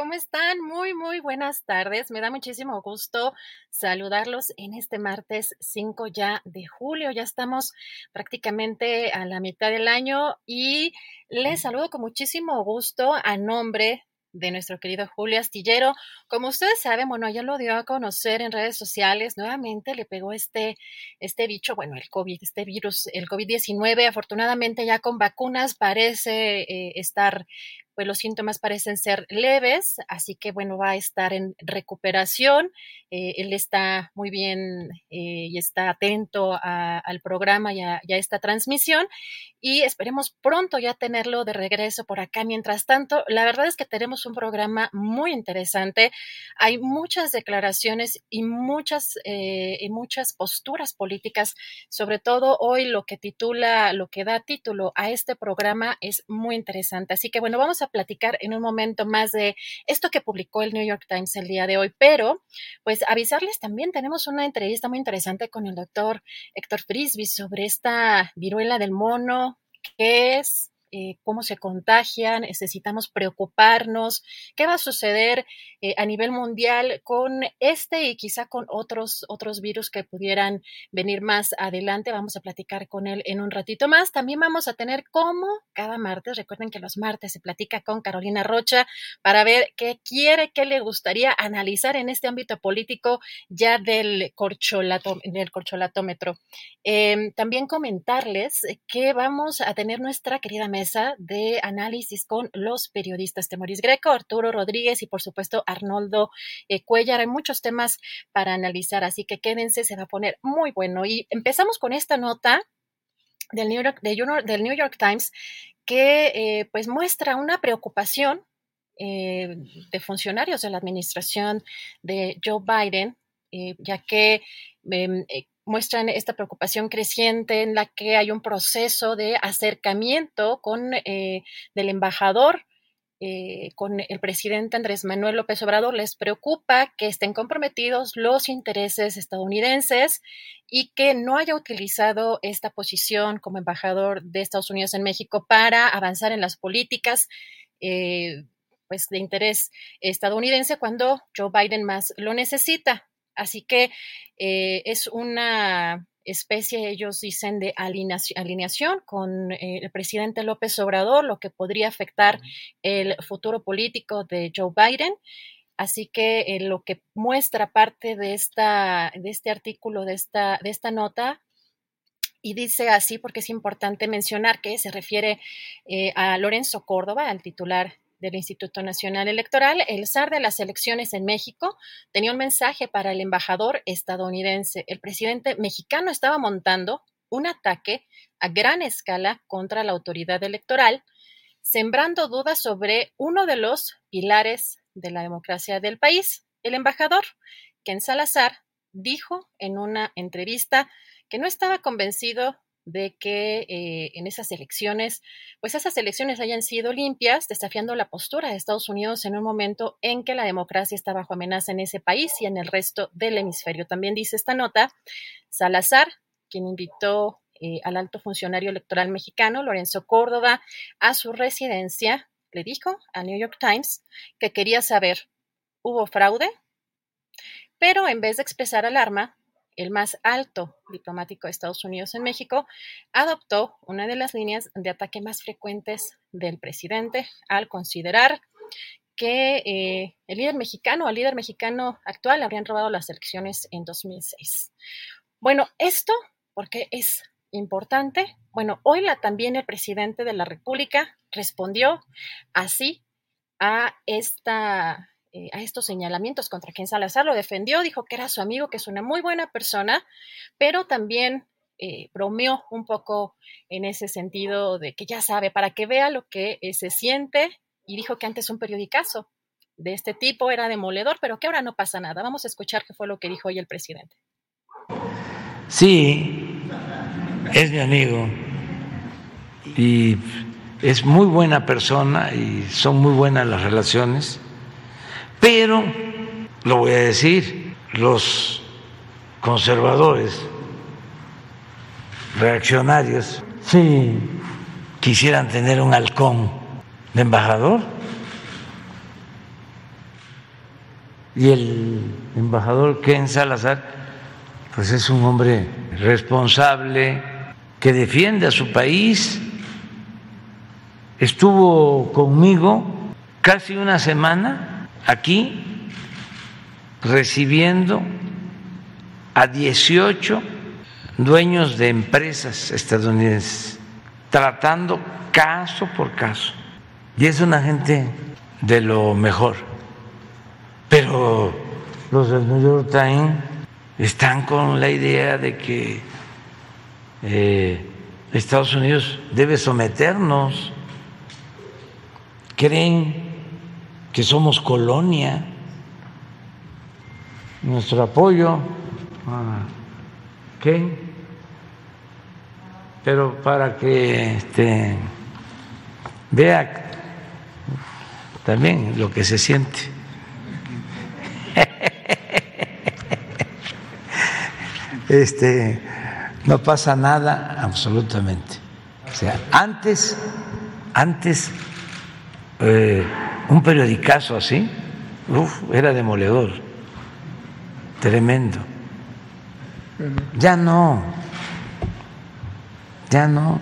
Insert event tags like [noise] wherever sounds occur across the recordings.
¿Cómo están? Muy, muy buenas tardes. Me da muchísimo gusto saludarlos en este martes 5 ya de julio. Ya estamos prácticamente a la mitad del año y les saludo con muchísimo gusto a nombre de nuestro querido Julio Astillero. Como ustedes saben, bueno, ya lo dio a conocer en redes sociales, nuevamente le pegó este, este bicho, bueno, el COVID, este virus, el COVID-19, afortunadamente ya con vacunas parece eh, estar pues los síntomas parecen ser leves, así que bueno, va a estar en recuperación. Eh, él está muy bien eh, y está atento al programa y a, esta transmisión y esperemos pronto ya tenerlo de regreso por acá. Mientras tanto, la verdad es que tenemos un programa muy interesante. Hay muchas declaraciones y muchas, eh, y muchas posturas políticas, sobre todo hoy lo que titula, lo que da título a este programa es muy interesante. Así que bueno, vamos a platicar en un momento más de esto que publicó el New York Times el día de hoy, pero pues avisarles también, tenemos una entrevista muy interesante con el doctor Héctor Frisby sobre esta viruela del mono, es, eh, cómo se contagian, necesitamos preocuparnos, qué va a suceder eh, a nivel mundial con este y quizá con otros, otros virus que pudieran venir más adelante. Vamos a platicar con él en un ratito más. También vamos a tener como cada martes, recuerden que los martes se platica con Carolina Rocha para ver qué quiere, qué le gustaría analizar en este ámbito político ya del, corcholato, del corcholatómetro. Em, también comentarles que vamos a tener nuestra querida de análisis con los periodistas Temoris Greco, Arturo Rodríguez y por supuesto Arnoldo eh, Cuellar. Hay muchos temas para analizar, así que quédense, se va a poner muy bueno. Y empezamos con esta nota del New York, del New York Times que eh, pues muestra una preocupación eh, de funcionarios de la administración de Joe Biden, ya que em, muestran esta preocupación creciente en la que hay un proceso de acercamiento con eh, del embajador eh, con el presidente Andrés Manuel López Obrador. Les preocupa que estén comprometidos los intereses estadounidenses y que no haya utilizado esta posición como embajador de Estados Unidos en México para avanzar en las políticas. Eh, pues de interés estadounidense cuando Joe Biden más lo necesita. Así que eh, es una especie, ellos dicen, de alineación, con eh, el presidente López Obrador, lo que podría afectar el futuro político de Joe Biden. Así que eh, lo que muestra parte de, esta, de este artículo, de esta, de esta nota, y dice así porque es importante mencionar que se refiere a Lorenzo Córdoba, al titular del Instituto Nacional Electoral, el zar de las elecciones en México tenía un mensaje para el embajador estadounidense. El presidente mexicano estaba montando un ataque a gran escala contra la autoridad electoral, sembrando dudas sobre uno de los pilares de la democracia del país. El embajador Ken Salazar dijo en una entrevista que no estaba convencido de que eh, en esas elecciones, pues esas elecciones hayan sido limpias, desafiando la postura de Estados Unidos en un momento en que la democracia está bajo amenaza en ese país y en el resto del hemisferio. También dice esta nota, Salazar, quien invitó eh, al alto funcionario electoral mexicano, Lorenzo Córdoba, a su residencia, le dijo a New York Times que quería saber, ¿hubo fraude? Pero en vez de expresar alarma, el más alto diplomático de Estados Unidos en México, adoptó una de las líneas de ataque más frecuentes del presidente al considerar que eh, el líder mexicano, el líder mexicano actual, habrían robado las elecciones en 2006. Bueno, esto, porque es importante, bueno, hoy también el presidente de la República respondió así a esta eh, a estos señalamientos contra quien Salazar lo defendió, dijo que era su amigo, que es una muy buena persona, pero también eh, bromeó un poco en ese sentido de que ya sabe, para que vea lo que eh, se siente, y dijo que antes un periodicazo de este tipo era demoledor, pero que ahora no pasa nada. Vamos a escuchar qué fue lo que dijo hoy el presidente. Sí, es mi amigo y es muy buena persona y son muy buenas las relaciones pero, lo voy a decir, los conservadores, reaccionarios, si quisieran tener un halcón de embajador, y el embajador Ken Salazar, pues es un hombre responsable que defiende a su país, estuvo conmigo casi una semana aquí recibiendo a 18 dueños de empresas estadounidenses, tratando caso por caso. Y es una gente de lo mejor. Pero los del New York Times están con la idea de que eh, Estados Unidos debe someternos. Creen que somos colonia, nuestro apoyo a Ken, pero para que este, vea también lo que se siente. [laughs] Este, no pasa nada absolutamente. O sea, antes, antes eh, un periodicazo así, era demoledor, tremendo. Ya no, ya no.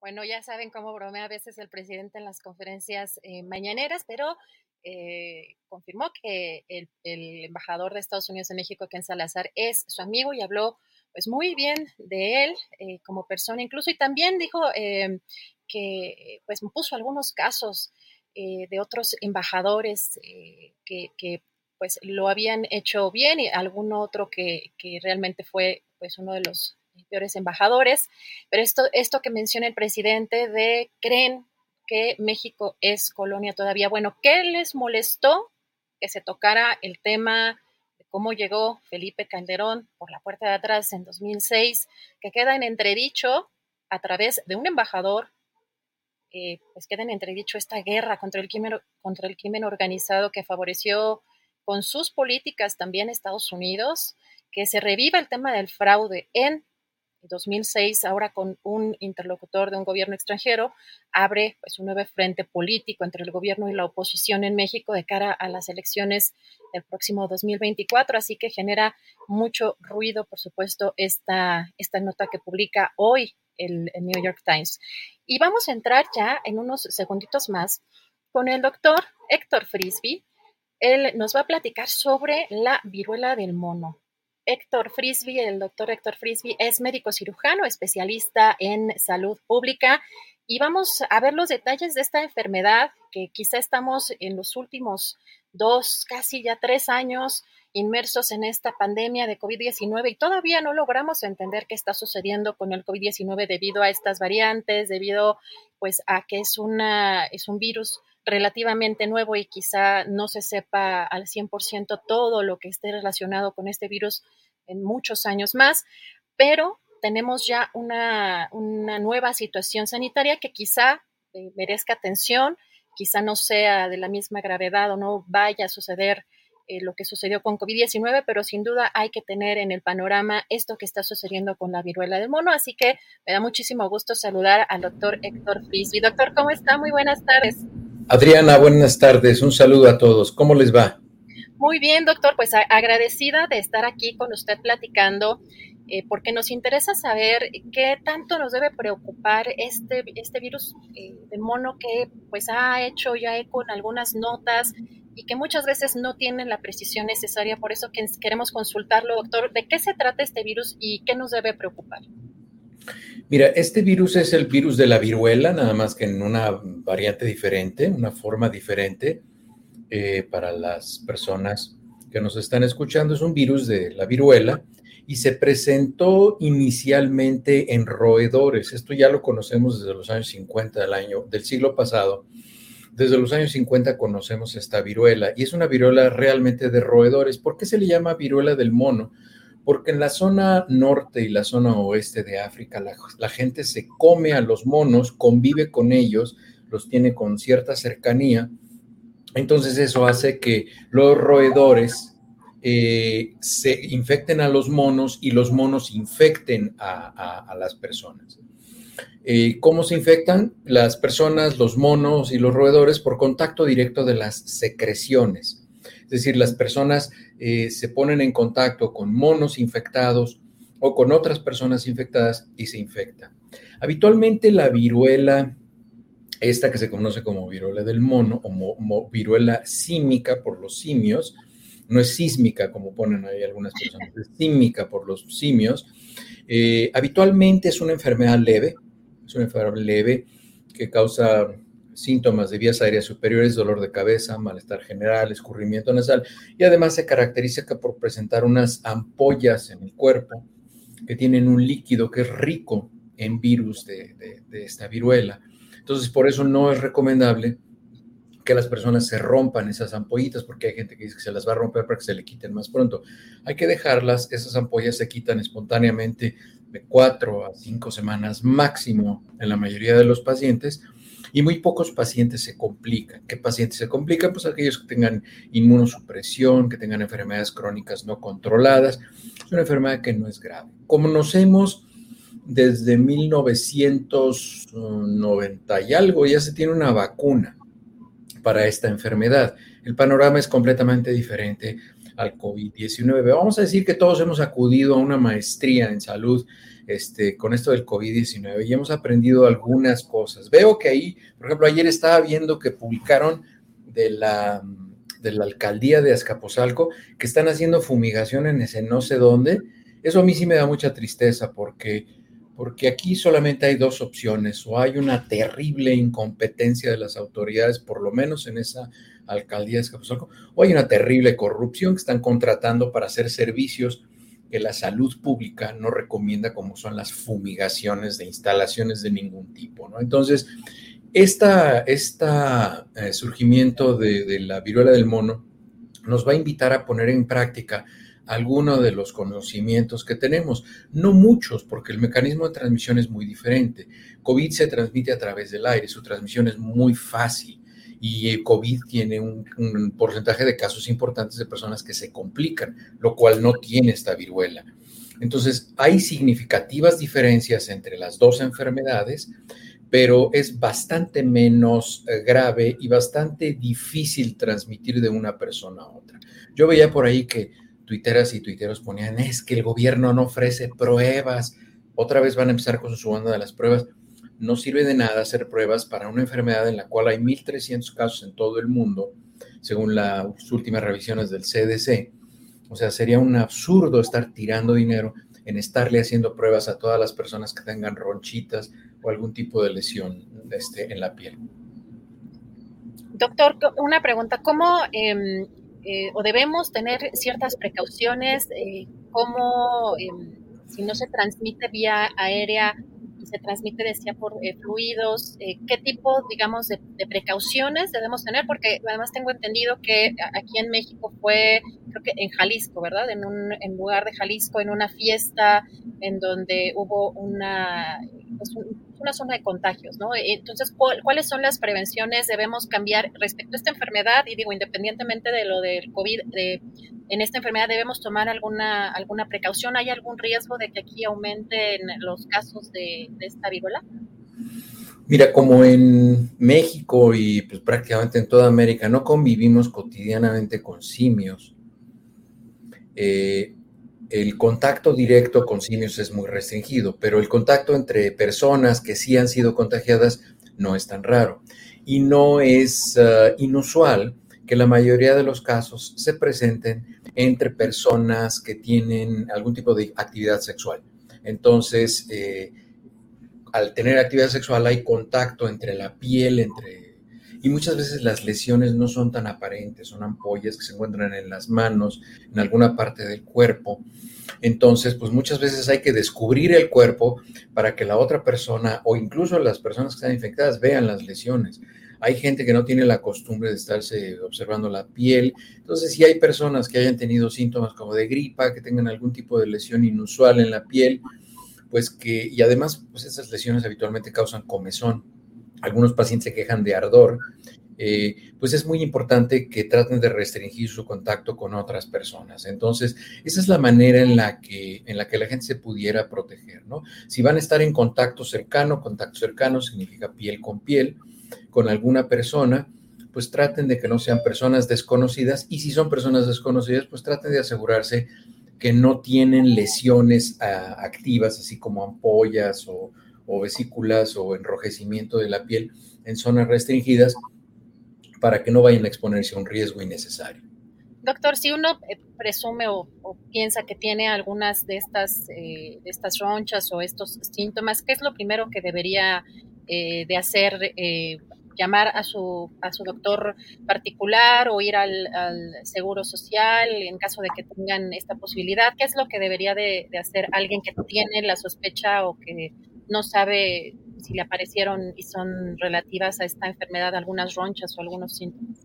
Bueno, ya saben cómo bromea a veces el presidente en las conferencias eh, mañaneras, pero eh, confirmó que el, embajador de Estados Unidos en México, Ken Salazar, es su amigo y habló pues muy bien de él como persona incluso y también dijo que pues puso algunos casos eh, de otros embajadores eh, que, pues lo habían hecho bien y algún otro que, realmente fue pues uno de los peores embajadores. Pero esto, esto que menciona el presidente de creen que México es colonia todavía. Bueno, ¿qué les molestó que se tocara el tema de cómo llegó Felipe Calderón por la puerta de atrás en 2006, que queda en entredicho a través de un embajador eh, pues queda en entredicho esta guerra contra el, crimen, contra el crimen organizado que favoreció con sus políticas también Estados Unidos, que se reviva el tema del fraude en 2006, ahora con un interlocutor de un gobierno extranjero, abre pues un nuevo frente político entre el gobierno y la oposición en México de cara a las elecciones del próximo 2024, así que genera mucho ruido, por supuesto, esta, nota que publica hoy el, New York Times. Y vamos a entrar ya en unos segunditos más con el doctor Héctor Frisby. Él nos va a platicar sobre la viruela del mono. Héctor Frisby, el doctor Héctor Frisby, es médico cirujano, especialista en salud pública. Y vamos a ver los detalles de esta enfermedad que quizá estamos en los últimos dos, casi ya tres años inmersos en esta pandemia de COVID-19 y todavía no logramos entender qué está sucediendo con el COVID-19 debido a estas variantes, debido pues a que es una es un virus relativamente nuevo y quizá no se sepa al 100% todo lo que esté relacionado con este virus en muchos años más, pero tenemos ya una, nueva situación sanitaria que quizá eh, merezca atención, quizá no sea de la misma gravedad o no vaya a suceder eh, lo que sucedió con COVID-19, pero sin duda hay que tener en el panorama esto que está sucediendo con la viruela del mono. Así que me da muchísimo gusto saludar al doctor Héctor Frisby. Doctor, ¿cómo está? Muy buenas tardes. Adriana, buenas tardes. Un saludo a todos. ¿Cómo les va? Muy bien, doctor. Pues agradecida de estar aquí con usted platicando. Eh, porque nos interesa saber qué tanto nos debe preocupar este, este virus eh, del mono que pues ha hecho ya eco en algunas notas y que muchas veces no tienen la precisión necesaria. Por eso que queremos consultarlo, doctor, de qué se trata este virus y qué nos debe preocupar. Mira, este virus es el virus de la viruela, nada más que en una variante diferente, una forma diferente eh, para las personas que nos están escuchando. Es un virus de la viruela y se presentó inicialmente en roedores. Esto ya lo conocemos desde los años 50 del año del siglo pasado desde los años 50 conocemos esta viruela y es una viruela realmente de roedores. ¿Por qué se le llama viruela del mono? Porque en la zona norte y la zona oeste de África la, gente se come a los monos, convive con ellos, los tiene con cierta cercanía. Entonces eso hace que los roedores eh, se infecten a los monos y los monos infecten a las personas. Eh, ¿Cómo se infectan? Las personas, los monos y los roedores por contacto directo de las secreciones. Es decir, las personas eh, se ponen en contacto con monos infectados o con otras personas infectadas y se infectan. Habitualmente la viruela, esta que se conoce como viruela del mono o viruela símica por los simios, no es sísmica como ponen ahí algunas personas, es símica por los simios, eh, habitualmente es una enfermedad leve, es una enfermedad leve que causa síntomas de vías aéreas superiores, dolor de cabeza, malestar general, escurrimiento nasal y además se caracteriza por presentar unas ampollas en el cuerpo que tienen un líquido que es rico en virus de, de esta viruela. Entonces, por eso no es recomendable que las personas se rompan esas ampollitas, porque hay gente que dice que se las va a romper para que se le quiten más pronto. Hay que dejarlas, esas ampollas se quitan espontáneamente de cuatro a cinco semanas máximo en la mayoría de los pacientes y muy pocos pacientes se complican. ¿Qué pacientes se complican? Pues aquellos que tengan inmunosupresión, que tengan enfermedades crónicas no controladas. Es una enfermedad que no es grave. Conocemos desde 1990 y algo, ya se tiene una vacuna para esta enfermedad. El panorama es completamente diferente al COVID-19. Vamos a decir que todos hemos acudido a una maestría en salud este, con esto del COVID-19 y hemos aprendido algunas cosas. Veo que ahí, por ejemplo, ayer estaba viendo que publicaron de la, de la alcaldía de Azcapotzalco que están haciendo fumigación en ese no sé dónde. Eso a mí sí me da mucha tristeza porque porque aquí solamente hay dos opciones, o hay una terrible incompetencia de las autoridades, por lo menos en esa alcaldía de Escapuzalco, o hay una terrible corrupción que están contratando para hacer servicios que la salud pública no recomienda, como son las fumigaciones de instalaciones de ningún tipo, ¿no? Entonces, este esta eh, surgimiento de, de la viruela del mono nos va a invitar a poner en práctica algunos de los conocimientos que tenemos. No muchos, porque el mecanismo de transmisión es muy diferente. COVID se transmite a través del aire, su transmisión es muy fácil y el COVID tiene un, porcentaje de casos importantes de personas que se complican, lo cual no tiene esta viruela. Entonces, hay significativas diferencias entre las dos enfermedades, pero es bastante menos eh, grave y bastante difícil transmitir de una persona a otra. Yo veía por ahí que tuiteras y tuiteros ponían, es que el gobierno no ofrece pruebas, otra vez van a empezar con su banda de las pruebas. No sirve de nada hacer pruebas para una enfermedad en la cual hay 1.300 casos en todo el mundo, según las últimas revisiones del CDC. O sea, sería un absurdo estar tirando dinero en estarle haciendo pruebas a todas las personas que tengan ronchitas o algún tipo de lesión este, en la piel. Doctor, una pregunta, ¿cómo em, eh, o debemos tener ciertas precauciones, eh, como em, si no se transmite vía aérea, se transmite, decía, por eh, fluidos, eh, ¿qué tipo, digamos, de, precauciones debemos tener? Porque además tengo entendido que aquí en México fue, creo que en Jalisco, ¿verdad? En un en lugar de Jalisco, en una fiesta en donde hubo una, pues, una zona de contagios, ¿no? Entonces, ¿cuáles son las prevenciones debemos cambiar respecto a esta enfermedad? Y digo, independientemente de lo del COVID, de, en esta enfermedad debemos tomar alguna, alguna precaución. ¿Hay algún riesgo de que aquí aumenten los casos de, esta viruela? Mira, como en México y pues, prácticamente en toda América no convivimos cotidianamente con simios, eh, el contacto directo con simios es muy restringido, pero el contacto entre personas que sí han sido contagiadas no es tan raro. Y no es uh, inusual que la mayoría de los casos se presenten entre personas que tienen algún tipo de actividad sexual. Entonces, eh, al tener actividad sexual hay contacto entre la piel, entre y muchas veces las lesiones no son tan aparentes, son ampollas que se encuentran en las manos, en alguna parte del cuerpo. Entonces, pues muchas veces hay que descubrir el cuerpo para que la otra persona o incluso las personas que están infectadas vean las lesiones. Hay gente que no tiene la costumbre de estarse observando la piel. Entonces, si hay personas que hayan tenido síntomas como de gripa, que tengan algún tipo de lesión inusual en la piel, pues que, y además, pues esas lesiones habitualmente causan comezón algunos pacientes se quejan de ardor, eh, pues es muy importante que traten de restringir su contacto con otras personas. Entonces, esa es la manera en la que, en la, que la gente se pudiera proteger, ¿no? Si van a estar en contacto cercano, contacto cercano significa piel con piel con alguna persona, pues traten de que no sean personas desconocidas y si son personas desconocidas, pues traten de asegurarse que no tienen lesiones ah, activas, así como ampollas o, o vesículas o enrojecimiento de la piel en zonas restringidas para que no vayan a exponerse a un riesgo innecesario. Doctor, si uno eh, presume o, piensa que tiene algunas de estas, eh, estas ronchas o estos síntomas, ¿qué es lo primero que debería eh, de hacer? llamar a su, a su doctor particular o ir al, seguro social en caso de que tengan esta posibilidad? ¿Qué es lo que debería de, de hacer alguien que tiene la sospecha o que no sabe si le aparecieron y son relativas a esta enfermedad algunas ronchas o algunos síntomas.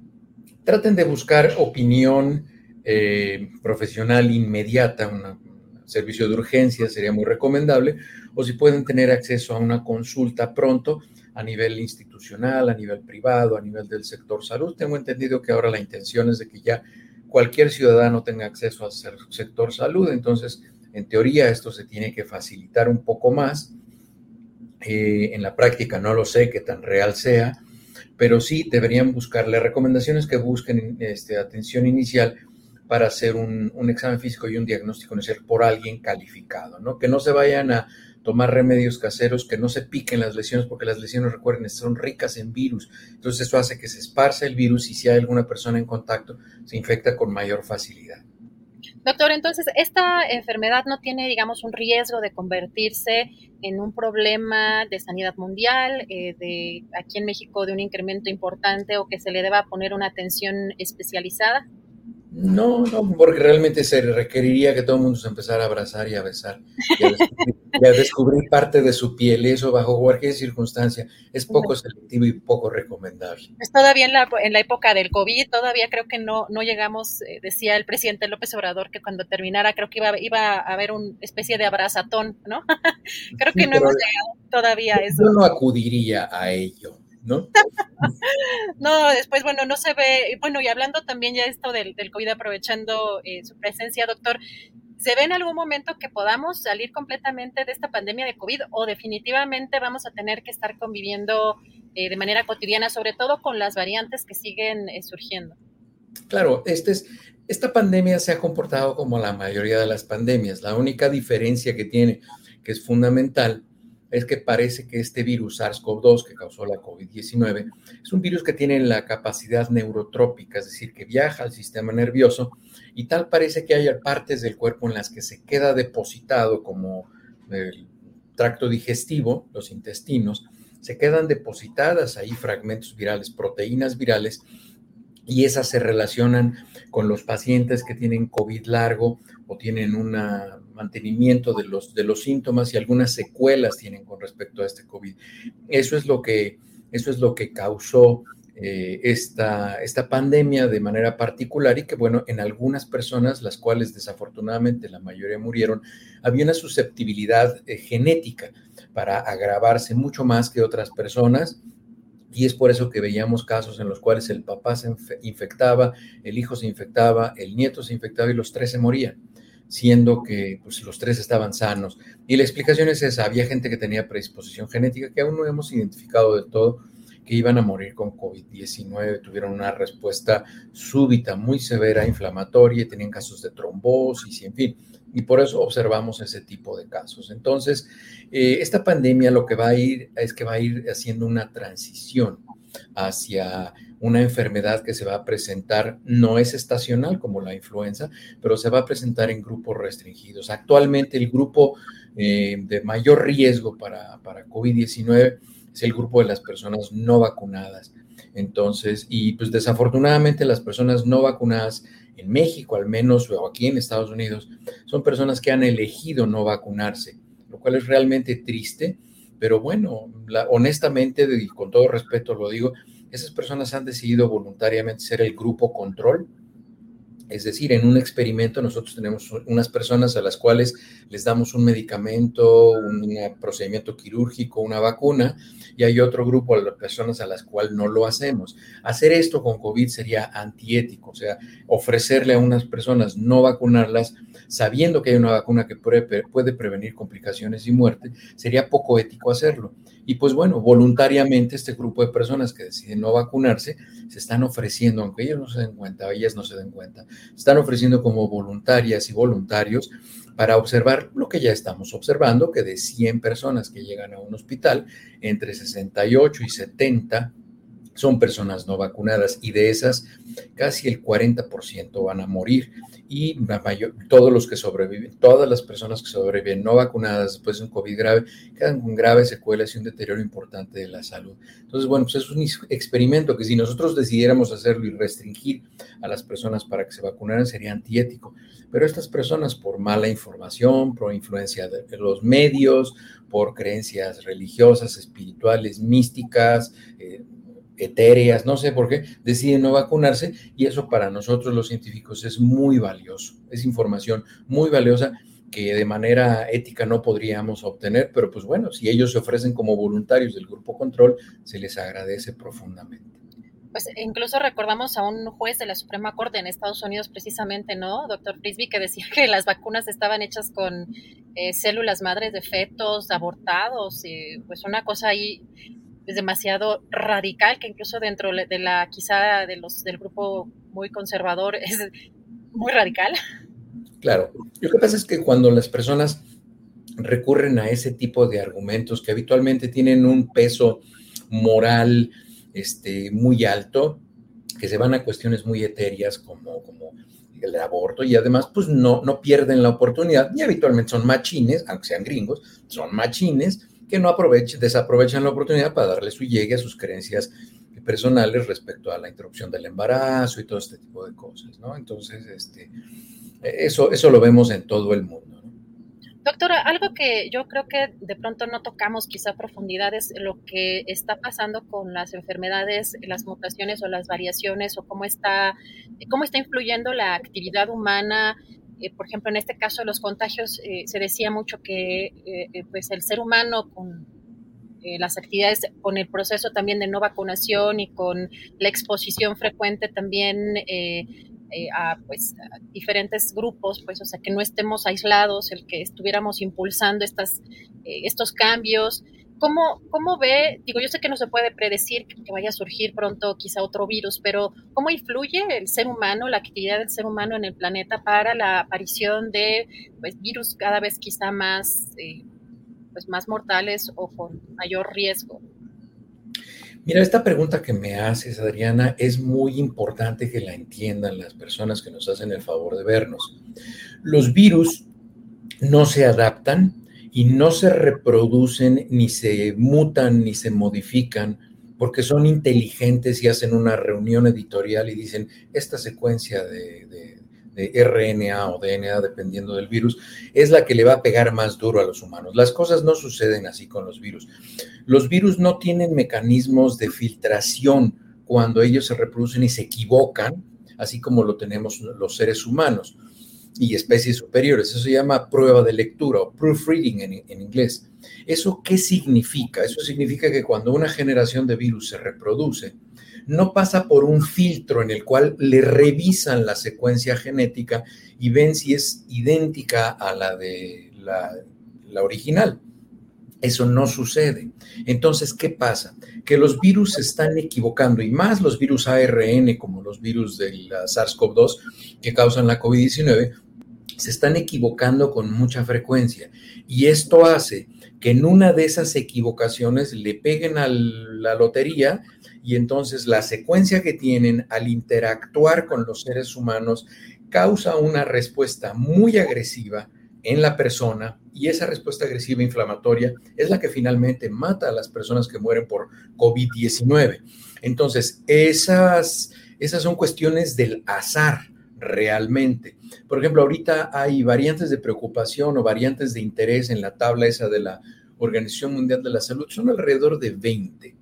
Traten de buscar opinión eh, profesional inmediata, un servicio de urgencia sería muy recomendable, o si pueden tener acceso a una consulta pronto a nivel institucional, a nivel privado, a nivel del sector salud. Tengo entendido que ahora la intención es de que ya cualquier ciudadano tenga acceso al sector salud, entonces en teoría esto se tiene que facilitar un poco más eh, en la práctica no lo sé qué tan real sea, pero sí deberían buscarle recomendaciones que busquen este, atención inicial para hacer un, examen físico y un diagnóstico inicial por alguien calificado, ¿no? Que no se vayan a tomar remedios caseros, que no se piquen las lesiones, porque las lesiones, recuerden, son ricas en virus. Entonces eso hace que se esparce el virus y si hay alguna persona en contacto, se infecta con mayor facilidad. Doctor, entonces, ¿esta enfermedad no tiene, digamos, un riesgo de convertirse en un problema de sanidad mundial, eh, de aquí en México de un incremento importante o que se le deba poner una atención especializada? No, no, porque realmente se requeriría que todo el mundo se empezara a abrazar y a besar y a descubrir, parte de su piel, y eso bajo cualquier circunstancia es poco selectivo y poco recomendable. Es todavía en la, en la época del COVID, todavía creo que no, no llegamos, eh, decía el presidente López Obrador, que cuando terminara creo que iba, iba a haber una especie de abrazatón, ¿no? [laughs] creo que no hemos llegado todavía a eso. Yo no acudiría a ello. ¿No? [laughs] no, después, bueno, no se ve, bueno, y hablando también ya esto del, del COVID, aprovechando eh, su presencia, doctor, ¿se ve en algún momento que podamos salir completamente de esta pandemia de COVID o definitivamente vamos a tener que estar conviviendo eh, de manera cotidiana, sobre todo con las variantes que siguen eh, surgiendo? Claro, este es, esta pandemia se ha comportado como la mayoría de las pandemias. La única diferencia que tiene, que es fundamental, es que parece que este virus SARS-CoV-2 que causó la COVID-19 es un virus que tiene la capacidad neurotrópica, es decir, que viaja al sistema nervioso y tal parece que hay partes del cuerpo en las que se queda depositado como el tracto digestivo, los intestinos, se quedan depositadas ahí fragmentos virales, proteínas virales, y esas se relacionan con los pacientes que tienen COVID largo o tienen una mantenimiento de los, de los síntomas y algunas secuelas tienen con respecto a este COVID. Eso es lo que, eso es lo que causó eh, esta, esta pandemia de manera particular y que, bueno, en algunas personas, las cuales desafortunadamente la mayoría murieron, había una susceptibilidad eh, genética para agravarse mucho más que otras personas. Y es por eso que veíamos casos en los cuales el papá se infectaba, el hijo se infectaba, el nieto se infectaba y los tres se morían, siendo que pues, los tres estaban sanos. Y la explicación es esa, había gente que tenía predisposición genética que aún no hemos identificado del todo, que iban a morir con COVID-19, tuvieron una respuesta súbita, muy severa, inflamatoria, tenían casos de trombosis y en fin. Y por eso observamos ese tipo de casos. Entonces, eh, esta pandemia lo que va a ir es que va a ir haciendo una transición hacia una enfermedad que se va a presentar, no es estacional como la influenza, pero se va a presentar en grupos restringidos. Actualmente el grupo eh, de mayor riesgo para, para COVID-19 es el grupo de las personas no vacunadas. Entonces, y pues desafortunadamente las personas no vacunadas en México al menos, o aquí en Estados Unidos, son personas que han elegido no vacunarse, lo cual es realmente triste, pero bueno, honestamente y con todo respeto lo digo, esas personas han decidido voluntariamente ser el grupo control es decir, en un experimento nosotros tenemos unas personas a las cuales les damos un medicamento, un procedimiento quirúrgico, una vacuna, y hay otro grupo de personas a las cuales no lo hacemos. Hacer esto con COVID sería antiético, o sea, ofrecerle a unas personas no vacunarlas sabiendo que hay una vacuna que puede, prevenir complicaciones y muerte, sería poco ético hacerlo. Y pues bueno, voluntariamente este grupo de personas que deciden no vacunarse se están ofreciendo, aunque ellos no se den cuenta, ellas no se den cuenta, están ofreciendo como voluntarias y voluntarios para observar lo que ya estamos observando, que de 100 personas que llegan a un hospital, entre 68 y 70 son personas no vacunadas y de esas casi el 40% van a morir y todos los que sobreviven, todas las personas que sobreviven no vacunadas después de un COVID grave, quedan con graves secuelas y un deterioro importante de la salud. Entonces, bueno, pues es un experimento que si nosotros decidiéramos hacerlo y restringir a las personas para que se vacunaran sería antiético, pero estas personas por mala información, por influencia de los medios, por creencias religiosas, espirituales, místicas, eh, etéreas, no sé por qué, deciden no vacunarse y eso para nosotros los científicos es muy valioso, es información muy valiosa que de manera ética no podríamos obtener, pero pues bueno, si ellos se ofrecen como voluntarios del grupo control, se les agradece profundamente. Pues incluso recordamos a un juez de la Suprema Corte en Estados Unidos precisamente, ¿no? Doctor Frisby, que decía que las vacunas estaban hechas con eh, células madres de fetos abortados, y pues una cosa ahí es demasiado radical, que incluso dentro de la, quizá de los, del grupo muy conservador, [laughs] es muy radical. Claro, lo que pasa es que cuando las personas recurren a ese tipo de argumentos que habitualmente tienen un peso moral este, muy alto, que se van a cuestiones muy etéreas como, como el aborto y además pues no, no pierden la oportunidad y habitualmente son machines, aunque sean gringos, son machines que no aprovechen, desaprovechan la oportunidad para darle su llegue a sus creencias personales respecto a la interrupción del embarazo y todo este tipo de cosas, ¿no? Entonces, este, eso, eso lo vemos en todo el mundo. Doctora, algo que yo creo que de pronto no tocamos quizá a profundidad es lo que está pasando con las enfermedades, las mutaciones o las variaciones o cómo está, cómo está influyendo la actividad humana eh, por ejemplo, en este caso de los contagios, eh, se decía mucho que eh, pues el ser humano con las actividades, con el proceso también de no vacunación y con la exposición frecuente también a, pues, diferentes grupos, pues, o sea, que no estemos aislados, el que estuviéramos impulsando estas, estos cambios, ¿Cómo, ¿Cómo ve? Digo, yo sé que no se puede predecir que vaya a surgir pronto quizá otro virus, pero ¿cómo influye el ser humano, la actividad del ser humano en el planeta para la aparición de pues, virus cada vez quizá más, eh, pues, más mortales o con mayor riesgo? Mira, esta pregunta que me haces, Adriana, es muy importante que la entiendan las personas que nos hacen el favor de vernos. Los virus no se adaptan y no se reproducen, ni se mutan, ni se modifican, porque son inteligentes y hacen una reunión editorial y dicen, esta secuencia de, de RNA o DNA, dependiendo del virus, es la que le va a pegar más duro a los humanos. Las cosas no suceden así con los virus. Los virus no tienen mecanismos de filtración cuando ellos se reproducen y se equivocan, así como lo tenemos los seres humanos y especies superiores. Eso se llama prueba de lectura o proofreading en, en, inglés. ¿Eso qué significa? Eso significa que cuando una generación de virus se reproduce, no pasa por un filtro en el cual le revisan la secuencia genética y ven si es idéntica a la de la, la original. Eso no sucede. Entonces, ¿qué pasa? Que los virus se están equivocando y más los virus ARN como los virus del SARS-CoV-2 que causan la COVID-19 se están equivocando con mucha frecuencia. Y esto hace que en una de esas equivocaciones le peguen a la lotería y entonces la secuencia que tienen al interactuar con los seres humanos causa una respuesta muy agresiva en la persona y esa respuesta agresiva inflamatoria es la que finalmente mata a las personas que mueren por COVID-19. Entonces, esas, esas son cuestiones del azar realmente. Por ejemplo, ahorita hay variantes de preocupación o variantes de interés en la tabla esa de la Organización Mundial de la Salud. Son alrededor de 20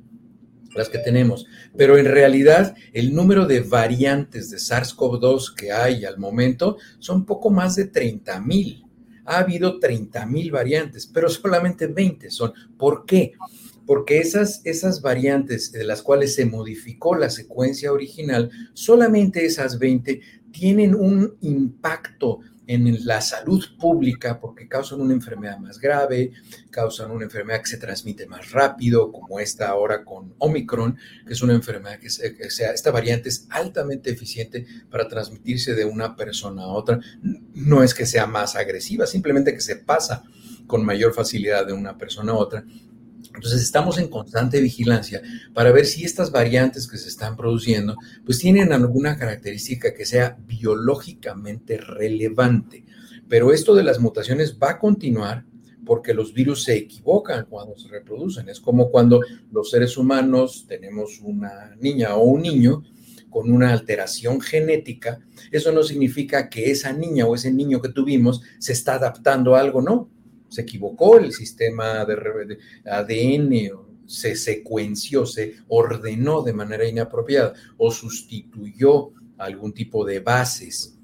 las que tenemos, pero en realidad el número de variantes de SARS-CoV-2 que hay al momento son poco más de 30 mil. Ha habido 30 mil variantes, pero solamente 20 son. ¿Por qué? porque esas, esas variantes de las cuales se modificó la secuencia original, solamente esas 20 tienen un impacto en la salud pública porque causan una enfermedad más grave, causan una enfermedad que se transmite más rápido, como esta ahora con Omicron, que es una enfermedad que, sea, esta variante es altamente eficiente para transmitirse de una persona a otra. No es que sea más agresiva, simplemente que se pasa con mayor facilidad de una persona a otra entonces estamos en constante vigilancia para ver si estas variantes que se están produciendo pues tienen alguna característica que sea biológicamente relevante. Pero esto de las mutaciones va a continuar porque los virus se equivocan cuando se reproducen. Es como cuando los seres humanos tenemos una niña o un niño con una alteración genética, eso no significa que esa niña o ese niño que tuvimos se está adaptando a algo, no se equivocó el sistema de, ADN, se secuenció, se ordenó de manera inapropiada o sustituyó algún tipo de bases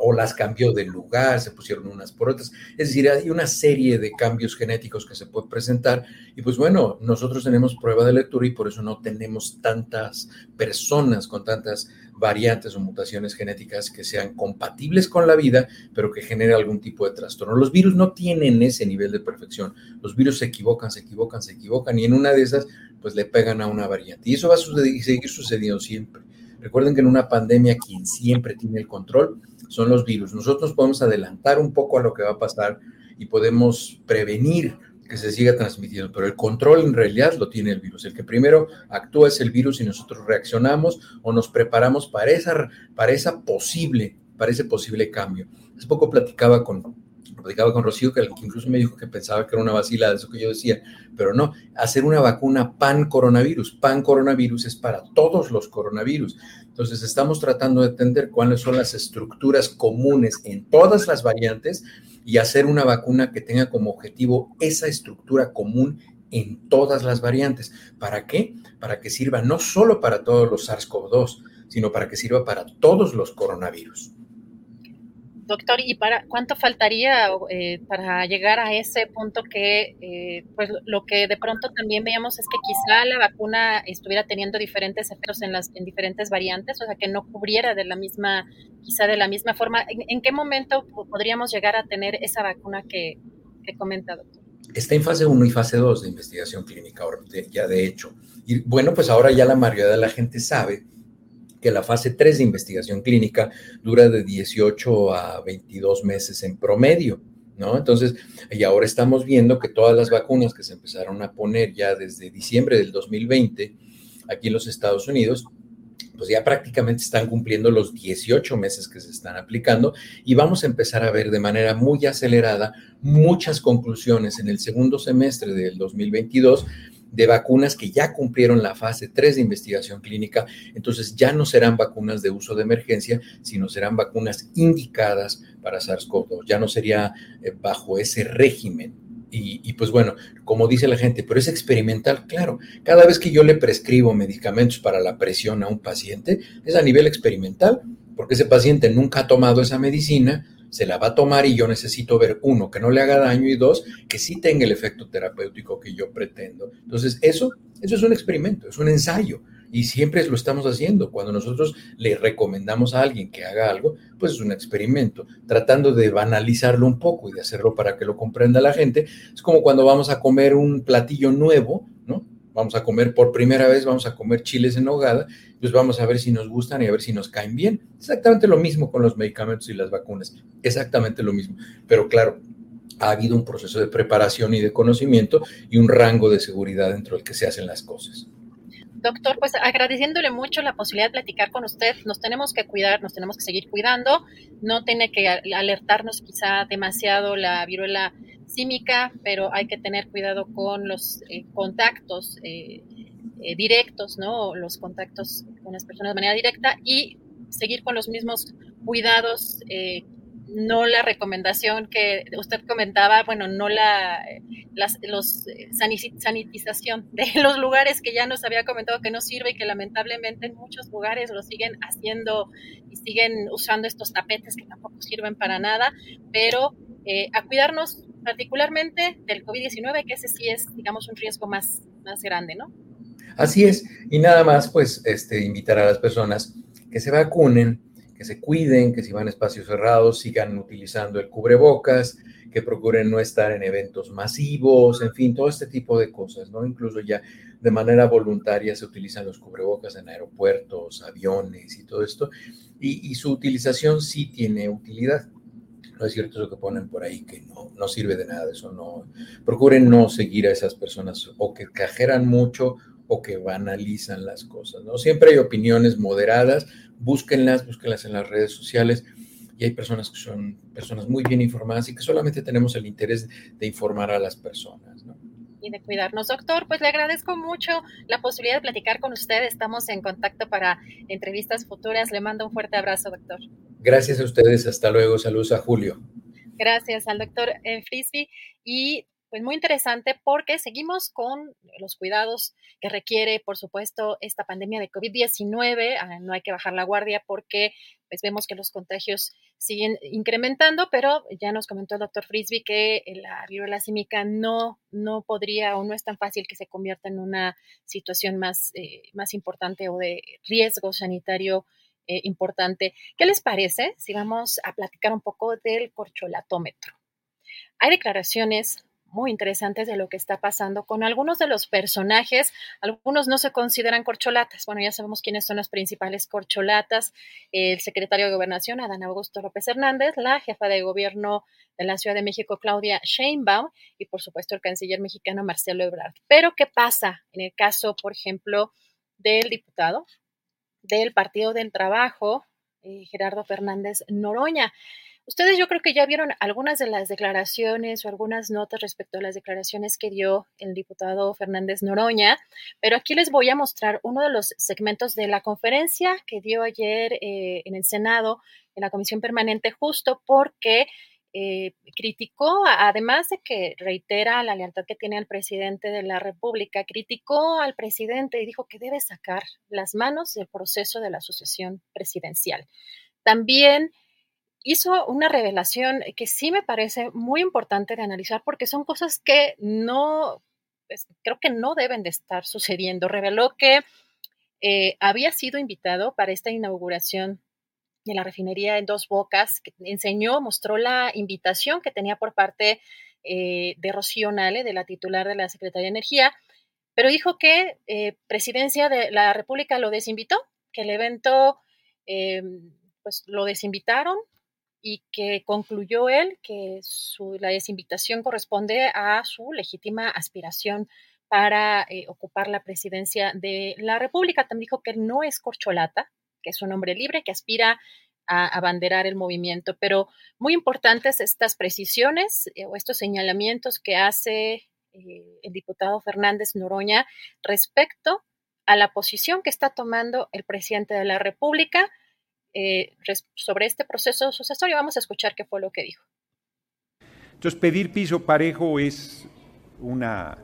o las cambió de lugar, se pusieron unas por otras. Es decir, hay una serie de cambios genéticos que se pueden presentar y pues bueno, nosotros tenemos prueba de lectura y por eso no tenemos tantas personas con tantas variantes o mutaciones genéticas que sean compatibles con la vida, pero que genere algún tipo de trastorno. Los virus no tienen ese nivel de perfección. Los virus se equivocan, se equivocan, se equivocan y en una de esas pues le pegan a una variante. Y eso va a seguir sucediendo siempre. Recuerden que en una pandemia quien siempre tiene el control son los virus. Nosotros podemos adelantar un poco a lo que va a pasar y podemos prevenir que se siga transmitiendo, pero el control en realidad lo tiene el virus. El que primero actúa es el virus y nosotros reaccionamos o nos preparamos para esa, para esa posible, para ese posible cambio. Hace poco platicaba con, platicaba con Rocío, que incluso me dijo que pensaba que era una vacila de eso que yo decía, pero no, hacer una vacuna pan coronavirus. Pan coronavirus es para todos los coronavirus. Entonces estamos tratando de entender cuáles son las estructuras comunes en todas las variantes y hacer una vacuna que tenga como objetivo esa estructura común en todas las variantes. ¿Para qué? Para que sirva no solo para todos los SARS-CoV-2, sino para que sirva para todos los coronavirus. Doctor, ¿y para cuánto faltaría eh, para llegar a ese punto que, eh, pues lo que de pronto también veíamos es que quizá la vacuna estuviera teniendo diferentes efectos en las en diferentes variantes, o sea, que no cubriera de la misma, quizá de la misma forma. ¿En, qué momento podríamos llegar a tener esa vacuna que, que comenta, doctor? Está en fase 1 y fase 2 de investigación clínica, ya de hecho. Y bueno, pues ahora ya la mayoría de la gente sabe que la fase 3 de investigación clínica dura de 18 a 22 meses en promedio, ¿no? Entonces, y ahora estamos viendo que todas las vacunas que se empezaron a poner ya desde diciembre del 2020 aquí en los Estados Unidos, pues ya prácticamente están cumpliendo los 18 meses que se están aplicando y vamos a empezar a ver de manera muy acelerada muchas conclusiones en el segundo semestre del 2022 de vacunas que ya cumplieron la fase 3 de investigación clínica, entonces ya no serán vacunas de uso de emergencia, sino serán vacunas indicadas para SARS-CoV-2, ya no sería eh, bajo ese régimen. Y, pues bueno, como dice la gente, pero es experimental, claro. Cada vez que yo le prescribo medicamentos para la presión a un paciente, es a nivel experimental, porque ese paciente nunca ha tomado esa medicina, se la va a tomar y yo necesito ver, uno, que no le haga daño y dos, que sí tenga el efecto terapéutico que yo pretendo. Entonces, eso, eso es un experimento, es un ensayo y siempre lo estamos haciendo. Cuando nosotros le recomendamos a alguien que haga algo, pues es un experimento, tratando de banalizarlo un poco y de hacerlo para que lo comprenda la gente. Es como cuando vamos a comer un platillo nuevo, ¿no? Vamos a comer por primera vez, vamos a comer chiles en hogada pues vamos a ver si nos gustan y a ver si nos caen bien. Exactamente lo mismo con los medicamentos y las vacunas, exactamente lo mismo. Pero claro, ha habido un proceso de preparación y de conocimiento y un rango de seguridad dentro del que se hacen las cosas. Doctor, pues agradeciéndole mucho la posibilidad de platicar con usted, nos tenemos que cuidar, nos tenemos que seguir cuidando, no tiene que alertarnos quizá demasiado la viruela símica, pero hay que tener cuidado con los eh, contactos eh, eh, directos, ¿no? Los contactos con las personas de manera directa y seguir con los mismos cuidados, no la recomendación que usted comentaba, bueno, no la las, los sanitización [laughs] de los lugares que ya nos había comentado que no sirve y que lamentablemente en muchos lugares lo siguen haciendo y siguen usando estos tapetes que tampoco sirven para nada, pero a cuidarnos particularmente del COVID-19, que ese sí es, digamos, un riesgo más, más grande, ¿no? Así es, y nada más, pues, este, invitar a las personas que se vacunen, que se cuiden, que si van a espacios cerrados sigan utilizando el cubrebocas, que procuren no estar en eventos masivos, en fin, todo este tipo de cosas, ¿no? Incluso ya de manera voluntaria se utilizan los cubrebocas en aeropuertos, aviones y todo esto, y, y su utilización sí tiene utilidad. No es cierto eso que ponen por ahí, que no, no sirve de nada, eso no. Procuren no seguir a esas personas o que cajeran mucho o que banalizan las cosas, ¿no? Siempre hay opiniones moderadas, búsquenlas, búsquenlas en las redes sociales y hay personas que son personas muy bien informadas y que solamente tenemos el interés de informar a las personas. Y de cuidarnos, doctor. Pues le agradezco mucho la posibilidad de platicar con usted. Estamos en contacto para entrevistas futuras. Le mando un fuerte abrazo, doctor. Gracias a ustedes. Hasta luego. Saludos a Julio. Gracias al doctor Frisby. Y pues muy interesante porque seguimos con los cuidados que requiere, por supuesto, esta pandemia de COVID-19. Ah, no hay que bajar la guardia porque pues vemos que los contagios siguen incrementando, pero ya nos comentó el doctor Frisby que la viruela símica no, no podría o no es tan fácil que se convierta en una situación más, eh, más importante o de riesgo sanitario eh, importante. ¿Qué les parece si vamos a platicar un poco del corcholatómetro? Hay declaraciones muy interesantes de lo que está pasando con algunos de los personajes. Algunos no se consideran corcholatas. Bueno, ya sabemos quiénes son las principales corcholatas. El secretario de Gobernación, Adán Augusto López Hernández, la jefa de gobierno de la Ciudad de México, Claudia Sheinbaum, y por supuesto el canciller mexicano, Marcelo Ebrard. Pero, ¿qué pasa en el caso, por ejemplo, del diputado del Partido del Trabajo, eh, Gerardo Fernández Noroña? Ustedes yo creo que ya vieron algunas de las declaraciones o algunas notas respecto a las declaraciones que dio el diputado Fernández Noroña, pero aquí les voy a mostrar uno de los segmentos de la conferencia que dio ayer eh, en el Senado, en la Comisión Permanente, justo porque eh, criticó, además de que reitera la lealtad que tiene al presidente de la República, criticó al presidente y dijo que debe sacar las manos del proceso de la sucesión presidencial. También hizo una revelación que sí me parece muy importante de analizar porque son cosas que no, pues, creo que no deben de estar sucediendo. Reveló que eh, había sido invitado para esta inauguración de la refinería en Dos Bocas, que enseñó, mostró la invitación que tenía por parte eh, de Rocío Nale, de la titular de la Secretaría de Energía, pero dijo que eh, Presidencia de la República lo desinvitó, que el evento pues lo desinvitaron, y que concluyó él que su, la desinvitación corresponde a su legítima aspiración para eh, ocupar la presidencia de la República. También dijo que no es corcholata, que es un hombre libre que aspira a abanderar el movimiento. Pero muy importantes estas precisiones eh, o estos señalamientos que hace eh, el diputado Fernández Noroña respecto a la posición que está tomando el presidente de la República eh, sobre este proceso sucesorio. Vamos a escuchar qué fue lo que dijo. Entonces, pedir piso parejo es una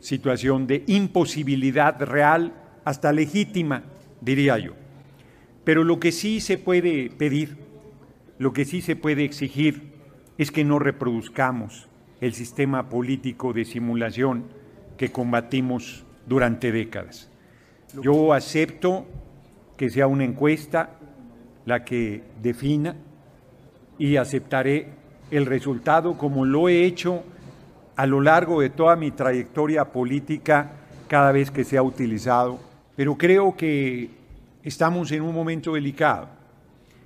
situación de imposibilidad real, hasta legítima, diría yo. Pero lo que sí se puede pedir, lo que sí se puede exigir, es que no reproduzcamos el sistema político de simulación que combatimos durante décadas. Yo acepto que sea una encuesta la que defina y aceptaré el resultado como lo he hecho a lo largo de toda mi trayectoria política cada vez que se ha utilizado, pero creo que estamos en un momento delicado,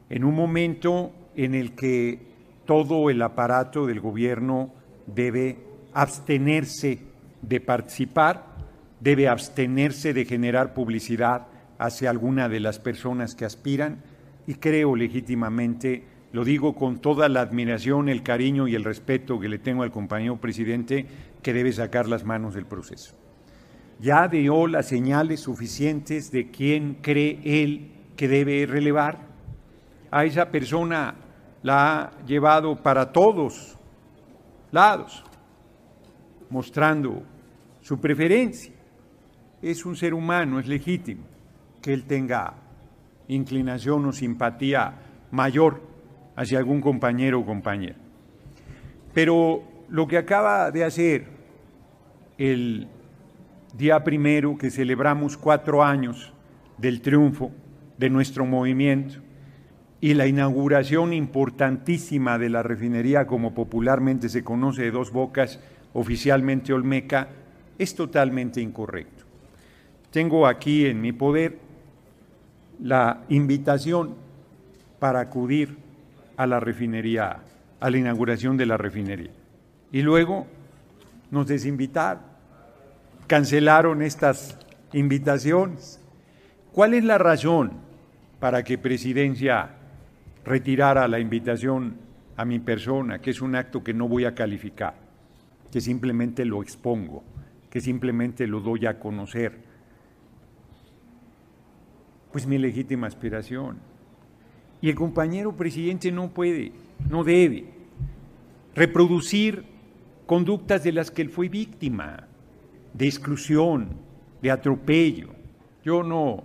en un momento en el que todo el aparato del gobierno debe abstenerse de participar, debe abstenerse de generar publicidad hacia alguna de las personas que aspiran y creo legítimamente lo digo con toda la admiración, el cariño y el respeto que le tengo al compañero presidente, que debe sacar las manos del proceso. Ya dio las señales suficientes de quién cree él que debe relevar. A esa persona la ha llevado para todos lados, mostrando su preferencia. Es un ser humano, es legítimo que él tenga inclinación o simpatía mayor hacia algún compañero o compañera. Pero lo que acaba de hacer el día primero que celebramos cuatro años del triunfo de nuestro movimiento y la inauguración importantísima de la refinería, como popularmente se conoce de dos bocas, oficialmente Olmeca, es totalmente incorrecto. Tengo aquí en mi poder la invitación para acudir a la refinería, a la inauguración de la refinería. Y luego nos desinvitaron, cancelaron estas invitaciones. ¿Cuál es la razón para que Presidencia retirara la invitación a mi persona, que es un acto que no voy a calificar, que simplemente lo expongo, que simplemente lo doy a conocer? Pues mi legítima aspiración y el compañero presidente no puede, no debe reproducir conductas de las que él fue víctima, de exclusión, de atropello. Yo no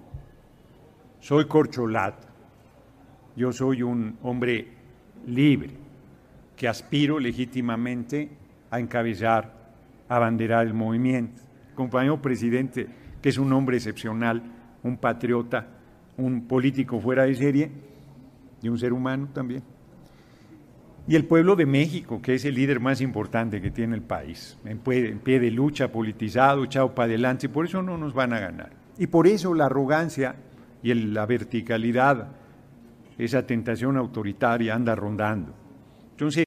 soy corcholata, yo soy un hombre libre que aspiro legítimamente a encabezar, a abanderar el movimiento. compañero presidente, que es un hombre excepcional, un patriota, un político fuera de serie, y un ser humano también. Y el pueblo de México, que es el líder más importante que tiene el país, en pie, de lucha, politizado, echado para adelante, y por eso no nos van a ganar. Y por eso la arrogancia y la verticalidad, esa tentación autoritaria anda rondando. Entonces,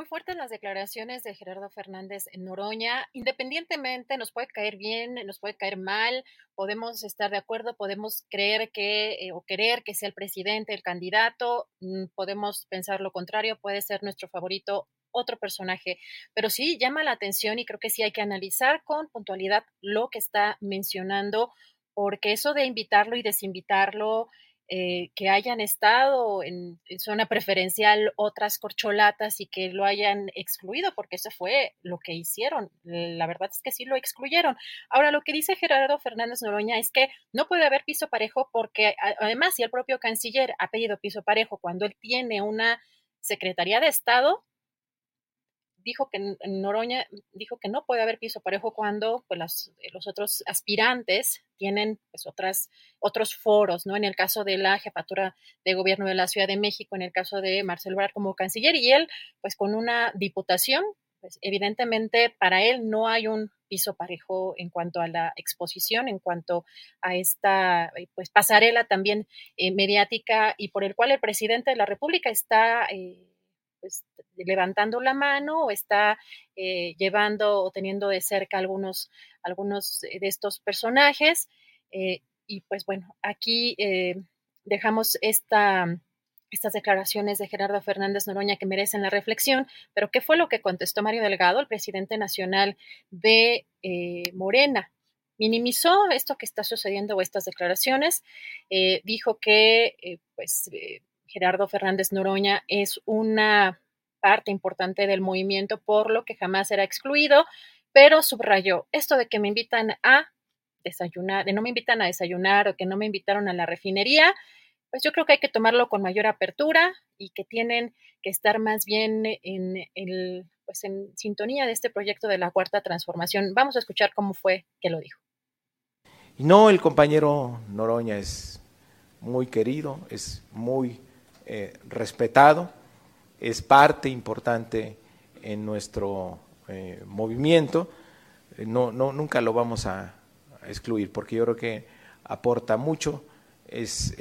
muy fuertes las declaraciones de Gerardo Fernández en Noroña. Independientemente, nos puede caer bien, nos puede caer mal, podemos estar de acuerdo, podemos creer que eh, o querer que sea el presidente, el candidato, mm, podemos pensar lo contrario, puede ser nuestro favorito otro personaje, pero sí llama la atención y creo que sí hay que analizar con puntualidad lo que está mencionando, porque eso de invitarlo y desinvitarlo, eh, que hayan estado en, zona preferencial otras corcholatas y que lo hayan excluido, porque eso fue lo que hicieron. La verdad es que sí lo excluyeron. Ahora, lo que dice Gerardo Fernández Noroña es que no puede haber piso parejo porque además si el propio canciller ha pedido piso parejo cuando él tiene una Secretaría de Estado, dijo que Noroña dijo que no puede haber piso parejo cuando pues, eh, los otros aspirantes tienen pues, otras, otros foros, ¿no? En el caso de la jefatura de gobierno de la Ciudad de México, en el caso de Marcelo Ebrard como canciller y él, pues con una diputación, pues evidentemente para él no hay un piso parejo en cuanto a la exposición, en cuanto a esta eh, pues pasarela también eh, mediática y por el cual el presidente de la República está pues, levantando la mano o está eh, llevando o teniendo de cerca algunos, algunos de estos personajes. Eh, y pues bueno, aquí eh, dejamos esta, estas declaraciones de Gerardo Fernández Noroña que merecen la reflexión, pero ¿qué fue lo que contestó Mario Delgado, el presidente nacional de eh, Morena? Minimizó esto que está sucediendo o estas declaraciones, dijo que pues, Gerardo Fernández Noroña es una parte importante del movimiento, por lo que jamás será excluido, pero subrayó esto de que me invitan a desayunar, de no me invitan a desayunar o que no me invitaron a la refinería, pues yo creo que hay que tomarlo con mayor apertura y que tienen que estar más bien en, el, pues en sintonía de este proyecto de la cuarta transformación. Vamos a escuchar cómo fue que lo dijo. No, el compañero Noroña es muy querido, es muy eh, respetado, es parte importante en nuestro eh, movimiento. Eh, no, no, nunca lo vamos a excluir porque yo creo que aporta mucho es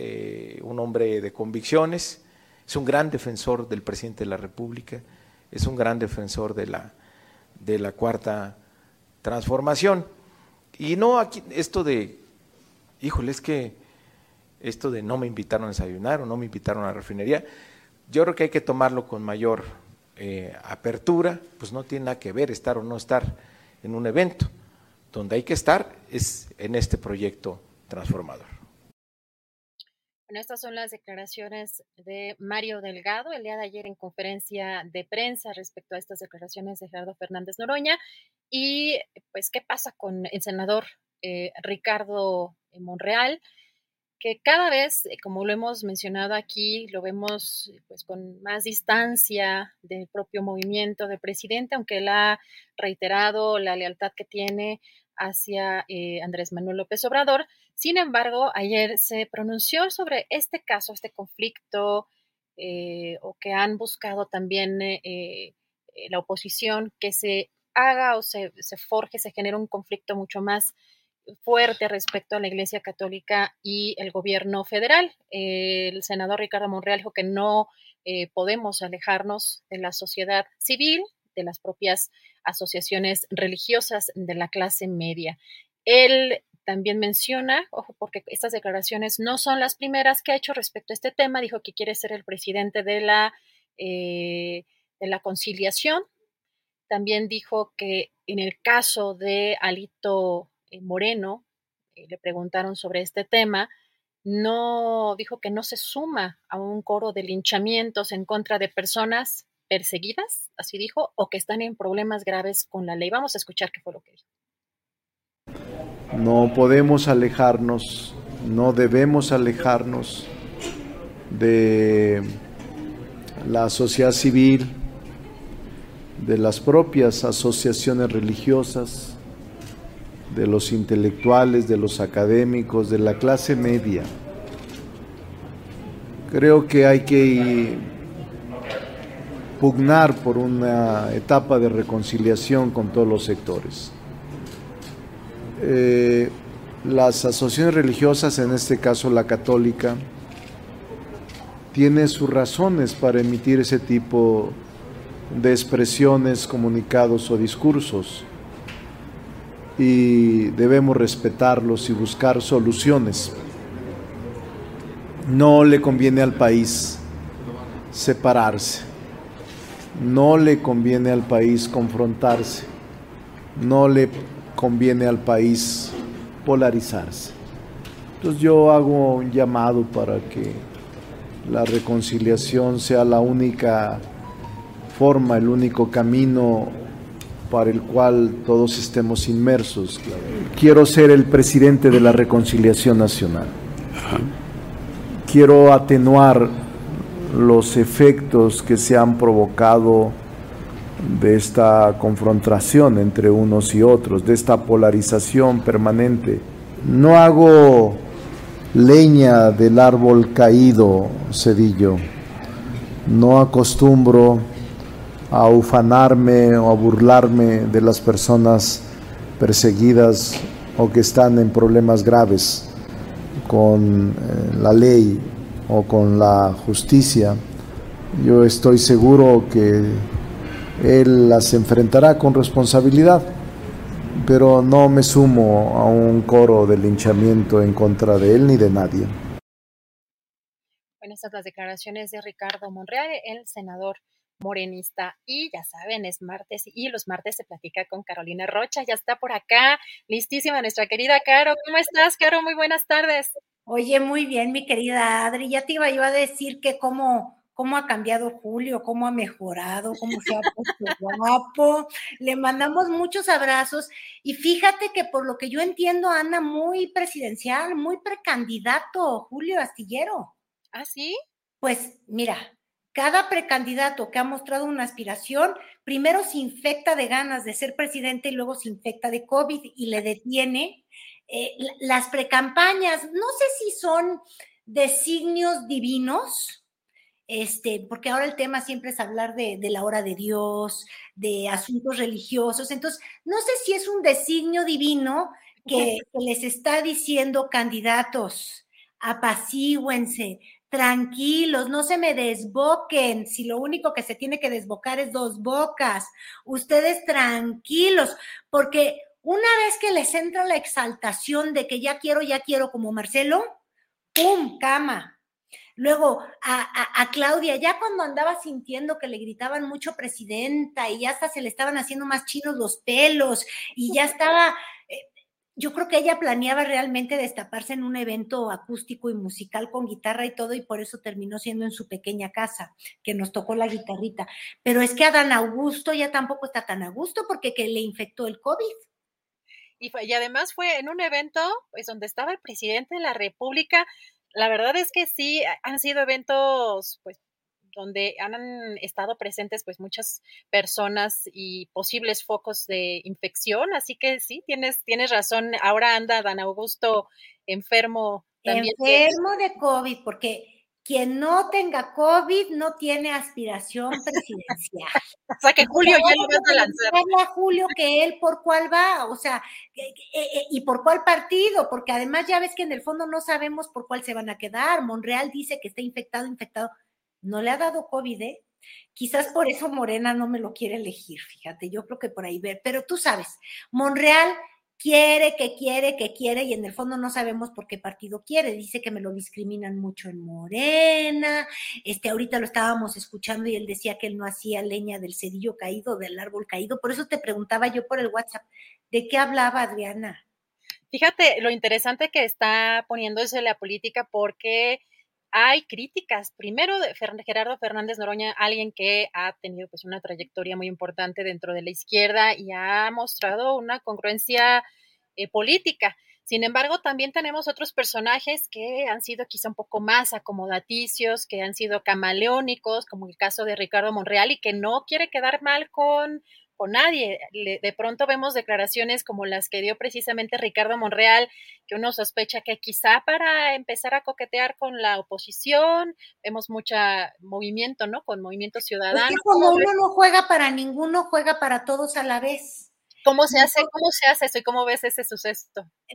un hombre de convicciones, es un gran defensor del presidente de la República, es un gran defensor de la, de la cuarta transformación. Y no aquí, esto de, híjole, es que esto de no me invitaron a desayunar o no me invitaron a la refinería, yo creo que hay que tomarlo con mayor eh, apertura, pues no tiene nada que ver estar o no estar en un evento. Donde hay que estar es en este proyecto transformador. Bueno, estas son las declaraciones de Mario Delgado el día de ayer en conferencia de prensa respecto a estas declaraciones de Gerardo Fernández Noroña. Y pues, ¿qué pasa con el senador eh, Ricardo Monreal? Que cada vez, eh, como lo hemos mencionado aquí, lo vemos pues con más distancia del propio movimiento del presidente, aunque él ha reiterado la lealtad que tiene hacia eh, Andrés Manuel López Obrador. Sin embargo, ayer se pronunció sobre este caso, este conflicto, eh, o que han buscado también la oposición que se haga o se, se, forje, se genere un conflicto mucho más fuerte respecto a la Iglesia Católica y el gobierno federal. el senador Ricardo Monreal dijo que no podemos alejarnos de la sociedad civil, de las propias asociaciones religiosas de la clase media. Él también menciona, ojo, porque estas declaraciones no son las primeras que ha hecho respecto a este tema, dijo que quiere ser el presidente de la, eh, de la conciliación. También dijo que en el caso de Alito eh, Moreno, eh, le preguntaron sobre este tema, no dijo que no se suma a un coro de linchamientos en contra de personas perseguidas, así dijo, o que están en problemas graves con la ley. Vamos a escuchar qué fue lo que dijo. No podemos alejarnos, no debemos alejarnos de la sociedad civil, de las propias asociaciones religiosas, de los intelectuales, de los académicos, de la clase media. Creo que hay que pugnar por una etapa de reconciliación con todos los sectores. Eh, las asociaciones religiosas, en este caso la católica, tiene sus razones para emitir ese tipo de expresiones, comunicados o discursos y debemos respetarlos y buscar soluciones. No le conviene al país separarse no le conviene al país confrontarse, no le conviene al país polarizarse. Entonces yo hago un llamado para que la reconciliación sea la única forma, el único camino para el cual todos estemos inmersos. Quiero ser el presidente de la reconciliación nacional. Quiero atenuar los efectos que se han provocado de esta confrontación entre unos y otros, de esta polarización permanente. No hago leña del árbol caído, Cedillo. No acostumbro a ufanarme o a burlarme de las personas perseguidas o que están en problemas graves con eh, la ley o con la justicia, yo estoy seguro que Él las enfrentará con responsabilidad, pero no me sumo a un coro de linchamiento en contra de Él ni de nadie. Bueno, estas las declaraciones de Ricardo Monreal, el senador morenista. Y ya saben, es martes y los martes se platica con Carolina Rocha. Ya está por acá, listísima nuestra querida Caro. ¿Cómo estás, Caro? Muy buenas tardes. Oye, muy bien, mi querida Adri. Ya te iba yo a decir que cómo, cómo ha cambiado Julio, cómo ha mejorado, cómo se ha puesto [laughs] guapo. Le mandamos muchos abrazos y fíjate que por lo que yo entiendo anda muy presidencial, muy precandidato Julio Astillero. ¿Ah, sí? Pues mira, cada precandidato que ha mostrado una aspiración, primero se infecta de ganas de ser presidente y luego se infecta de COVID y le detiene. Eh, las precampañas, no sé si son designios divinos, este, porque ahora el tema siempre es hablar de, la hora de Dios, de asuntos religiosos. Entonces, no sé si es un designio divino que, que les está diciendo candidatos, apacíguense, tranquilos, no se me desboquen, si lo único que se tiene que desbocar es dos bocas, ustedes tranquilos, porque una vez que les entra la exaltación de que ya quiero, ya quiero como Marcelo, ¡pum! cama. Luego a, a, Claudia, ya cuando andaba sintiendo que le gritaban mucho presidenta y ya hasta se le estaban haciendo más chinos los pelos y ya estaba yo creo que ella planeaba realmente destaparse en un evento acústico y musical con guitarra y todo, y por eso terminó siendo en su pequeña casa, que nos tocó la guitarrita. Pero es que a Dan Augusto ya tampoco está tan a gusto porque que le infectó el COVID. Y, y además fue en un evento pues, donde estaba el presidente de la República. La verdad es que sí, han sido eventos pues donde han estado presentes pues muchas personas y posibles focos de infección, así que sí, tienes, tienes razón, ahora anda Dan Augusto enfermo también. Enfermo de COVID, porque quien no tenga COVID no tiene aspiración presidencial. [laughs] o sea que Julio ya lo vas a lanzar. Julio que él por cuál va, o sea, y por cuál partido, porque además ya ves que en el fondo no sabemos por cuál se van a quedar. Monreal dice que está infectado, infectado no le ha dado COVID, ¿eh? Quizás por eso Morena no me lo quiere elegir, fíjate, yo creo que por ahí ver, pero tú sabes, Monreal quiere, que quiere, que quiere, y en el fondo no sabemos por qué partido quiere. Dice que me lo discriminan mucho en Morena. Este, ahorita lo estábamos escuchando y él decía que él no hacía leña del cedillo caído, del árbol caído. Por eso te preguntaba yo por el WhatsApp, ¿de qué hablaba Adriana? Fíjate lo interesante que está poniéndose la política porque hay críticas, primero de Gerardo Fernández Noroña, alguien que ha tenido pues una trayectoria muy importante dentro de la izquierda y ha mostrado una congruencia eh, política. Sin embargo, también tenemos otros personajes que han sido quizá un poco más acomodaticios, que han sido camaleónicos, como el caso de Ricardo Monreal, y que no quiere quedar mal con con nadie. de pronto vemos declaraciones como las que dio precisamente Ricardo Monreal, que uno sospecha que quizá para empezar a coquetear con la oposición, vemos mucho movimiento, ¿no? Con movimiento ciudadano. Es como uno no juega para ninguno, juega para todos a la vez. ¿Cómo se hace, cómo se hace eso y cómo ves ese suceso?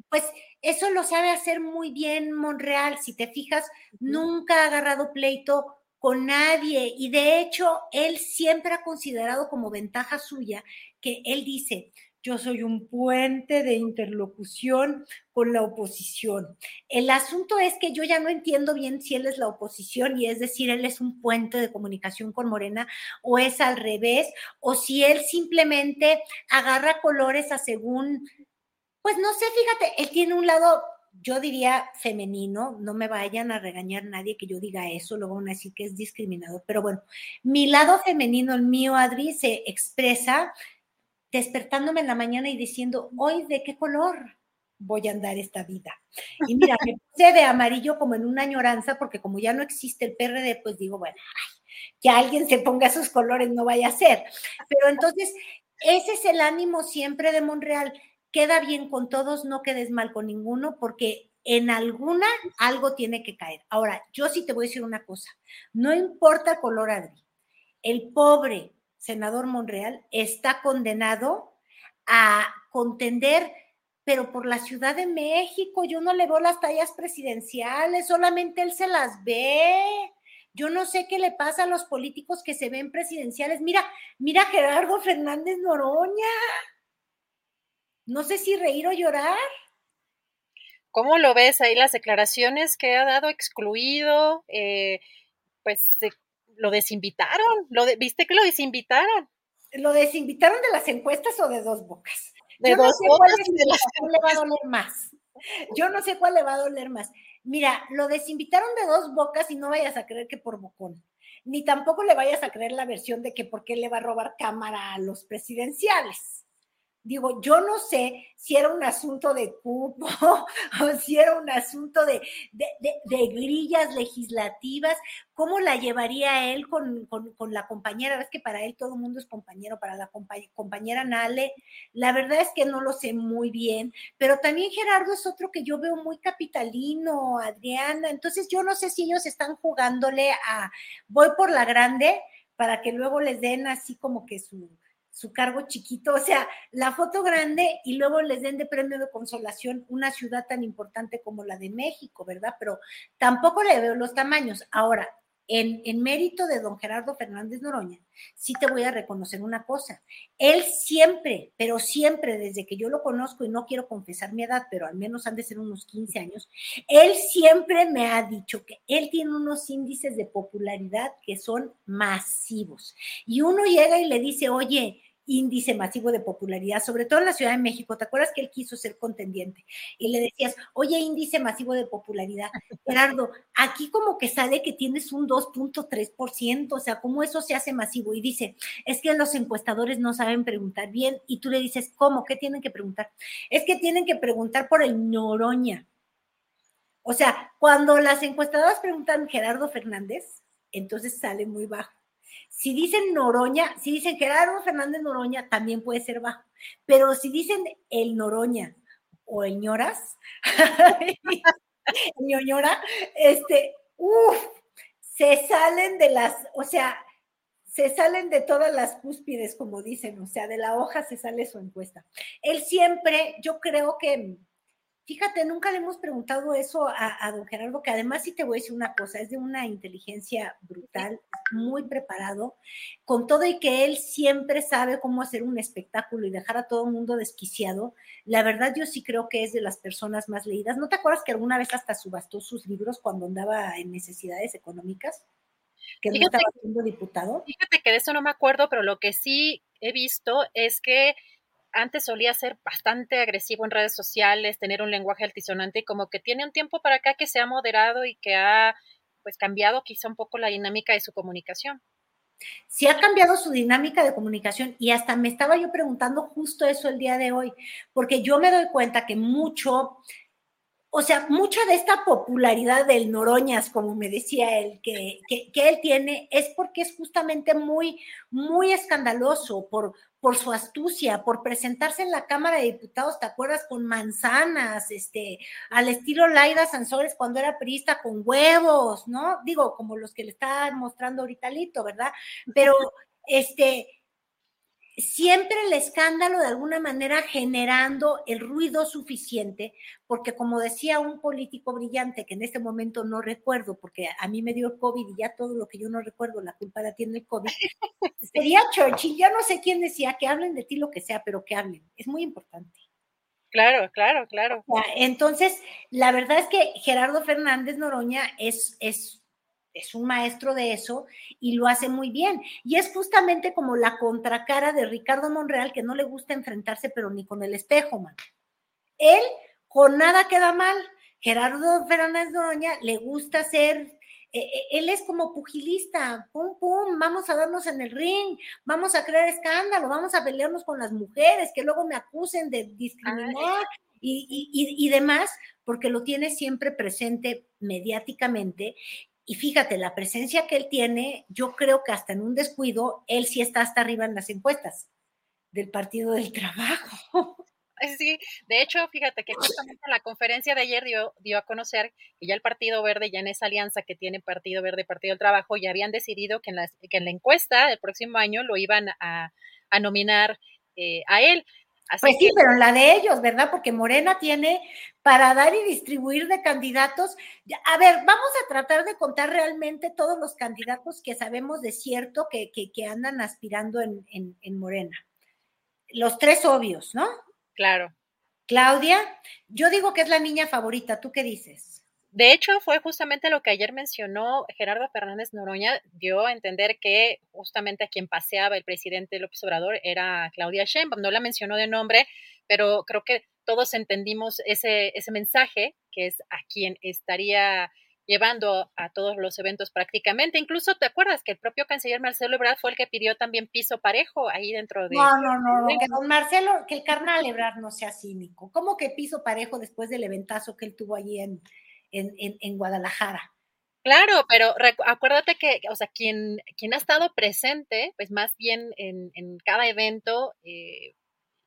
Pues eso lo sabe hacer muy bien Monreal. Si te fijas, nunca ha agarrado pleito con nadie. Y de hecho, él siempre ha considerado como ventaja suya que él dice, yo soy un puente de interlocución con la oposición. El asunto es que yo ya no entiendo bien si él es la oposición y es decir, él es un puente de comunicación con Morena o es al revés, o si él simplemente agarra colores a según, pues no sé, fíjate, él tiene un lado yo diría femenino, no me vayan a regañar nadie que yo diga eso, luego van a decir que es discriminador, pero bueno, mi lado femenino, el mío, Adri, se expresa despertándome en la mañana y diciendo, hoy de qué color voy a andar esta vida. Y mira, me [laughs] puse de amarillo como en una añoranza, porque como ya no existe el PRD, pues digo, bueno, que alguien se ponga esos colores no vaya a ser. Pero entonces, ese es el ánimo siempre de Monreal queda bien con todos, no quedes mal con ninguno, porque en alguna algo tiene que caer. Ahora, yo sí te voy a decir una cosa, no importa color, Adri, el pobre senador Monreal está condenado a contender, pero por la Ciudad de México, yo no le veo las tallas presidenciales, solamente él se las ve. Yo no sé qué le pasa a los políticos que se ven presidenciales. Mira, mira Gerardo Fernández Noroña no sé si reír o llorar. ¿Cómo lo ves ahí las declaraciones que ha dado excluido? Eh, pues lo desinvitaron, lo ¿viste que lo desinvitaron? ¿Lo desinvitaron de las encuestas o de dos bocas? De Yo dos no sé bocas cuál, de las cuál le va a doler más. Yo no sé cuál le va a doler más. Mira, lo desinvitaron de dos bocas y no vayas a creer que por bocón. Ni tampoco le vayas a creer la versión de que por qué le va a robar cámara a los presidenciales digo, yo no sé si era un asunto de cupo [laughs] o si era un asunto de, de, grillas legislativas, ¿cómo la llevaría él con, con, con la compañera? Ves que para él todo el mundo es compañero, para la compañera Nale, la verdad es que no lo sé muy bien, pero también Gerardo es otro que yo veo muy capitalino, Adriana, entonces yo no sé si ellos están jugándole a, voy por la grande para que luego les den así como que su su cargo chiquito, o sea, la foto grande y luego les den de premio de consolación una ciudad tan importante como la de México, ¿verdad? Pero tampoco le veo los tamaños. Ahora, en, en, mérito de don Gerardo Fernández Noroña, sí te voy a reconocer una cosa. Él siempre, pero siempre, desde que yo lo conozco, y no quiero confesar mi edad, pero al menos han de ser unos 15 años, él siempre me ha dicho que él tiene unos índices de popularidad que son masivos. Y uno llega y le dice, oye, índice masivo de popularidad, sobre todo en la Ciudad de México. ¿Te acuerdas que él quiso ser contendiente? Y le decías, oye, índice masivo de popularidad. [laughs] Gerardo, aquí como que sale que tienes un 2.3%, o sea, ¿cómo eso se hace masivo? Y dice, es que los encuestadores no saben preguntar bien. Y tú le dices, ¿cómo? ¿Qué tienen que preguntar? Es que tienen que preguntar por el Noroña. O sea, cuando las encuestadoras preguntan Gerardo Fernández, entonces sale muy bajo. Si dicen Noroña, si dicen Gerardo Fernández Noroña, también puede ser bajo. Pero si dicen el Noroña o el ñoras, [laughs] ñoñora, este, uff, se salen de las, o sea, se salen de todas las cúspides, como dicen, o sea, de la hoja se sale su encuesta. Él siempre, yo creo que Fíjate, nunca le hemos preguntado eso a, don Gerardo, que además sí te voy a decir una cosa, es de una inteligencia brutal, muy preparado, con todo y que él siempre sabe cómo hacer un espectáculo y dejar a todo el mundo desquiciado. La verdad, yo sí creo que es de las personas más leídas. ¿No te acuerdas que alguna vez hasta subastó sus libros cuando andaba en necesidades económicas? Que no estaba siendo diputado. Fíjate que de eso no me acuerdo, pero lo que sí he visto es que antes solía ser bastante agresivo en redes sociales, tener un lenguaje altisonante y como que tiene un tiempo para acá que se ha moderado y que ha pues cambiado quizá un poco la dinámica de su comunicación. Sí ha cambiado su dinámica de comunicación y hasta me estaba yo preguntando justo eso el día de hoy, porque yo me doy cuenta que mucho, o sea, mucha de esta popularidad del Noroñas, como me decía él, que, que, él tiene, es porque es justamente muy, muy escandaloso por, por su astucia, por presentarse en la Cámara de Diputados, ¿te acuerdas? Con manzanas, este, al estilo Laida Sansores cuando era priista con huevos, ¿no? Digo, como los que le están mostrando ahorita Lito, ¿verdad? Pero, este, siempre el escándalo de alguna manera generando el ruido suficiente, porque como decía un político brillante, que en este momento no recuerdo, porque a mí me dio el COVID y ya todo lo que yo no recuerdo, la culpa la tiene el COVID, [laughs] sería Churchill, ya no sé quién decía, que hablen de ti lo que sea, pero que hablen, es muy importante. Claro, claro, claro. Entonces, la verdad es que Gerardo Fernández Noroña es, es es un maestro de eso y lo hace muy bien. Y es justamente como la contracara de Ricardo Monreal, que no le gusta enfrentarse, pero ni con el espejo, man. Él con nada queda mal. Gerardo Fernández Noroña le gusta ser, eh, eh, él es como pugilista, pum, pum, vamos a darnos en el ring, vamos a crear escándalo, vamos a pelearnos con las mujeres, que luego me acusen de discriminar y, y demás, porque lo tiene siempre presente mediáticamente y fíjate, la presencia que él tiene, yo creo que hasta en un descuido, él sí está hasta arriba en las encuestas del Partido del Trabajo. [laughs] Sí, de hecho, fíjate que justamente en la conferencia de ayer dio, dio a conocer que ya el Partido Verde, ya en esa alianza que tiene Partido Verde, Partido del Trabajo, ya habían decidido que en la, que en la encuesta del próximo año lo iban a, a nominar eh, a él pues sí, pero la de ellos, ¿verdad? Porque Morena tiene para dar y distribuir de candidatos. A ver, vamos a tratar de contar realmente todos los candidatos que sabemos de cierto que, que, andan aspirando en, en, Morena. Los tres obvios, ¿no? Claro. Claudia, yo digo que es la niña favorita, ¿tú qué dices? De hecho, fue justamente lo que ayer mencionó Gerardo Fernández Noroña, dio a entender que justamente a quien paseaba el presidente López Obrador era Claudia Sheinbaum. No la mencionó de nombre, pero creo que todos entendimos ese, ese mensaje, que es a quien estaría llevando a todos los eventos prácticamente. Incluso te acuerdas que el propio canciller Marcelo Ebrard fue el que pidió también piso parejo ahí dentro de... No, no, no, que don Marcelo, que el carnal Ebrard no sea cínico. ¿Cómo que piso parejo después del eventazo que él tuvo allí en, en, en, Guadalajara? Claro, pero acuérdate que, o sea, quien, quien ha estado presente, pues más bien en, en cada evento, eh,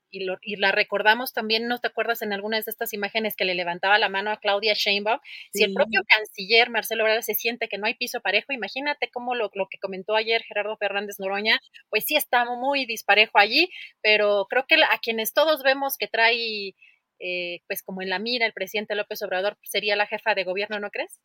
y, la recordamos también, ¿no te acuerdas en algunas de estas imágenes que le levantaba la mano a Claudia Sheinbaum? Si el propio canciller Marcelo Ebrard se siente que no hay piso parejo, imagínate cómo lo, lo, que comentó ayer Gerardo Fernández Noroña, pues sí está muy disparejo allí, pero creo que a quienes todos vemos que trae, eh, pues como en la mira el presidente López Obrador, sería la jefa de gobierno, ¿no crees?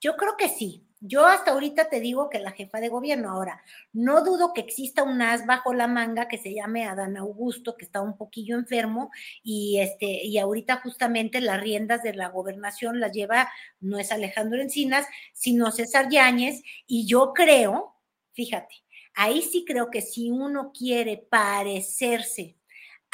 Yo creo que sí. Yo hasta ahorita te digo que la jefa de gobierno. Ahora, no dudo que exista un as bajo la manga que se llame Adán Augusto, que está un poquillo enfermo y este y ahorita justamente las riendas de la gobernación las lleva no es Alejandro Encinas, sino César Yáñez y yo creo, fíjate, ahí sí creo que si uno quiere parecerse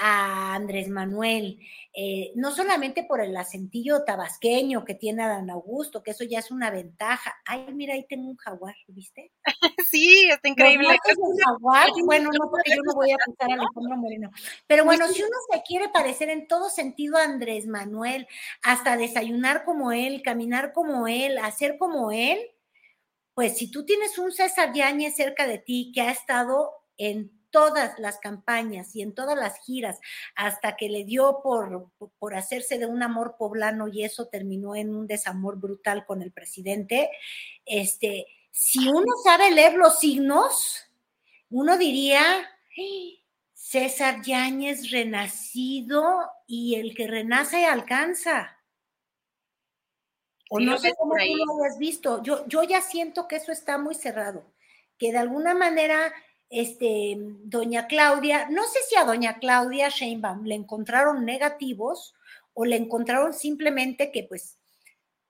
a Andrés Manuel, eh, no solamente por el acentillo tabasqueño que tiene Adán Augusto, que eso ya es una ventaja. Ay, mira, ahí tengo un jaguar, ¿viste? [laughs] Sí, está increíble. un jaguar? Bueno, no, porque yo no voy a apuntar a Alejandro Moreno. Pero bueno, si uno se quiere parecer en todo sentido a Andrés Manuel, hasta desayunar como él, caminar como él, hacer como él, pues si tú tienes un César Yáñez cerca de ti que ha estado en todas las campañas y en todas las giras, hasta que le dio por, por hacerse de un amor poblano y eso terminó en un desamor brutal con el presidente, este, si uno sabe leer los signos, uno diría, César Yáñez renacido y el que renace alcanza. O no sé cómo tú lo has visto. Yo, yo ya siento que eso está muy cerrado, que de alguna manera este, doña Claudia, no sé si a doña Claudia Sheinbaum le encontraron negativos o le encontraron simplemente que pues,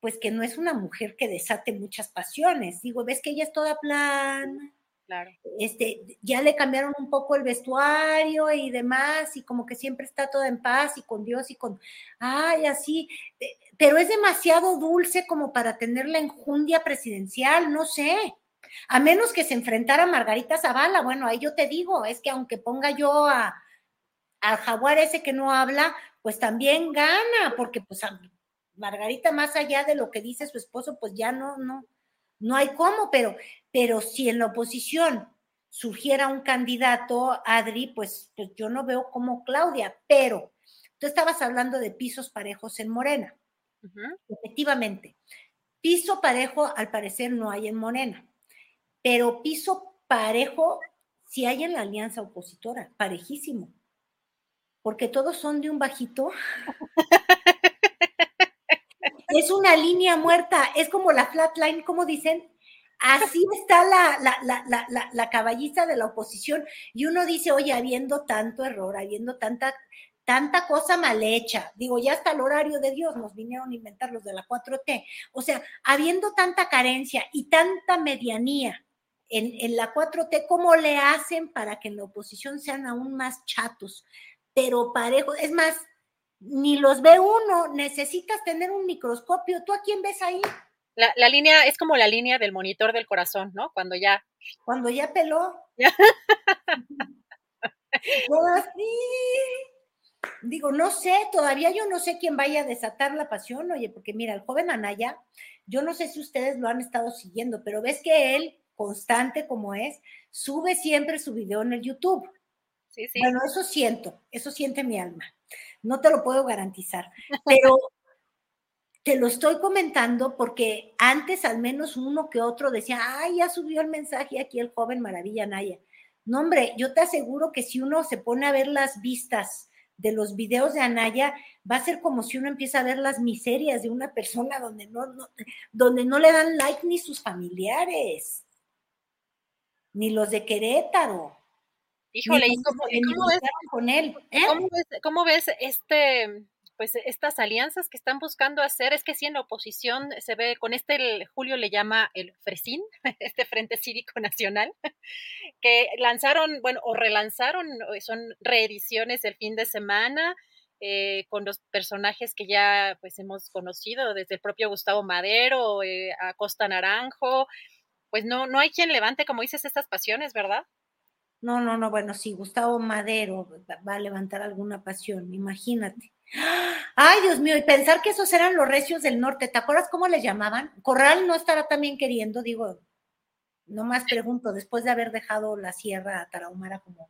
pues que no es una mujer que desate muchas pasiones. Digo, ves que ella es toda plana. Claro. Este, ya le cambiaron un poco el vestuario y demás, y como que siempre está toda en paz y con Dios y con, ay, así, eh, pero es demasiado dulce como para tener la enjundia presidencial, no sé. A menos que se enfrentara Margarita Zavala, bueno, ahí yo te digo, es que aunque ponga yo a, al jaguar ese que no habla, pues también gana, porque pues Margarita, más allá de lo que dice su esposo, pues ya no, no, no hay cómo, pero, pero si en la oposición surgiera un candidato, Adri, pues, pues yo no veo como Claudia, pero tú estabas hablando de pisos parejos en Morena. Efectivamente, piso parejo al parecer no hay en Morena pero piso parejo si hay en la alianza opositora, parejísimo, porque todos son de un bajito. [laughs] es una línea muerta, es como la flatline, como dicen, así está la, la, la, la, caballiza de la oposición. Y uno dice, oye, habiendo tanto error, habiendo tanta, tanta cosa mal hecha, digo, ya hasta el horario de Dios nos vinieron a inventar los de la 4T, o sea, habiendo tanta carencia y tanta medianía en, la 4T, ¿cómo le hacen para que en la oposición sean aún más chatos? Pero parejo, es más, ni los ve uno, necesitas tener un microscopio. ¿Tú a quién ves ahí? La, la, línea es como la línea del monitor del corazón, ¿no? Cuando ya. Cuando ya peló. [laughs] Digo, no sé, todavía yo no sé quién vaya a desatar la pasión, oye, porque mira, el joven Anaya, yo no sé si ustedes lo han estado siguiendo, pero ves que él constante como es, sube siempre su video en el YouTube. Sí, sí. Bueno, eso siento, eso siente mi alma. No te lo puedo garantizar, [laughs] pero te lo estoy comentando porque antes al menos uno que otro decía, ay, ya subió el mensaje aquí el joven Maravilla Naya. No, hombre, yo te aseguro que si uno se pone a ver las vistas de los videos de Anaya, va a ser como si uno empieza a ver las miserias de una persona donde no, no donde no le dan like ni sus familiares ni los de Querétaro. Híjole, ¿y cómo, ves, con él? ¿eh? ¿cómo, ves, este, pues estas alianzas que están buscando hacer, es que sí en la oposición se ve, con este Julio le llama el Fresín, [laughs] este Frente Cívico Nacional, [laughs] que lanzaron, bueno, o relanzaron, son reediciones el fin de semana, eh, con los personajes que ya pues hemos conocido, desde el propio Gustavo Madero, eh, a Costa Naranjo, pues no, no hay quien levante, como dices, estas pasiones, ¿verdad? No, no, no, bueno, sí, Gustavo Madero va a levantar alguna pasión, imagínate. Ay, Dios mío, y pensar que esos eran los recios del norte, ¿te acuerdas cómo les llamaban? Corral no estará también queriendo, digo, no más pregunto, después de haber dejado la sierra tarahumara como,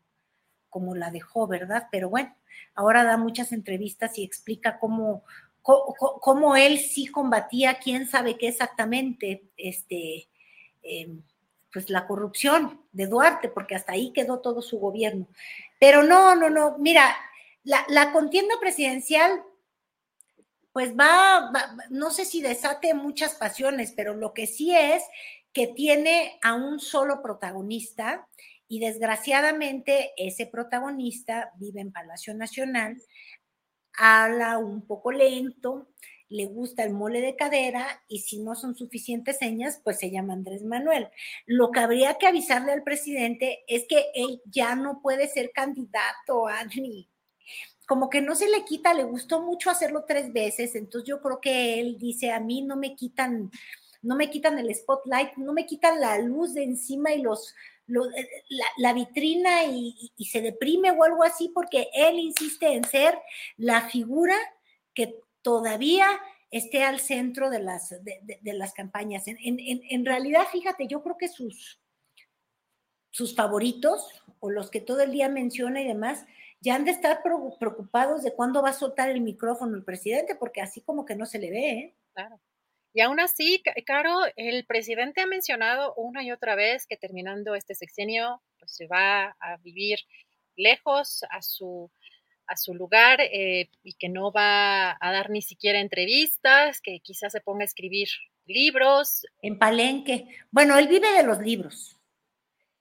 como la dejó, ¿verdad? Pero bueno, ahora da muchas entrevistas y explica cómo, cómo, él sí combatía, quién sabe qué exactamente, este, em, pues la corrupción de Duarte, porque hasta ahí quedó todo su gobierno. Pero no, no, no, mira, la, contienda presidencial, pues va, no sé si desate muchas pasiones, pero lo que sí es que tiene a un solo protagonista y desgraciadamente ese protagonista vive en Palacio Nacional, habla un poco lento, le gusta el mole de cadera y si no son suficientes señas, pues se llama Andrés Manuel. Lo que habría que avisarle al presidente es que él ya no puede ser candidato, Adri. Como que no se le quita, le gustó mucho hacerlo tres veces, entonces yo creo que él dice, a mí no me quitan, no me quitan el spotlight, no me quitan la luz de encima y los, eh, la, vitrina y, y, se deprime o algo así, porque él insiste en ser la figura que todavía esté al centro de las, de, las campañas. En, realidad, fíjate, yo creo que sus, sus favoritos o los que todo el día menciona y demás, ya han de estar preocupados de cuándo va a soltar el micrófono el presidente, porque así como que no se le ve. ¿eh? Claro. Y aún así, Caro, el presidente ha mencionado una y otra vez que terminando este sexenio, pues se va a vivir lejos a su a su lugar eh, y que no va a dar ni siquiera entrevistas, que quizás se ponga a escribir libros. En Palenque. Bueno, él vive de los libros.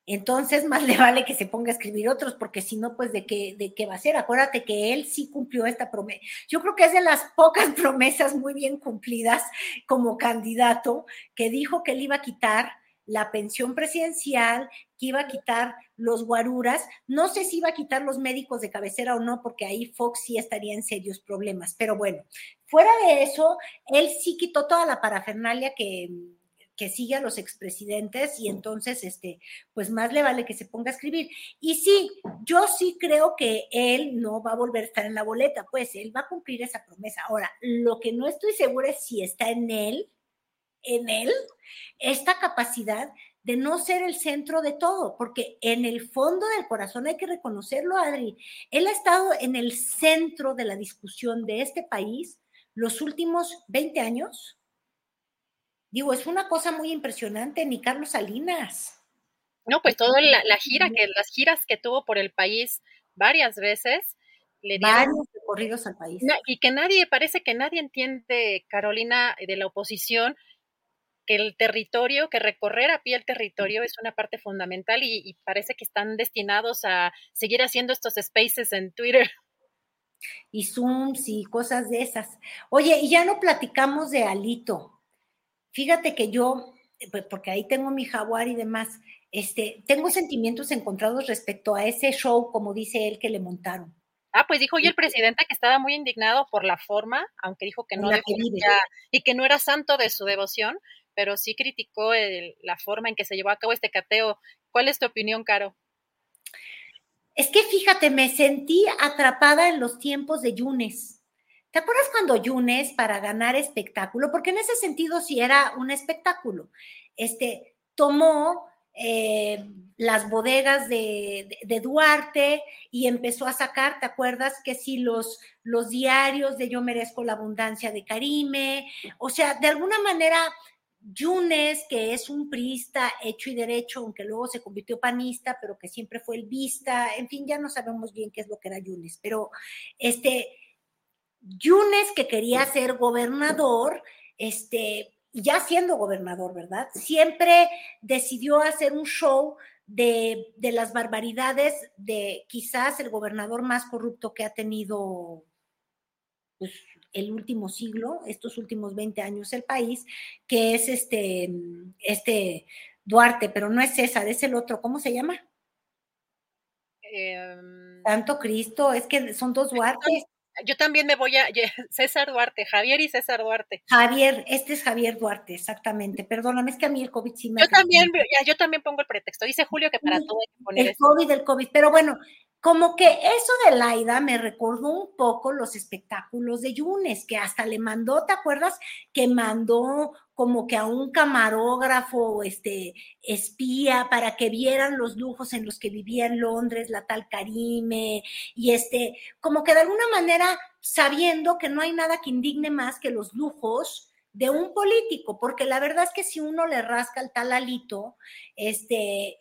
Entonces, más [laughs] le vale que se ponga a escribir otros, porque si no, pues de qué, de qué va a ser. Acuérdate que él sí cumplió esta promesa. Yo creo que es de las pocas [laughs] promesas muy bien cumplidas como candidato, que dijo que él iba a quitar la pensión presidencial, que iba a quitar los guaruras. No sé si iba a quitar los médicos de cabecera o no, porque ahí Fox sí estaría en serios problemas. Pero bueno, fuera de eso, él sí quitó toda la parafernalia que, que sigue a los expresidentes y entonces, este, pues más le vale que se ponga a escribir. Y sí, yo sí creo que él no va a volver a estar en la boleta, pues él va a cumplir esa promesa. Ahora, lo que no estoy segura es si está en él en él esta capacidad de no ser el centro de todo, porque en el fondo del corazón hay que reconocerlo, Adri, él ha estado en el centro de la discusión de este país los últimos 20 años. Digo, es una cosa muy impresionante, ni Carlos Salinas. No, pues toda la, gira, que las giras que tuvo por el país varias veces, le varios recorridos al país. Y que nadie, parece que nadie entiende, Carolina, de la oposición, que el territorio, que recorrer a pie el territorio es una parte fundamental y, parece que están destinados a seguir haciendo estos spaces en Twitter. [laughs] Y Zooms y cosas de esas. Oye, y ya no platicamos de Alito. Fíjate que yo, pues porque ahí tengo mi jaguar y demás, este, tengo sentimientos encontrados respecto a ese show, como dice él, que le montaron. Ah, pues dijo hoy el presidente que estaba muy indignado por la forma, aunque dijo que no y que no era santo de su devoción, pero sí criticó la forma en que se llevó a cabo este cateo. ¿Cuál es tu opinión, Caro? Es que fíjate, me sentí atrapada en los tiempos de Yunes. ¿Te acuerdas cuando Yunes, para ganar espectáculo, porque en ese sentido sí era un espectáculo, este, tomó eh, las bodegas de, Duarte y empezó a sacar, ¿te acuerdas? Que si los, los diarios de Yo merezco la abundancia de Karime, o sea, de alguna manera Yunes, que es un priista hecho y derecho, aunque luego se convirtió panista, pero que siempre fue el vista, en fin, ya no sabemos bien qué es lo que era Yunes, pero este, Yunes que quería ser gobernador, este, ya siendo gobernador, ¿verdad? Siempre decidió hacer un show de, de las barbaridades de quizás el gobernador más corrupto que ha tenido pues, el último siglo, estos últimos 20 años el país, que es este, este Duarte, pero no es César, es el otro, ¿cómo se llama? Em, Santo Cristo, es que son dos Duartes. Yo también me voy a [laughs] César Duarte, Javier y César Duarte. Javier, este es Javier Duarte, exactamente. Perdóname, es que a mí el COVID sí me. Yo también, yo también pongo el pretexto. Dice Julio que para todo hay que poner el COVID, el COVID. Pero bueno, como que eso de Laida me recordó un poco los espectáculos de Yunes, que hasta le mandó, ¿te acuerdas? Que mandó como que a un camarógrafo, este, espía, para que vieran los lujos en los que vivía en Londres la tal Karime, y este, como que de alguna manera sabiendo que no hay nada que indigne más que los lujos de un político, porque la verdad es que si uno le rasca el tal alito, este,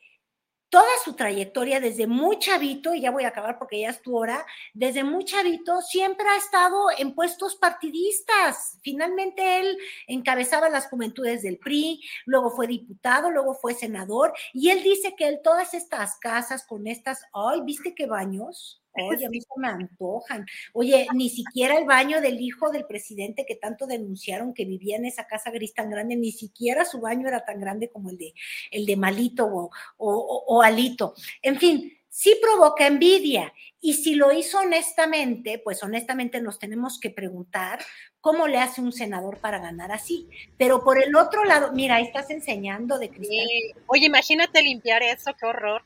toda su trayectoria desde muy chavito, y ya voy a acabar porque ya es tu hora, desde muy chavito siempre ha estado en puestos partidistas. Finalmente él encabezaba las juventudes del PRI, luego fue diputado, luego fue senador, y él dice que él todas estas casas con estas, ay, ¿viste qué baños? Oye, a mí se me antojan. Oye, ni siquiera el baño del hijo del presidente que tanto denunciaron que vivía en esa casa gris tan grande, ni siquiera su baño era tan grande como el de, el de Malito o, o, o Alito. En fin, sí provoca envidia. Y si lo hizo honestamente, pues honestamente nos tenemos que preguntar cómo le hace un senador para ganar así. Pero por el otro lado, mira, ahí estás enseñando de cristal. Oye, imagínate limpiar eso, qué horror.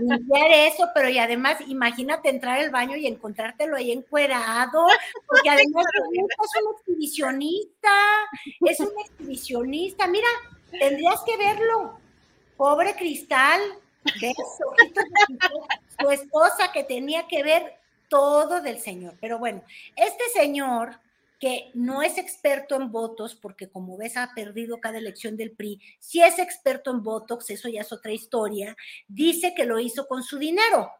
Limpiar eso, pero y además imagínate entrar al baño y encontrártelo ahí encuerado, porque [laughs] además es un exhibicionista, es un exhibicionista. Mira, tendrías que verlo. Pobre Cristal, su esposa que tenía que ver todo del señor. Pero bueno, este señor que no es experto en votos, porque como ves ha perdido cada elección del PRI, si es experto en votos, eso ya es otra historia, dice que lo hizo con su dinero.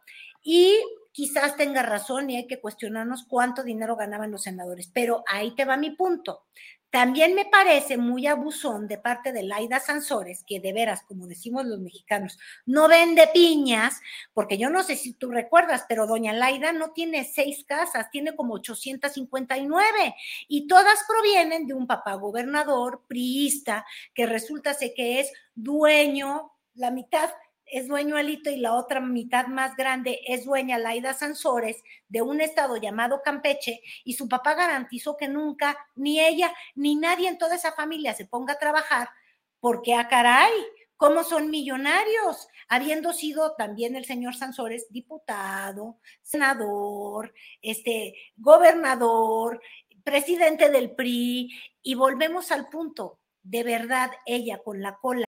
Y quizás tenga razón y hay que cuestionarnos cuánto dinero ganaban los senadores, pero ahí te va mi punto. También me parece muy abusón de parte de Laida Sansores, que de veras, como decimos los mexicanos, no vende piñas, porque yo no sé si tú recuerdas, pero doña Laida no tiene seis casas, tiene como 859 y todas provienen de un papá gobernador priista que resulta ser que es dueño, la mitad es dueño Alito y la otra mitad más grande es dueña Laida Sansores de un estado llamado Campeche y su papá garantizó que nunca ni ella ni nadie en toda esa familia se ponga a trabajar porque a ah, caray, ¿cómo son millonarios? Habiendo sido también el señor Sansores diputado, senador, este gobernador, presidente del PRI y volvemos al punto, de verdad ella con la cola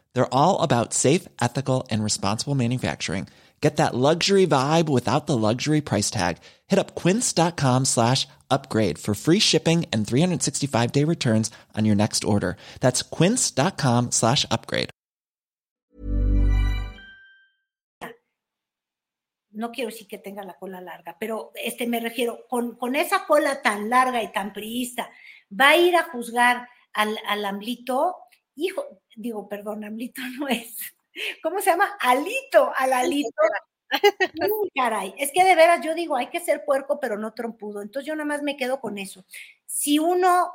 They're all about safe, ethical, and responsible manufacturing. Get that luxury vibe without the luxury price tag. Hit up quince.com slash upgrade for free shipping and 365 day returns on your next order. That's quince.com slash upgrade. No quiero decir que tenga la cola larga, pero este me refiero, con, con esa cola tan larga y tan priista, va a ir a juzgar al, al amblito, hijo, digo, perdón, amblito [laughs] no es ¿cómo se llama? Alito, al alito. [laughs] caray, es que de veras yo digo, hay que ser puerco, pero no trompudo. Entonces yo nada más me quedo con eso. Si uno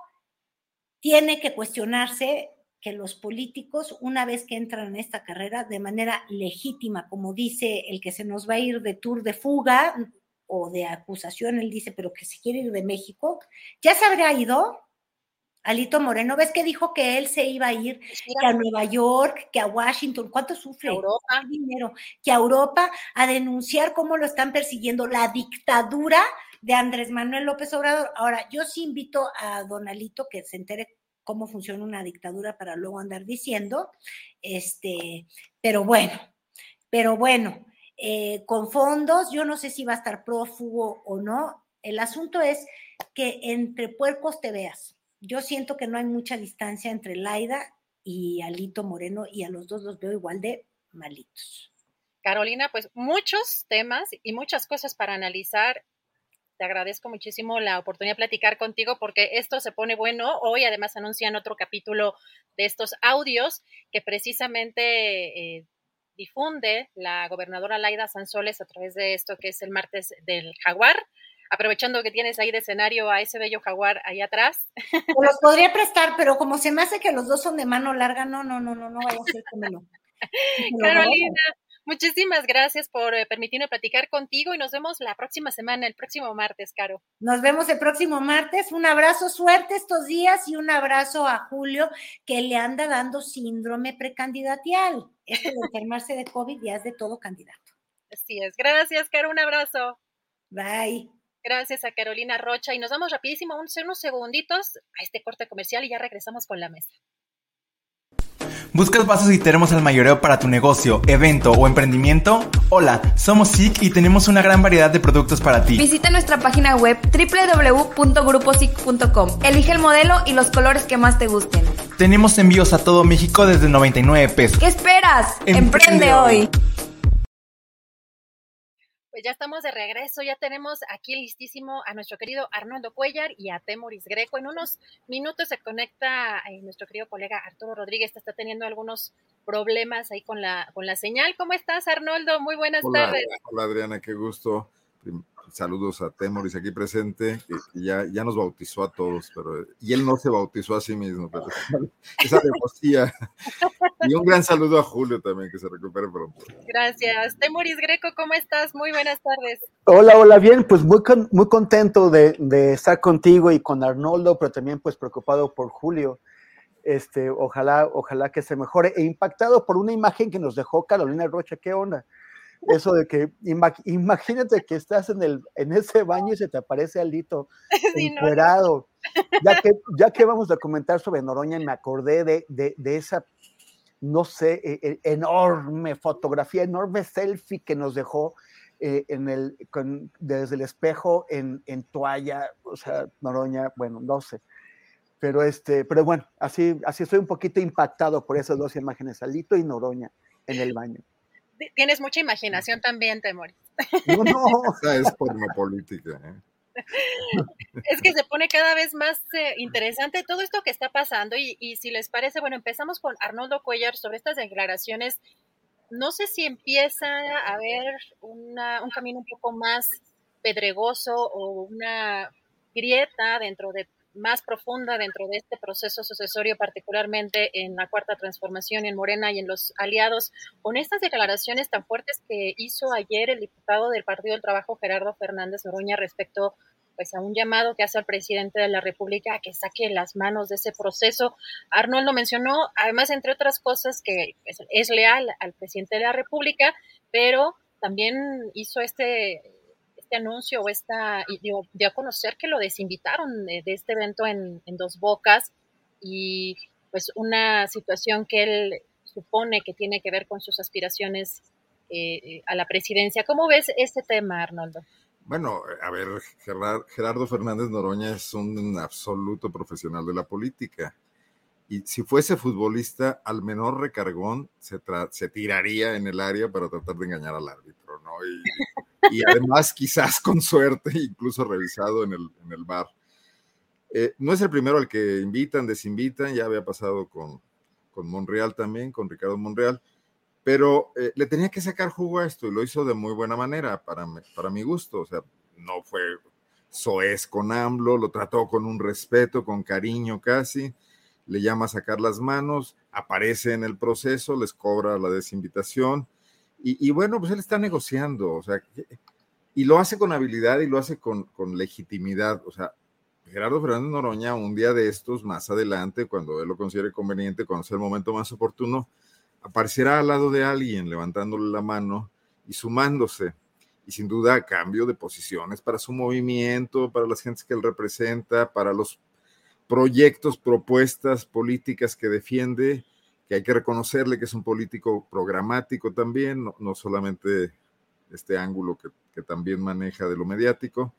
tiene que cuestionarse que los políticos, una vez que entran en esta carrera de manera legítima, como dice el que se nos va a ir de tour de fuga o de acusación, él dice, pero que se quiere ir de México, ya se habría ido Alito Moreno, ves que dijo que él se iba a ir que a Nueva York, que a Washington, ¿cuánto sufre? Europa. dinero, que a Europa a denunciar cómo lo están persiguiendo la dictadura de Andrés Manuel López Obrador. Ahora, yo sí invito a Don Alito que se entere cómo funciona una dictadura para luego andar diciendo, este, pero bueno, pero bueno, eh, con fondos, yo no sé si va a estar prófugo o no. El asunto es que entre puercos te veas yo siento que no hay mucha distancia entre Laida y Alito Moreno y a los dos los veo igual de malitos. Carolina, pues muchos temas y muchas cosas para analizar. Te agradezco muchísimo la oportunidad de platicar contigo porque esto se pone bueno. Hoy además anuncian otro capítulo de estos audios que precisamente eh, difunde la gobernadora Laida Sanzoles a través de esto que es el martes del jaguar aprovechando que tienes ahí de escenario a ese bello jaguar ahí atrás. los podría prestar, pero como se me hace que los dos son de mano larga, no, no, no, no, no vaya a ser como Carolina, muchísimas gracias por eh, permitirme platicar contigo y nos vemos la próxima semana, el próximo martes, Caro. Nos vemos el próximo martes. Un abrazo, suerte estos días y un abrazo a Julio que le anda dando síndrome precandidatial. Esto de enfermarse de COVID ya es de todo candidato. Así es. Gracias, Caro. Un abrazo. Bye. Gracias a Carolina Rocha y nos vamos rapidísimo, unos, unos segunditos a este corte comercial y ya regresamos con la mesa. ¿Buscas vasos y termos al mayoreo para tu negocio, evento o emprendimiento? Hola, somos SIC y tenemos una gran variedad de productos para ti. Visita nuestra página web www.gruposic.com. Elige el modelo y los colores que más te gusten. Tenemos envíos a todo México desde 99 pesos. ¿Qué esperas? Emprende, hoy. Pues ya estamos de regreso, ya tenemos aquí listísimo a nuestro querido Arnoldo Cuellar y a Temoris Greco. En unos minutos se conecta eh, nuestro querido colega Arturo Rodríguez, está teniendo algunos problemas ahí con la, con la señal. ¿Cómo estás, Arnoldo? Muy buenas tardes. Hola, Adriana, qué gusto saludos a Temoris aquí presente, que, ya, ya nos bautizó a todos, pero y él no se bautizó a sí mismo, pero [laughs] esa devotía. Y un gran saludo a Julio también, que se recupere pronto. Gracias. Temoris Greco, ¿cómo estás? Muy buenas tardes. Hola, hola, bien, pues muy, muy contento de, de estar contigo y con Arnoldo, pero también pues preocupado por Julio. Este, ojalá, ojalá que se mejore e impactado por una imagen que nos dejó Carolina Rocha. ¿Qué onda? Eso de que imagínate que estás en, el, en ese baño y se te aparece Alito [laughs] sí, Ya, que, ya que vamos a comentar sobre Noroña, me acordé de, de, esa, no sé, e, e, enorme fotografía, enorme selfie que nos dejó eh, en el, desde el espejo en, en, toalla, o sea, Noroña, bueno, no sé. Pero, este, pero bueno, así, así estoy un poquito impactado por esas dos imágenes, Alito y Noroña en el baño tienes mucha imaginación también, Temor. No, no, [laughs] es pornopolítica. ¿eh? [laughs] Es que se pone cada vez más eh, interesante todo esto que está pasando y, y, si les parece, bueno, empezamos con Arnoldo Cuellar sobre estas declaraciones. No sé si empieza a haber una, un camino un poco más pedregoso o una grieta dentro de más profunda dentro de este proceso sucesorio, particularmente en la cuarta transformación en Morena y en los aliados, con estas declaraciones tan fuertes que hizo ayer el diputado del Partido del Trabajo, Gerardo Fernández Oroña, respecto pues a un llamado que hace al presidente de la República a que saque las manos de ese proceso. Arnoldo mencionó, además, entre otras cosas, que pues, es leal al presidente de la República, pero también hizo este este anuncio o esta, dio, dio, a conocer que lo desinvitaron de, este evento en, Dos Bocas y pues una situación que él supone que tiene que ver con sus aspiraciones eh, a la presidencia. ¿Cómo ves este tema, Arnoldo? Bueno, a ver, Gerardo Fernández Noroña es un absoluto profesional de la política. Y si fuese futbolista, al menor recargón se, se tiraría en el área para tratar de engañar al árbitro, ¿no? Y y además quizás con suerte, incluso revisado en el, en el bar. Eh, no es el primero al que invitan, desinvitan, ya había pasado con, con Monreal también, con Ricardo Monreal, pero eh, le tenía que sacar jugo a esto y lo hizo de muy buena manera, para, para mi gusto, o sea, no fue soez con AMLO, lo trató con un respeto, con cariño casi, le llama a sacar las manos, aparece en el proceso, les cobra la desinvitación, y, bueno, pues él está negociando, o sea, y lo hace con habilidad y lo hace con, con legitimidad, o sea, Gerardo Fernández Noroña, un día de estos, más adelante, cuando él lo considere conveniente, cuando sea el momento más oportuno, aparecerá al lado de alguien, levantándole la mano y sumándose. Y sin duda, cambio de posiciones para su movimiento, para las gentes que él representa, para los proyectos, propuestas políticas que defiende, que hay que reconocerle que es un político programático también, no, solamente este ángulo que, también maneja de lo mediático.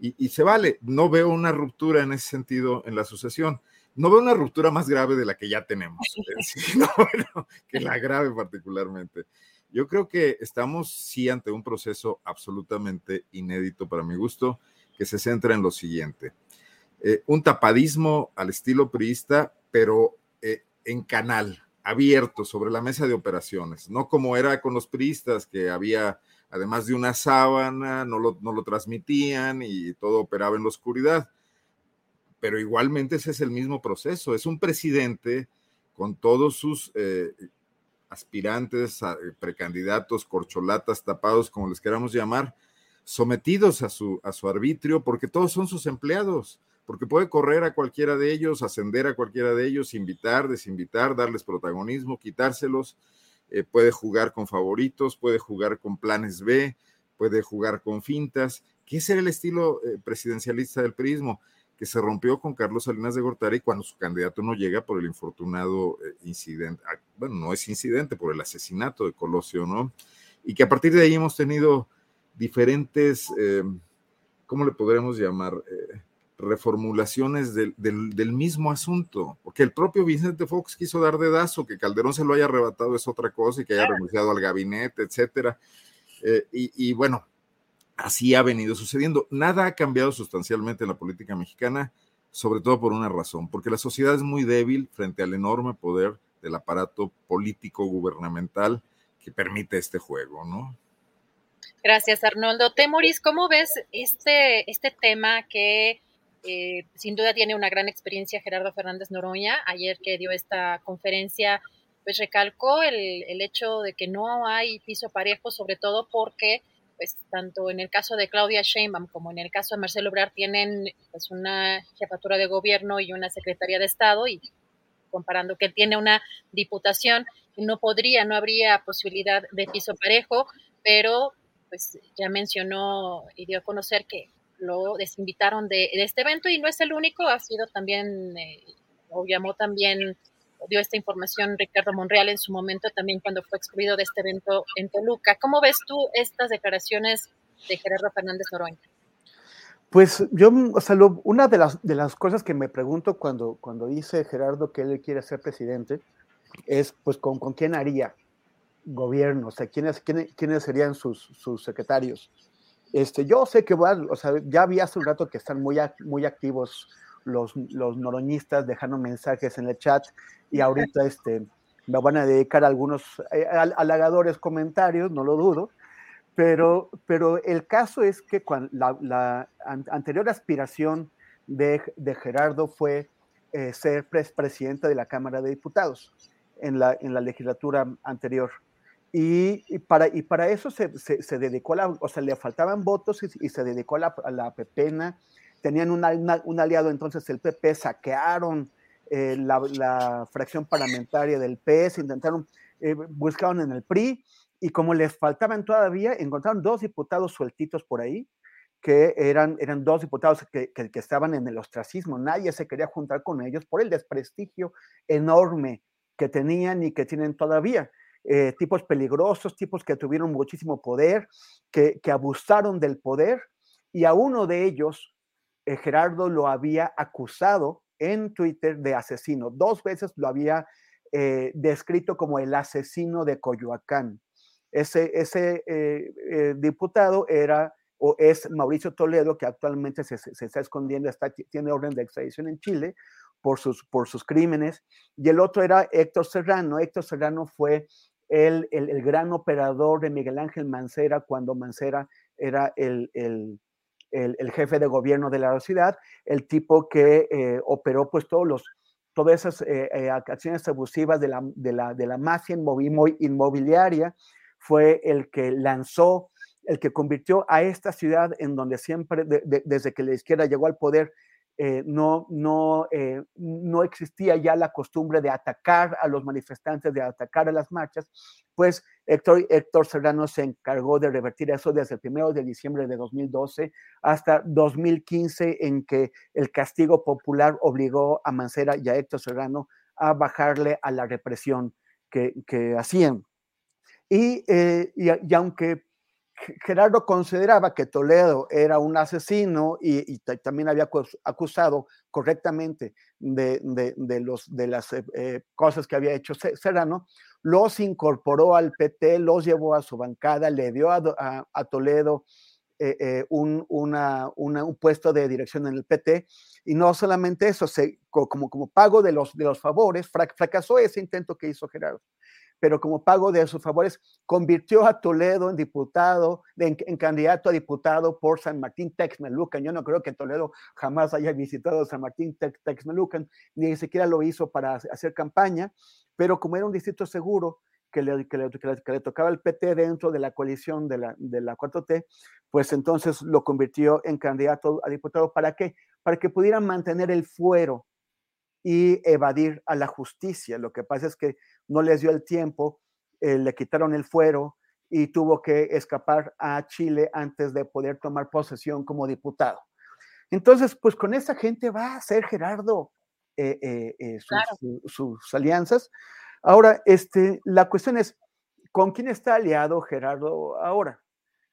Y, se vale, no veo una ruptura en ese sentido en la asociación. No veo una ruptura más grave de la que ya tenemos, [laughs] [laughs] que la grave particularmente. Yo creo que estamos sí ante un proceso absolutamente inédito para mi gusto, que se centra en lo siguiente. Eh, un tapadismo al estilo priista, pero eh, en canal, abierto, sobre la mesa de operaciones, no como era con los priistas, que había, además de una sábana, no lo, no lo transmitían y todo operaba en la oscuridad. Pero igualmente ese es el mismo proceso, es un presidente con todos sus eh, aspirantes, precandidatos, corcholatas, tapados, como les queramos llamar, sometidos a su, a su arbitrio, porque todos son sus empleados porque puede correr a cualquiera de ellos, ascender a cualquiera de ellos, invitar, desinvitar, darles protagonismo, quitárselos, eh, puede jugar con favoritos, puede jugar con planes B, puede jugar con fintas, que ese el estilo eh, presidencialista del perismo, que se rompió con Carlos Salinas de Gortari cuando su candidato no llega por el infortunado eh, incidente, ah, bueno, no es incidente, por el asesinato de Colosio, ¿no? Y que a partir de ahí hemos tenido diferentes, ¿cómo le podremos llamar? Reformulaciones del, mismo asunto, porque el propio Vicente Fox quiso dar dedazo, que Calderón se lo haya arrebatado es otra cosa y que haya renunciado al gabinete, etcétera. Eh, y, bueno, así ha venido sucediendo. Nada ha cambiado sustancialmente en la política mexicana, sobre todo por una razón, porque la sociedad es muy débil frente al enorme poder del aparato político gubernamental que permite este juego, ¿no? Gracias, Arnoldo. Temoris, ¿cómo ves este, este tema que eh, sin duda tiene una gran experiencia Gerardo Fernández Noroña. Ayer que dio esta conferencia, pues recalcó el, el hecho de que no hay piso parejo, sobre todo porque pues tanto en el caso de Claudia Sheinbaum como en el caso de Marcelo Obrar tienen pues una jefatura de gobierno y una secretaría de Estado y comparando que tiene una diputación, no podría, no habría posibilidad de piso parejo, pero pues ya mencionó y dio a conocer que lo desinvitaron de, este evento y no es el único, ha sido también, eh, o llamó también, dio esta información Ricardo Monreal en su momento también cuando fue excluido de este evento en Toluca. ¿Cómo ves tú estas declaraciones de Gerardo Fernández Noroña? Pues yo, o sea, una de las, de las cosas que me pregunto cuando, cuando dice Gerardo que él quiere ser presidente es, pues, ¿con, con quién haría gobierno? O sea, ¿quiénes, quiénes, quiénes serían sus, sus secretarios? Este, yo sé que o sea, ya vi hace un rato que están muy, muy activos los, los noroñistas dejando mensajes en el chat y ahorita [laughs] este, me van a dedicar algunos eh, halagadores comentarios, no lo dudo, pero, pero el caso es que cuando la, anterior aspiración de, de Gerardo fue eh, ser presidente de la Cámara de Diputados en la, en la legislatura anterior. Y, para, y para eso se, se, dedicó, la, o sea, le faltaban votos y, se dedicó a la, a la pepena. Tenían un aliado entonces, el PP, saquearon eh, la, la, fracción parlamentaria del PS, intentaron, eh, buscaron en el PRI, y como les faltaban todavía, encontraron dos diputados sueltitos por ahí, que eran, eran dos diputados que, que, que estaban en el ostracismo. Nadie se quería juntar con ellos por el desprestigio enorme que tenían y que tienen todavía. Eh, tipos peligrosos, tipos que tuvieron muchísimo poder, que, abusaron del poder, y a uno de ellos, eh, Gerardo lo había acusado en Twitter de asesino. Dos veces lo había eh, descrito como el asesino de Coyoacán. Ese, ese diputado era o es Mauricio Toledo, que actualmente se, está escondiendo, está, tiene orden de extradición en Chile por sus, por sus crímenes. Y el otro era Héctor Serrano. Héctor Serrano fue el, el, gran operador de Miguel Ángel Mancera cuando Mancera era el, el, jefe de gobierno de la ciudad, el tipo que eh, operó pues todos los, todas esas eh, eh, acciones abusivas de la, de la, de la mafia inmobiliaria, fue el que lanzó, el que convirtió a esta ciudad en donde siempre, desde que la izquierda llegó al poder, eh, no, no, eh, no existía ya la costumbre de atacar a los manifestantes, de atacar a las marchas, pues Héctor, Héctor Serrano se encargó de revertir eso desde el primero de diciembre de 2012 hasta 2015, en que el castigo popular obligó a Mancera y a Héctor Serrano a bajarle a la represión que, que hacían. Y, y, y aunque Gerardo consideraba que Toledo era un asesino y, también había acusado correctamente de, los, de las eh, eh, cosas que había hecho Serrano, los incorporó al PT, los llevó a su bancada, le dio a, Toledo eh, un, un, puesto de dirección en el PT y no solamente eso, como, como pago de los, de los favores, fracasó ese intento que hizo Gerardo pero como pago de sus favores, convirtió a Toledo en diputado, en, en candidato a diputado por San Martín Texmelucan. Yo no creo que Toledo jamás haya visitado San Martín Texmelucan, ni siquiera lo hizo para hacer campaña, pero como era un distrito seguro, que le, que, le, que, le, que le, tocaba el PT dentro de la coalición de la, de la 4T, pues entonces lo convirtió en candidato a diputado. ¿Para qué? Para que pudieran mantener el fuero y evadir a la justicia. Lo que pasa es que no les dio el tiempo, eh, le quitaron el fuero y tuvo que escapar a Chile antes de poder tomar posesión como diputado. Entonces, pues con esa gente va a hacer Gerardo eh, eh, sus, claro. sus, sus, alianzas. Ahora, este, la cuestión es, ¿con quién está aliado Gerardo ahora?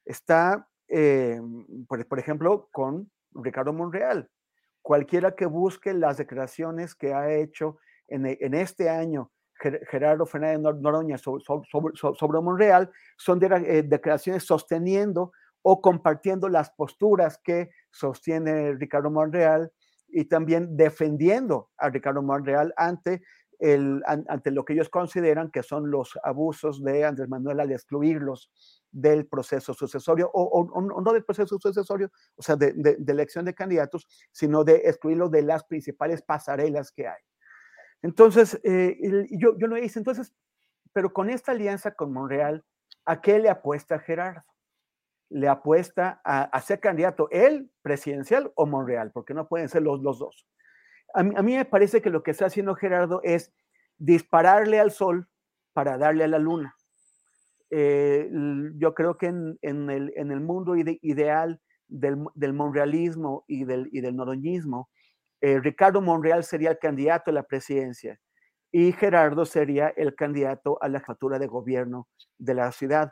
Está, por, por ejemplo, con Ricardo Monreal cualquiera que busque las declaraciones que ha hecho en, en este año Gerardo Fernández Noroña sobre, Monreal, son eh, declaraciones sosteniendo o compartiendo las posturas que sostiene Ricardo Monreal y también defendiendo a Ricardo Monreal ante, el, ante lo que ellos consideran que son los abusos de Andrés Manuel al excluirlos del proceso sucesorio, o, no del proceso sucesorio, o sea, de, de, de, elección de candidatos, sino de excluirlo de las principales pasarelas que hay. Entonces, eh, yo, yo lo hice, entonces, pero con esta alianza con Monreal, ¿a qué le apuesta Gerardo? Le apuesta a, ser candidato él, presidencial o Monreal, porque no pueden ser los, los dos. A mí, a mí me parece que lo que está haciendo Gerardo es dispararle al sol para darle a la luna. Eh, yo creo que en, el, en el, mundo ide, ideal del, del, monrealismo y del, y del noroñismo, eh, Ricardo Monreal sería el candidato a la presidencia y Gerardo sería el candidato a la jefatura de gobierno de la ciudad.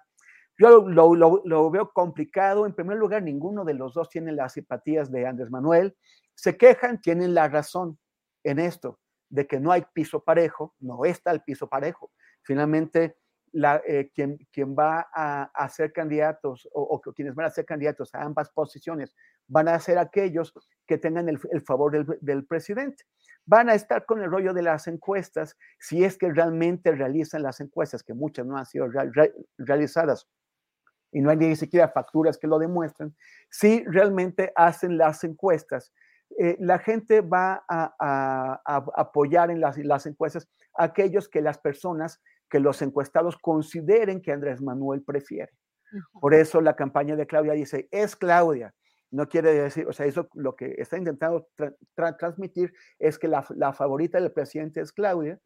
Yo lo, veo complicado. En primer lugar, ninguno de los dos tiene las simpatías de Andrés Manuel. Se quejan, tienen la razón en esto, de que no hay piso parejo, no está el piso parejo. Finalmente, la, eh, quien, va a, a ser candidatos o, o, quienes van a ser candidatos a ambas posiciones van a ser aquellos que tengan el, el favor del, del, presidente. Van a estar con el rollo de las encuestas, si es que realmente realizan las encuestas, que muchas no han sido re, re, realizadas y no hay ni siquiera facturas que lo demuestren, si realmente hacen las encuestas. Eh, la gente va a, a, a apoyar en las, las encuestas a aquellos que las personas que los encuestados consideren que Andrés Manuel prefiere. Por eso la campaña de Claudia dice, es Claudia. No quiere decir, o sea, eso lo que está intentando tra tra transmitir es que la, la, favorita del presidente es Claudia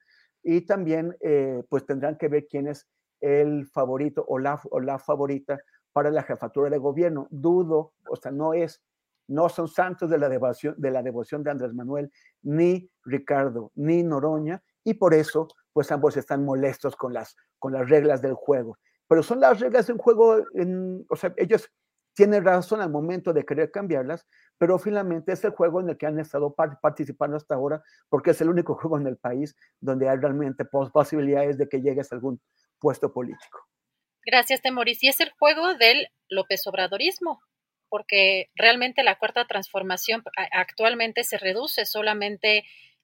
y también eh, pues tendrán que ver quién es el favorito o la, o la favorita para la jefatura de gobierno. Dudo, o sea, no es, no son santos de la devoción de, la devoción de Andrés Manuel, ni Ricardo, ni Noroña, y por eso pues ambos están molestos con las, con las reglas del juego. Pero son las reglas del juego, en, o sea, ellos tienen razón al momento de querer cambiarlas, pero finalmente es el juego en el que han estado participando hasta ahora, porque es el único juego en el país donde hay realmente posibilidades de que llegues a algún puesto político. Gracias, Temoris. Y es el juego del López Obradorismo, porque realmente la cuarta transformación actualmente se reduce solamente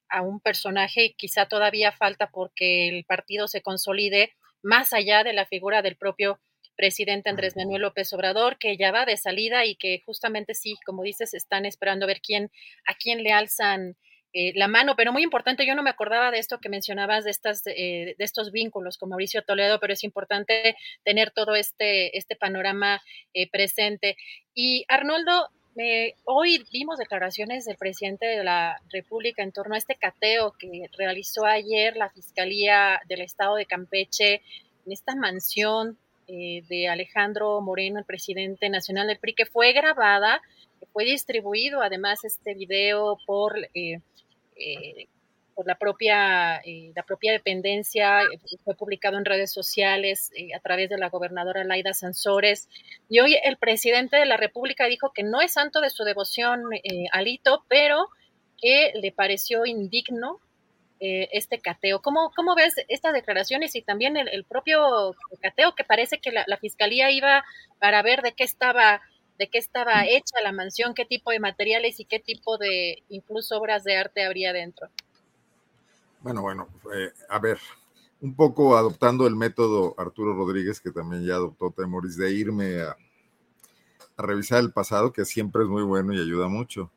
a un personaje y quizá todavía falta porque el partido se consolide más allá de la figura del propio presidente Andrés Manuel López Obrador, que ya va de salida y que justamente sí, como dices, están esperando a ver quién, a quién le alzan eh, la mano, pero muy importante, yo no me acordaba de esto que mencionabas, de, estas, eh, de estos vínculos con Mauricio Toledo, pero es importante tener todo este, este panorama eh, presente. Y Arnoldo, hoy vimos declaraciones del presidente de la República en torno a este cateo que realizó ayer la Fiscalía del Estado de Campeche en esta mansión eh, de Alejandro Moreno, el presidente nacional del PRI, que fue grabada, fue distribuido además este video por eh, eh, por la propia, eh, la propia dependencia, eh, fue publicado en redes sociales a través de la gobernadora Laida Sansores. Y hoy el presidente de la República dijo que no es santo de su devoción Alito, pero que le pareció indigno este cateo. ¿Cómo, ¿Cómo, ves estas declaraciones y también el, propio cateo que parece que la, la, fiscalía iba para ver de qué estaba de qué estaba hecha la mansión, qué tipo de materiales y qué tipo de incluso obras de arte habría dentro? Bueno, bueno, eh, a ver, un poco adoptando el método Arturo Rodríguez, que también ya adoptó Temoris, de irme a, revisar el pasado, que siempre es muy bueno y ayuda mucho.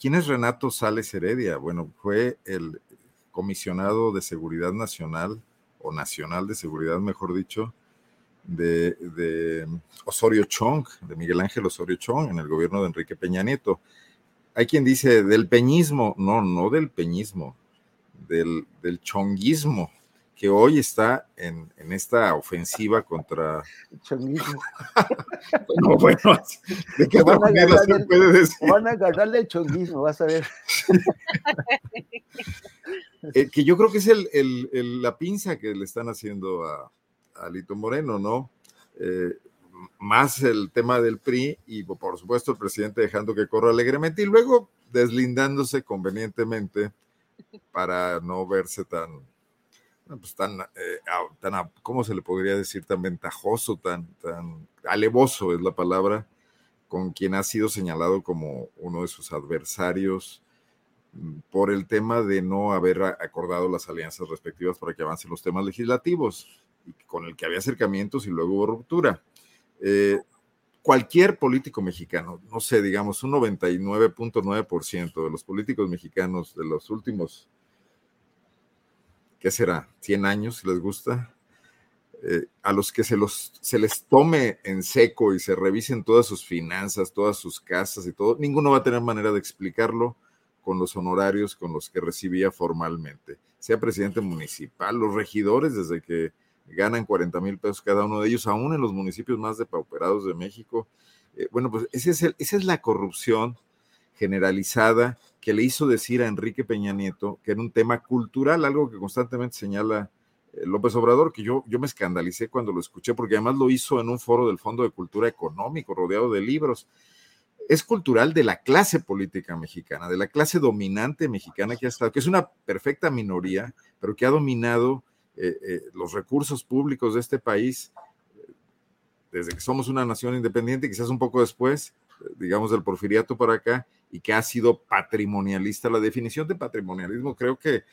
¿Quién es Renato Sales Heredia? Bueno, fue el comisionado de Seguridad Nacional, o Nacional de Seguridad, mejor dicho, de, de, Osorio Chong, de Miguel Ángel Osorio Chong, en el gobierno de Enrique Peña Nieto. Hay quien dice del peñismo, no, no del peñismo, del, del chonguismo, que hoy está en, en esta ofensiva contra... Chonguismo. [laughs] no, bueno, ¿de qué van, a el, puede decir? van a agarrarle el chonguismo, vas a ver. [laughs] eh, que yo creo que es el, el, la pinza que le están haciendo a, a Lito Moreno, ¿no? Eh, más el tema del PRI y por supuesto el presidente dejando que corra alegremente y luego deslindándose convenientemente para no verse tan, pues tan, eh, tan, ¿cómo se le podría decir? Tan ventajoso, tan, tan alevoso es la palabra, con quien ha sido señalado como uno de sus adversarios por el tema de no haber acordado las alianzas respectivas para que avancen los temas legislativos, con el que había acercamientos y luego hubo ruptura. Eh, cualquier político mexicano, no sé, digamos un 99.9% de los políticos mexicanos de los últimos, ¿qué será? 100 años, si les gusta, eh, a los que se, los, se les tome en seco y se revisen todas sus finanzas, todas sus casas y todo, ninguno va a tener manera de explicarlo con los honorarios con los que recibía formalmente, sea presidente municipal, los regidores desde que ganan 40 mil pesos cada uno de ellos, aún en los municipios más depauperados de México. Eh, bueno, pues ese es esa es la corrupción generalizada que le hizo decir a Enrique Peña Nieto que era un tema cultural, algo que constantemente señala eh, López Obrador, que yo, yo me escandalicé cuando lo escuché, porque además lo hizo en un foro del Fondo de Cultura Económico, rodeado de libros. Es cultural de la clase política mexicana, de la clase dominante mexicana que ha estado, que es una perfecta minoría, pero que ha dominado eh, eh, los recursos públicos de este país, desde que somos una nación independiente, quizás un poco después, digamos del porfiriato para acá, y que ha sido patrimonialista. La definición de patrimonialismo creo que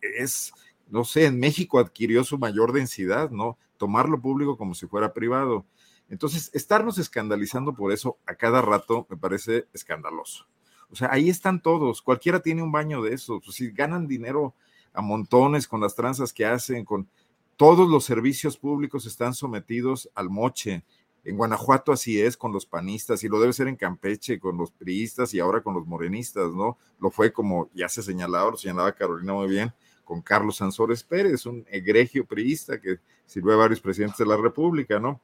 es, no sé, en México adquirió su mayor densidad, ¿no? Tomar lo público como si fuera privado. Entonces, estarnos escandalizando por eso a cada rato me parece escandaloso. O sea, ahí están todos, cualquiera tiene un baño de eso. Pues, si ganan dinero a montones con las tranzas que hacen, con todos los servicios públicos están sometidos al moche. En Guanajuato así es con los panistas y lo debe ser en Campeche con los priistas y ahora con los morenistas, ¿no? Lo fue como ya se señalaba, lo señalaba Carolina muy bien, con Carlos Sansores Pérez, un egregio priista que sirvió a varios presidentes de la República, ¿no?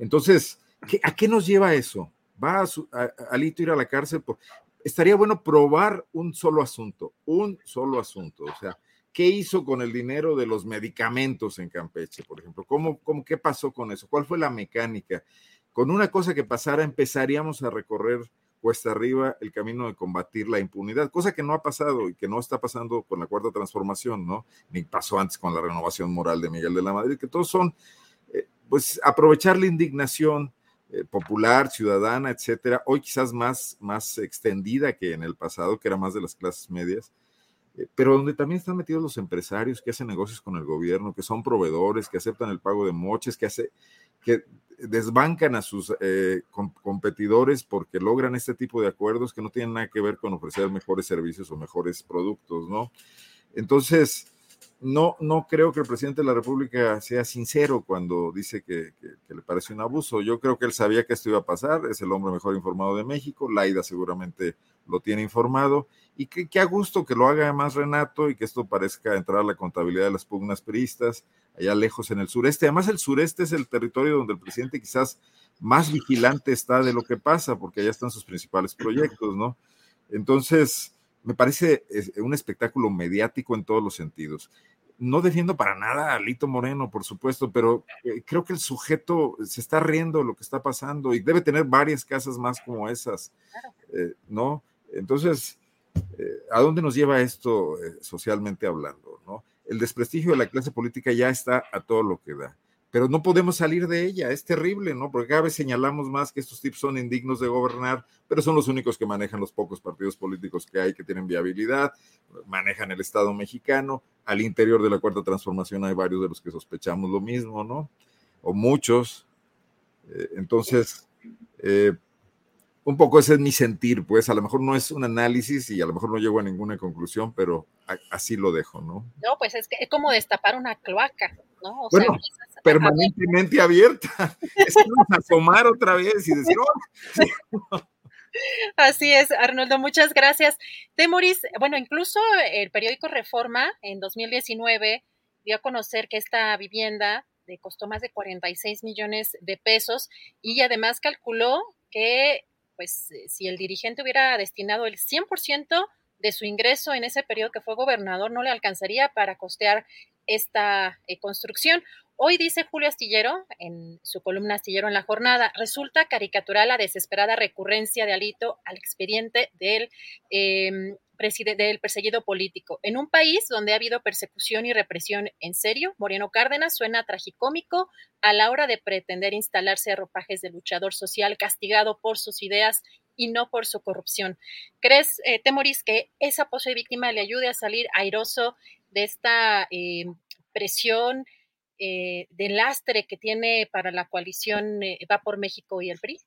Entonces, ¿a qué nos lleva eso? ¿Va a, Alito ir a la cárcel? Por, estaría bueno probar un solo asunto, un solo asunto. O sea, ¿qué hizo con el dinero de los medicamentos en Campeche, por ejemplo? ¿Cómo, cómo, ¿Qué pasó con eso? ¿Cuál fue la mecánica? Con una cosa que pasara, empezaríamos a recorrer cuesta arriba el camino de combatir la impunidad, cosa que no ha pasado y que no está pasando con la cuarta transformación, ¿no? Ni pasó antes con la renovación moral de Miguel de la Madrid, que todos son, pues, aprovechar la indignación, eh, popular, ciudadana, etcétera, hoy quizás más, más extendida que en el pasado, que era más de las clases medias, eh, pero donde también están metidos los empresarios que hacen negocios con el gobierno, que son proveedores, que aceptan el pago de moches, que, hace, que desbancan a sus eh, competidores porque logran este tipo de acuerdos que no tienen nada que ver con ofrecer mejores servicios o mejores productos, ¿no? Entonces, no, no creo que el presidente de la República sea sincero cuando dice que, le parece un abuso. Yo creo que él sabía que esto iba a pasar, es el hombre mejor informado de México, Laida seguramente lo tiene informado, y que, a gusto que lo haga además Renato y que esto parezca entrar a la contabilidad de las pugnas priistas, allá lejos en el sureste. Además, el sureste es el territorio donde el presidente quizás más vigilante está de lo que pasa, porque allá están sus principales proyectos, ¿no? Entonces, me parece un espectáculo mediático en todos los sentidos no defiendo para nada a Lito Moreno, por supuesto, pero eh, creo que el sujeto se está riendo de lo que está pasando y debe tener varias casas más como esas, eh, ¿no? Entonces, eh, ¿a dónde nos lleva esto socialmente hablando, no? El desprestigio de la clase política ya está a todo lo que da pero no podemos salir de ella, es terrible, ¿no? Porque cada vez señalamos más que estos tipos son indignos de gobernar, pero son los únicos que manejan los pocos partidos políticos que hay que tienen viabilidad, manejan el Estado mexicano, al interior de la Cuarta Transformación hay varios de los que sospechamos lo mismo, ¿no? O muchos. Eh, entonces, eh, un poco ese es mi sentir, pues a lo mejor no es un análisis y a lo mejor no llego a ninguna conclusión, pero así lo dejo, ¿no? No, pues es que es como destapar una cloaca, ¿no? O bueno, permanentemente abierta. [laughs] Es asomar otra vez y decir, Así es, Arnoldo, muchas gracias. Temoris, bueno, incluso el periódico Reforma en 2019 dio a conocer que esta vivienda le costó más de 46 millones de pesos y además calculó que pues si el dirigente hubiera destinado el 100% de su ingreso en ese periodo que fue gobernador, no le alcanzaría para costear esta eh, construcción. Hoy dice Julio Astillero, en su columna Astillero en la jornada, resulta caricatural la desesperada recurrencia de Alito al expediente del, em, del perseguido político. En un país donde ha habido persecución y represión en serio, Moreno Cárdenas suena tragicómico a la hora de pretender instalarse a ropajes de luchador social castigado por sus ideas y no por su corrupción. ¿Crees, eh, Temoris, que esa pose de víctima le ayude a salir airoso de esta em, presión? Eh, de lastre que tiene para la coalición eh, Va por México y el PRI?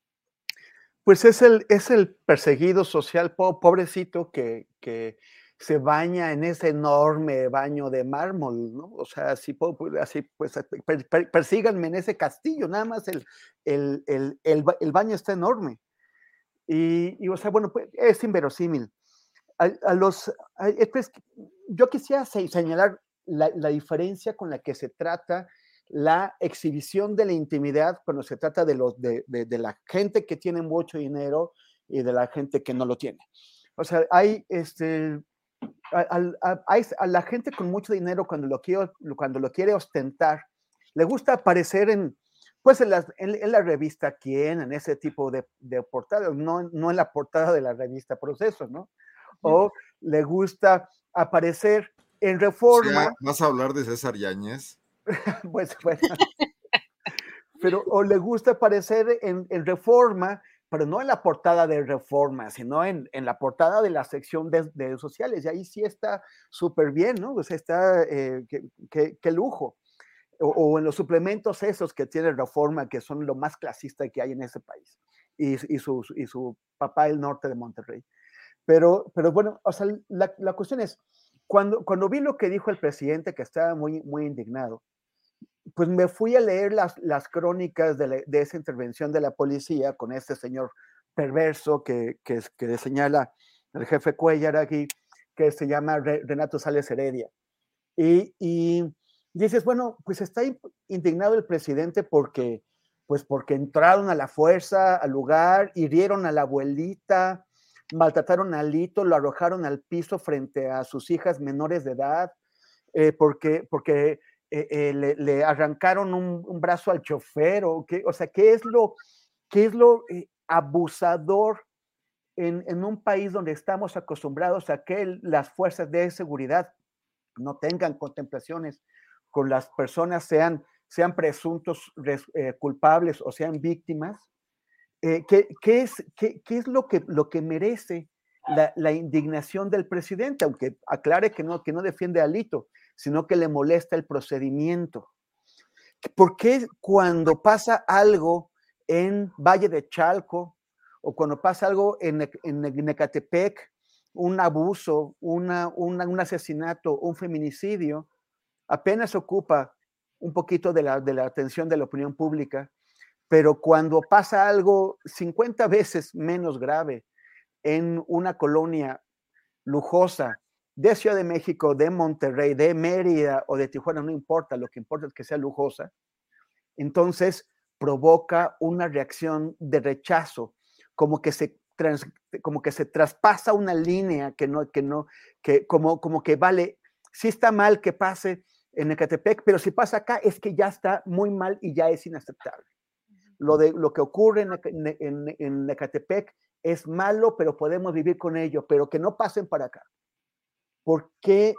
Pues es el, es el perseguido social pobrecito que, que se baña en ese enorme baño de mármol, ¿no? O sea, así, así pues persíganme en ese castillo, nada más el, el, el, el baño está enorme. Y, y, o sea, bueno, pues es inverosímil. A, los, pues, yo quisiera señalar la, diferencia con la que se trata la exhibición de la intimidad cuando se trata de, los, de, la gente que tiene mucho dinero y de la gente que no lo tiene. O sea, hay este, a, la gente con mucho dinero cuando lo, quiere, cuando lo quiere ostentar, le gusta aparecer en, pues en la, en, la revista Quién, en ese tipo de, de portadas, no, no en la portada de la revista Proceso, ¿no? O le gusta aparecer en Reforma. ¿Vas a hablar de César Yáñez? [laughs] pues bueno. pero o le gusta aparecer en, Reforma, pero no en la portada de Reforma, sino en, la portada de la sección de, sociales. Y ahí sí está súper bien, ¿no? O sea, está, eh, qué, lujo. O, en los suplementos esos que tiene Reforma, que son lo más clasista que hay en ese país. Y, su, y su papá, el norte de Monterrey. Pero, pero bueno, o sea, la, la cuestión es, cuando, cuando vi lo que dijo el presidente, que estaba muy, muy indignado, pues me fui a leer las, las crónicas de, esa intervención de la policía con este señor perverso que, que, que señala el jefe Cuellar aquí, que se llama Renato Sales Heredia. Y, y dices, bueno, pues está indignado el presidente porque, pues porque entraron a la fuerza al lugar, hirieron a la abuelita, maltrataron a Lito, lo arrojaron al piso frente a sus hijas menores de edad, eh, porque, porque eh, eh, le, arrancaron un, brazo al chofer, o, qué, o sea, ¿qué es lo, qué es lo abusador en, en, un país donde estamos acostumbrados a que las fuerzas de seguridad no tengan contemplaciones con las personas, sean, sean presuntos culpables o sean víctimas? Eh, ¿qué, es, qué, es, lo que, lo que merece la, indignación del presidente? Aunque aclare que no, que no defiende a Alito, sino que le molesta el procedimiento. ¿Por qué cuando pasa algo en Valle de Chalco o cuando pasa algo en, en un abuso, una, un asesinato, un feminicidio, apenas ocupa un poquito de la, de la atención de la opinión pública, pero cuando pasa algo 50 veces menos grave en una colonia lujosa de Ciudad de México, de Monterrey, de Mérida o de Tijuana, no importa, lo que importa es que sea lujosa, entonces provoca una reacción de rechazo, como que se, como que se traspasa una línea que no, que no, que como, como que vale, sí está mal que pase en Ecatepec, pero si pasa acá es que ya está muy mal y ya es inaceptable. Lo, de, lo que ocurre en, en, en Ecatepec es malo, pero podemos vivir con ello, pero que no pasen para acá. ¿Por qué,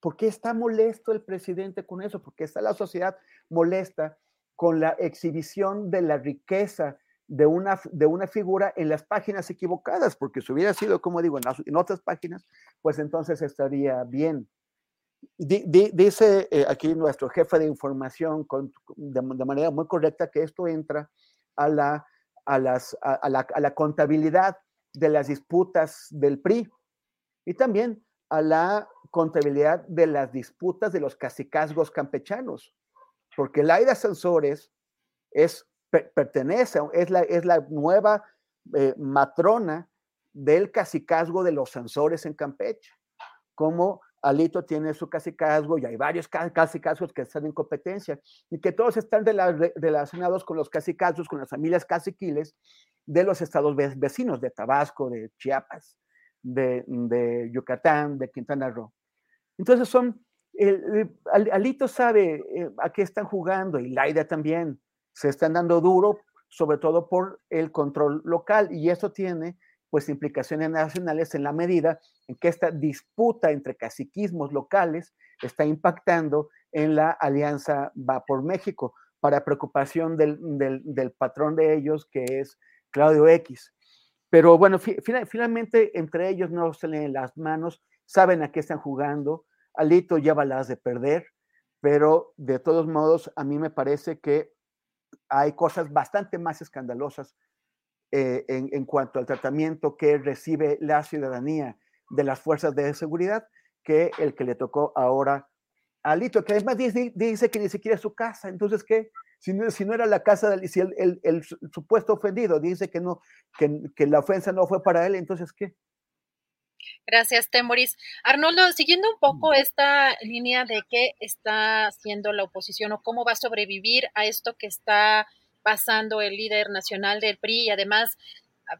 ¿Por qué está molesto el presidente con eso? Porque está la sociedad molesta con la exhibición de la riqueza de una, de una figura en las páginas equivocadas, porque si hubiera sido, como digo, en, otras páginas, pues entonces estaría bien. Dice eh, aquí nuestro jefe de información de, manera muy correcta que esto entra a la, a, las, a, la, a la contabilidad de las disputas del PRI y también a la contabilidad de las disputas de los cacicazgos campechanos, porque Laida Sansores es, pertenece, es la, es la nueva eh, matrona del cacicazgo de los Sansores en Campeche, como Alito tiene su cacicazgo y hay varios cacicazgos que están en competencia y que todos están relacionados con los cacicazgos, con las familias caciquiles de los estados vecinos de Tabasco, de Chiapas de, Yucatán, de Quintana Roo. Entonces son, Alito sabe eh, a qué están jugando y Laida también. Se están dando duro, sobre todo por el control local y eso tiene pues implicaciones nacionales en la medida en que esta disputa entre caciquismos locales está impactando en la alianza Va por México, para preocupación del, del patrón de ellos, que es Claudio X. Pero bueno, finalmente entre ellos no se leen las manos, saben a qué están jugando. Alito lleva las de perder, pero de todos modos a mí me parece que hay cosas bastante más escandalosas eh, en, cuanto al tratamiento que recibe la ciudadanía de las fuerzas de seguridad que el que le tocó ahora a Alito, que además dice, dice que ni siquiera es su casa. Entonces, ¿qué? si no, era la casa del, si el, supuesto ofendido dice que no, que, la ofensa no fue para él, entonces ¿qué? Gracias, Temoris. Arnoldo, siguiendo un poco esta línea de qué está haciendo la oposición o cómo va a sobrevivir a esto que está pasando el líder nacional del PRI y además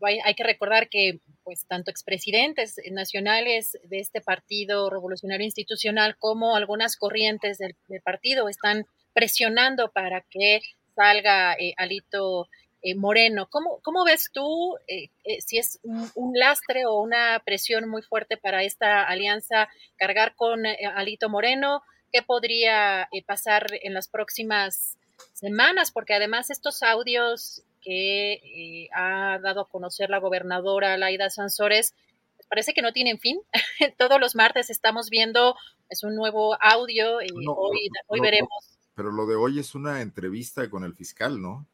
hay que recordar que pues tanto expresidentes nacionales de este partido revolucionario institucional como algunas corrientes del partido están presionando para que salga eh, Alito eh, Moreno. ¿Cómo, ¿Cómo, ves tú eh, si es un, lastre o una presión muy fuerte para esta alianza cargar con Alito Moreno? ¿Qué podría pasar en las próximas semanas? Porque además estos audios que ha dado a conocer la gobernadora Laida Sansores, pues, parece que no tienen fin. [laughs] Todos los martes estamos viendo es un nuevo audio y hoy, hoy veremos pero lo de hoy es una entrevista con el fiscal, ¿no?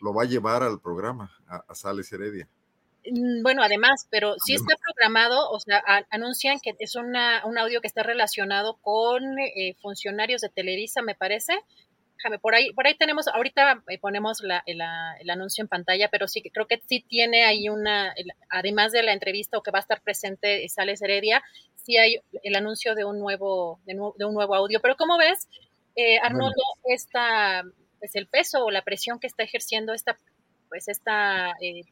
Lo, va a llevar al programa, a, Sales Heredia. Mm, bueno, además, pero sí está programado, o sea, anuncian que es una, un audio que está relacionado con eh, funcionarios de Televisa, me parece. Déjame, por ahí, por ahí tenemos, ahorita eh, ponemos la, el anuncio en pantalla, pero sí creo que sí tiene ahí una, además de la entrevista o que va a estar presente Sales Heredia, sí hay el anuncio de un nuevo, de, de un nuevo audio. Pero como ves, eh, Arnoldo, esta, pues el peso o la presión que está ejerciendo esta, pues esta... Eh,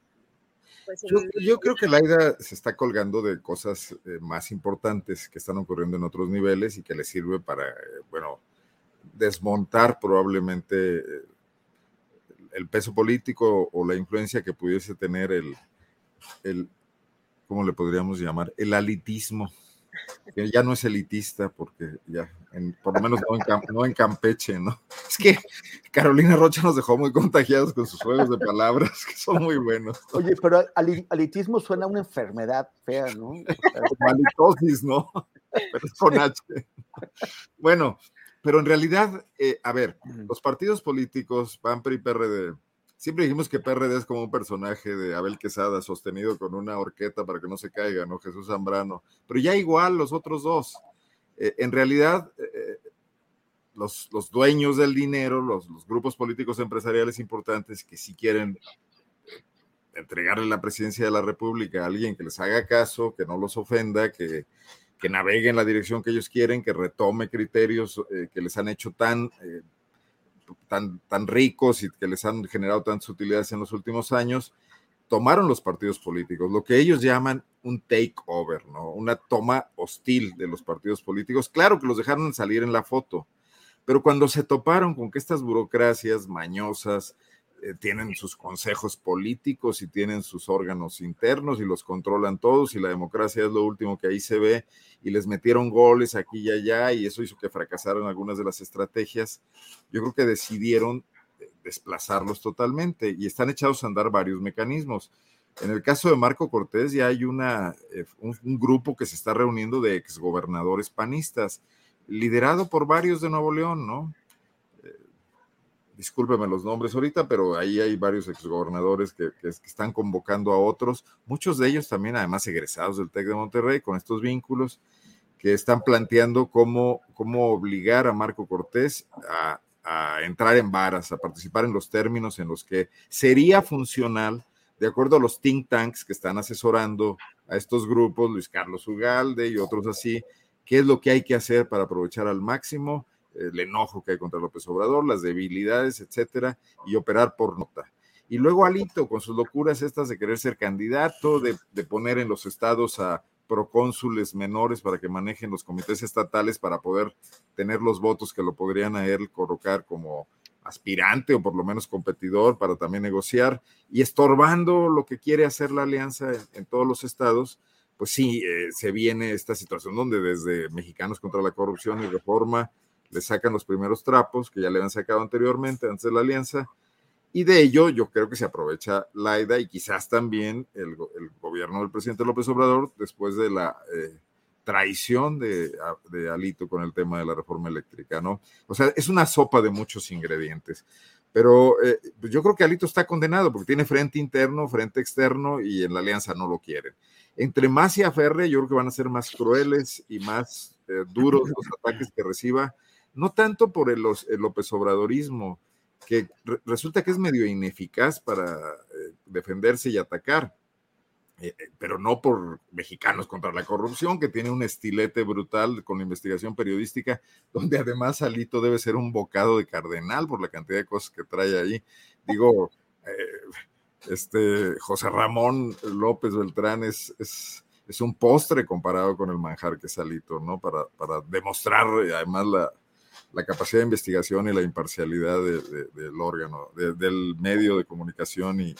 pues yo, creo que Laida se está colgando de cosas eh, más importantes que están ocurriendo en otros niveles y que le sirve para, bueno, desmontar probablemente el peso político o la influencia que pudiese tener el, el ¿cómo le podríamos llamar? El alitismo que ya no es elitista, porque ya, por lo menos no en, Campeche, ¿no? Es que Carolina Rocha nos dejó muy contagiados con sus juegos de palabras, que son muy buenos. Oye, pero alitismo suena a una enfermedad fea, ¿no? [laughs] Malitosis, ¿no? Pero es con H. Bueno, pero en realidad, eh, a ver, los partidos políticos, PAN, PRI, PRD, Siempre dijimos que PRD es como un personaje de Abel Quesada sostenido con una horqueta para que no se caiga, ¿no? Jesús Zambrano. Pero ya igual los otros dos. Eh, en realidad, eh, los, los, dueños del dinero, los, los, grupos políticos empresariales importantes que si quieren entregarle la presidencia de la República a alguien que les haga caso, que no los ofenda, que, que navegue en la dirección que ellos quieren, que retome criterios eh, que les han hecho tan, eh, tan, tan ricos y que les han generado tantas utilidades en los últimos años, tomaron los partidos políticos, lo que ellos llaman un takeover, ¿no? Una toma hostil de los partidos políticos. Claro que los dejaron salir en la foto, pero cuando se toparon con que estas burocracias mañosas, eh, tienen sus consejos políticos y tienen sus órganos internos y los controlan todos y la democracia es lo último que ahí se ve y les metieron goles aquí y allá y eso hizo que fracasaran algunas de las estrategias. Yo creo que decidieron eh, desplazarlos totalmente y están echados a andar varios mecanismos. En el caso de Marco Cortés ya hay una, eh, un, un grupo que se está reuniendo de exgobernadores panistas, liderado por varios de Nuevo León, ¿no? Discúlpeme los nombres ahorita, pero ahí hay varios exgobernadores que, que, están convocando a otros, muchos de ellos también además egresados del TEC de Monterrey con estos vínculos, que están planteando cómo, cómo obligar a Marco Cortés a, a entrar en varas, a participar en los términos en los que sería funcional, de acuerdo a los think tanks que están asesorando a estos grupos, Luis Carlos Ugalde y otros así, qué es lo que hay que hacer para aprovechar al máximo el enojo que hay contra López Obrador, las debilidades, etcétera, y operar por nota. Y luego Alito, con sus locuras estas de querer ser candidato, de, poner en los estados a procónsules menores para que manejen los comités estatales para poder tener los votos que lo podrían a él colocar como aspirante o por lo menos competidor para también negociar y estorbando lo que quiere hacer la alianza en, en todos los estados, pues sí, eh, se viene esta situación donde desde Mexicanos contra la Corrupción y Reforma, le sacan los primeros trapos que ya le habían sacado anteriormente, antes de la alianza, y de ello yo creo que se aprovecha Laida y quizás también el, gobierno del presidente López Obrador después de la eh, traición de, Alito con el tema de la reforma eléctrica, ¿no? O sea, es una sopa de muchos ingredientes. Pero eh, yo creo que Alito está condenado porque tiene frente interno, frente externo y en la alianza no lo quieren. Entre más se aferre, yo creo que van a ser más crueles y más eh, duros los ataques que reciba no tanto por el, López Obradorismo, que re, resulta que es medio ineficaz para eh, defenderse y atacar, eh, eh, pero no por mexicanos contra la corrupción, que tiene un estilete brutal con investigación periodística, [laughs] donde además Alito debe ser un bocado de cardenal por la cantidad de cosas que trae ahí. Digo, este José Ramón López Beltrán es, es es un postre comparado con el manjar que es Alito, ¿no? Para, para demostrar además la, la capacidad de investigación y la imparcialidad de, de, del órgano, de, del medio de comunicación y,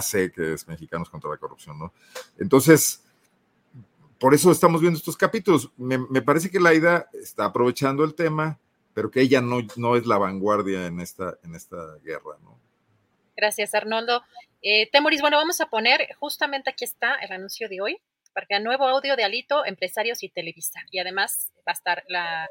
sé que es Mexicanos contra la Corrupción, ¿no? Entonces, por eso estamos viendo estos capítulos. Me, me parece que Laida está aprovechando el tema, pero que ella no, no es la vanguardia en esta, en esta guerra, ¿no? Gracias, Arnoldo. Eh, Temoris, bueno, vamos a poner, justamente aquí está el anuncio de hoy, para que nuevo audio de Alito, Empresarios y Televisa. Y además va a estar la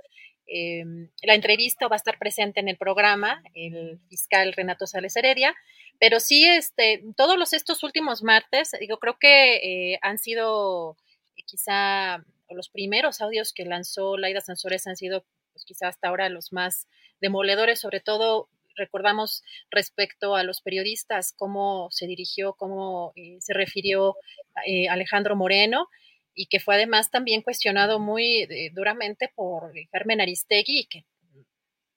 eh, la entrevista va a estar presente en el programa, el fiscal Renato Sales Heredia, pero sí, este, todos los estos últimos martes, digo, creo que eh, han sido eh, quizá los primeros audios que lanzó Laida Sansores han sido, pues quizá hasta ahora los más demoledores, sobre todo recordamos respecto a los periodistas, cómo se dirigió, cómo eh, se refirió Alejandro Moreno y que fue además también cuestionado muy eh, duramente por Carmen Aristegui y que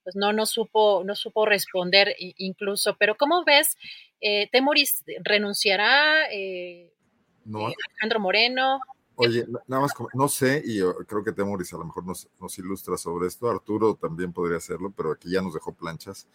pues no, no supo, no supo responder incluso. Pero ¿cómo ves? Eh, ¿Temoris renunciará? Eh, no. Alejandro Moreno. Oye, nada más, no sé, y yo creo que Temoris a lo mejor nos, nos, ilustra sobre esto. Arturo también podría hacerlo, pero aquí ya nos dejó planchas.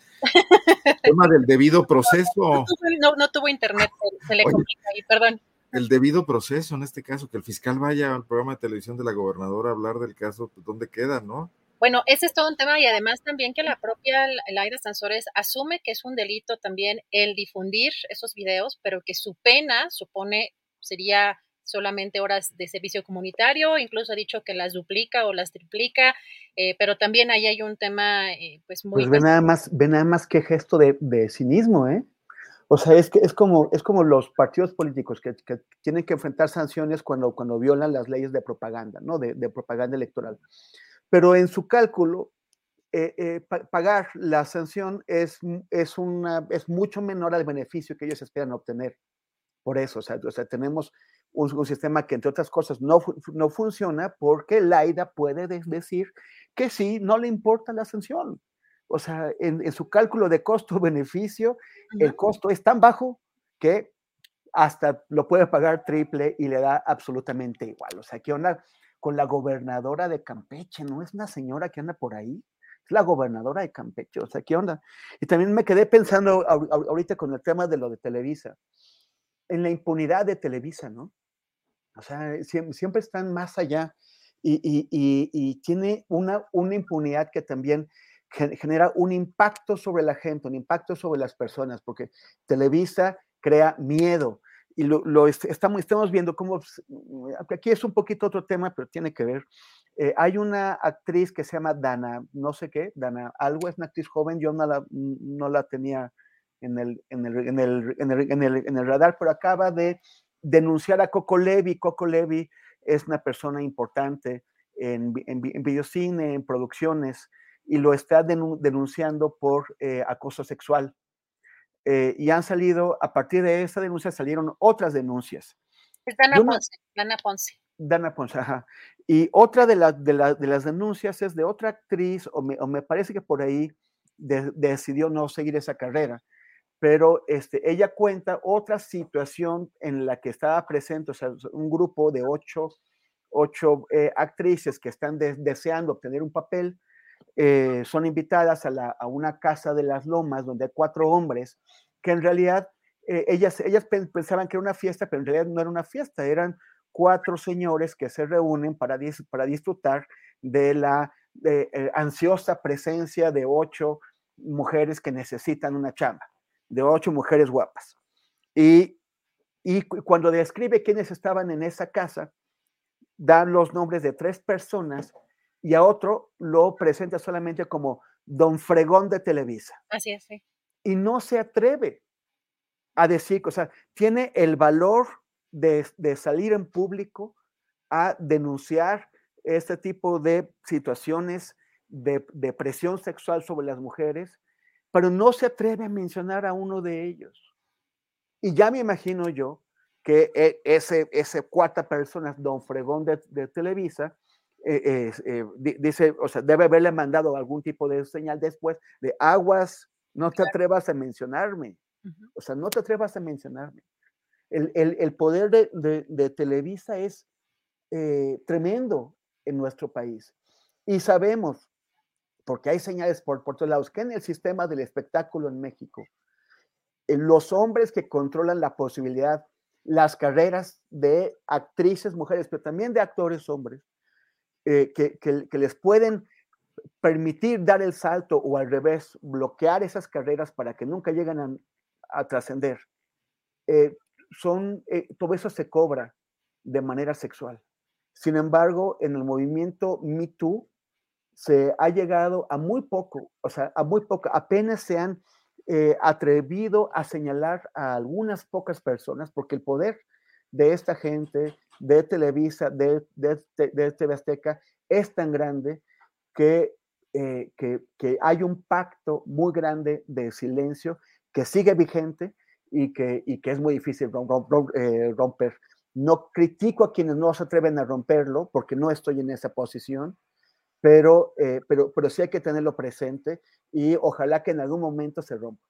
El tema del debido proceso. [laughs] No, no, tuvo, no, no tuvo internet, se le complica ahí, perdón el debido proceso en este caso, que el fiscal vaya al programa de televisión de la gobernadora a hablar del caso, pues, ¿dónde queda, no? Bueno, ese es todo un tema y además también que la propia Laida Sansores asume que es un delito también el difundir esos videos, pero que su pena supone sería solamente horas de servicio comunitario, incluso ha dicho que las duplica o las triplica, eh, pero también ahí hay un tema eh, pues muy... Pues ve nada más, ve nada más qué gesto de, de cinismo, ¿eh? O sea, es, que, es, como, es como los partidos políticos que, que, tienen que enfrentar sanciones cuando, cuando violan las leyes de propaganda, ¿no? De, propaganda electoral. Pero en su cálculo, eh, eh, pagar la sanción es, es, una, es mucho menor al beneficio que ellos esperan obtener. Por eso, o sea, o sea tenemos un, sistema que, entre otras cosas, no, no funciona porque Laida puede decir que sí, no le importa la sanción. O sea, en, su cálculo de costo-beneficio, [laughs] el costo es tan bajo que hasta lo puede pagar triple y le da absolutamente igual. O sea, ¿qué onda con la gobernadora de Campeche? ¿No es una señora que anda por ahí? Es la gobernadora de Campeche. O sea, ¿qué onda? Y también me quedé pensando ahorita con el tema de lo de Televisa, en la impunidad de Televisa, ¿no? O sea, siempre, están más allá y, tiene una, una impunidad que también genera un impacto sobre la gente, un impacto sobre las personas, porque Televisa crea miedo. Y lo, estamos, viendo cómo, pues, aquí es un poquito otro tema, pero tiene que ver. Eh, hay una actriz que se llama Dana, no sé qué, Dana, algo es una actriz joven, yo no la, no la tenía en el, en el, en el, en el, en en radar, pero acaba de denunciar a Coco Levi. Coco Levi es una persona importante en, en, videocine, en producciones, y lo está denunciando por eh, acoso sexual. Eh, y han salido, a partir de esa denuncia salieron otras denuncias. Es Dana Ponce. Dana Ponce. Dana Ponce, ajá. Y otra de, de, las denuncias es de otra actriz, o me, parece que por ahí decidió no seguir esa carrera, pero este, ella cuenta otra situación en la que estaba presente, o sea, un grupo de ocho, ocho eh, actrices que están deseando obtener un papel, eh, son invitadas a, una casa de las lomas donde hay cuatro hombres que en realidad eh, ellas, ellas pensaban que era una fiesta, pero en realidad no era una fiesta, eran cuatro señores que se reúnen para, para disfrutar de la ansiosa presencia de ocho mujeres que necesitan una chamba de ocho mujeres guapas. Y, cuando describe quiénes estaban en esa casa, dan los nombres de tres personas y a otro lo presenta solamente como Don Fregón de Televisa. Así es, sí. Y no se atreve a decir, o sea, tiene el valor de, salir en público a denunciar este tipo de situaciones de, de, presión sexual sobre las mujeres pero no se atreve a mencionar a uno de ellos. Y ya me imagino yo que e, ese, ese cuarta persona, don Fregón de, Televisa, eh, eh, dice, o sea, debe haberle mandado algún tipo de señal después de aguas, no te atrevas a mencionarme. O sea, no te atrevas a mencionarme. El, poder de, Televisa es eh, tremendo en nuestro país. Y sabemos porque hay señales por, por todos lados, que en el sistema del espectáculo en México, eh, los hombres que controlan la posibilidad, las carreras de actrices mujeres, pero también de actores hombres, eh, que, les pueden permitir dar el salto o al revés, bloquear esas carreras para que nunca lleguen a, trascender, eh, son, todo eso se cobra de manera sexual. Sin embargo, en el movimiento Me Too, se ha llegado a muy poco, o sea, a muy poco, apenas se han eh, atrevido a señalar a algunas pocas personas, porque el poder de esta gente, de Televisa, de, de, de TV Azteca, es tan grande que, eh, que, que, hay un pacto muy grande de silencio que sigue vigente y que, y que es muy difícil eh, romper. No critico a quienes no se atreven a romperlo, porque no estoy en esa posición, pero, eh, pero, pero sí hay que tenerlo presente y ojalá que en algún momento se rompa.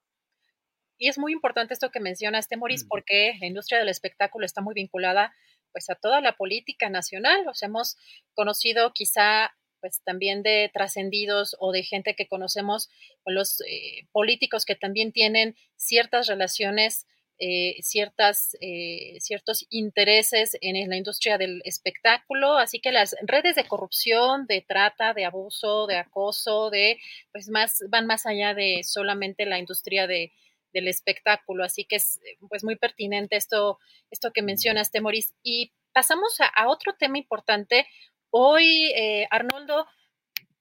Y es muy importante esto que mencionas, Temoris, porque la industria del espectáculo está muy vinculada pues a toda la política nacional. Los hemos conocido quizá pues también de trascendidos o de gente que conocemos, los eh, políticos que también tienen ciertas relaciones eh, ciertas, eh, ciertos intereses en la industria del espectáculo, así que las redes de corrupción, de trata, de abuso, de acoso, de pues más van más allá de solamente la industria de, del espectáculo, así que es pues muy pertinente esto, esto que mencionas, Temoris. Y pasamos a, otro tema importante. Hoy, eh, Arnoldo,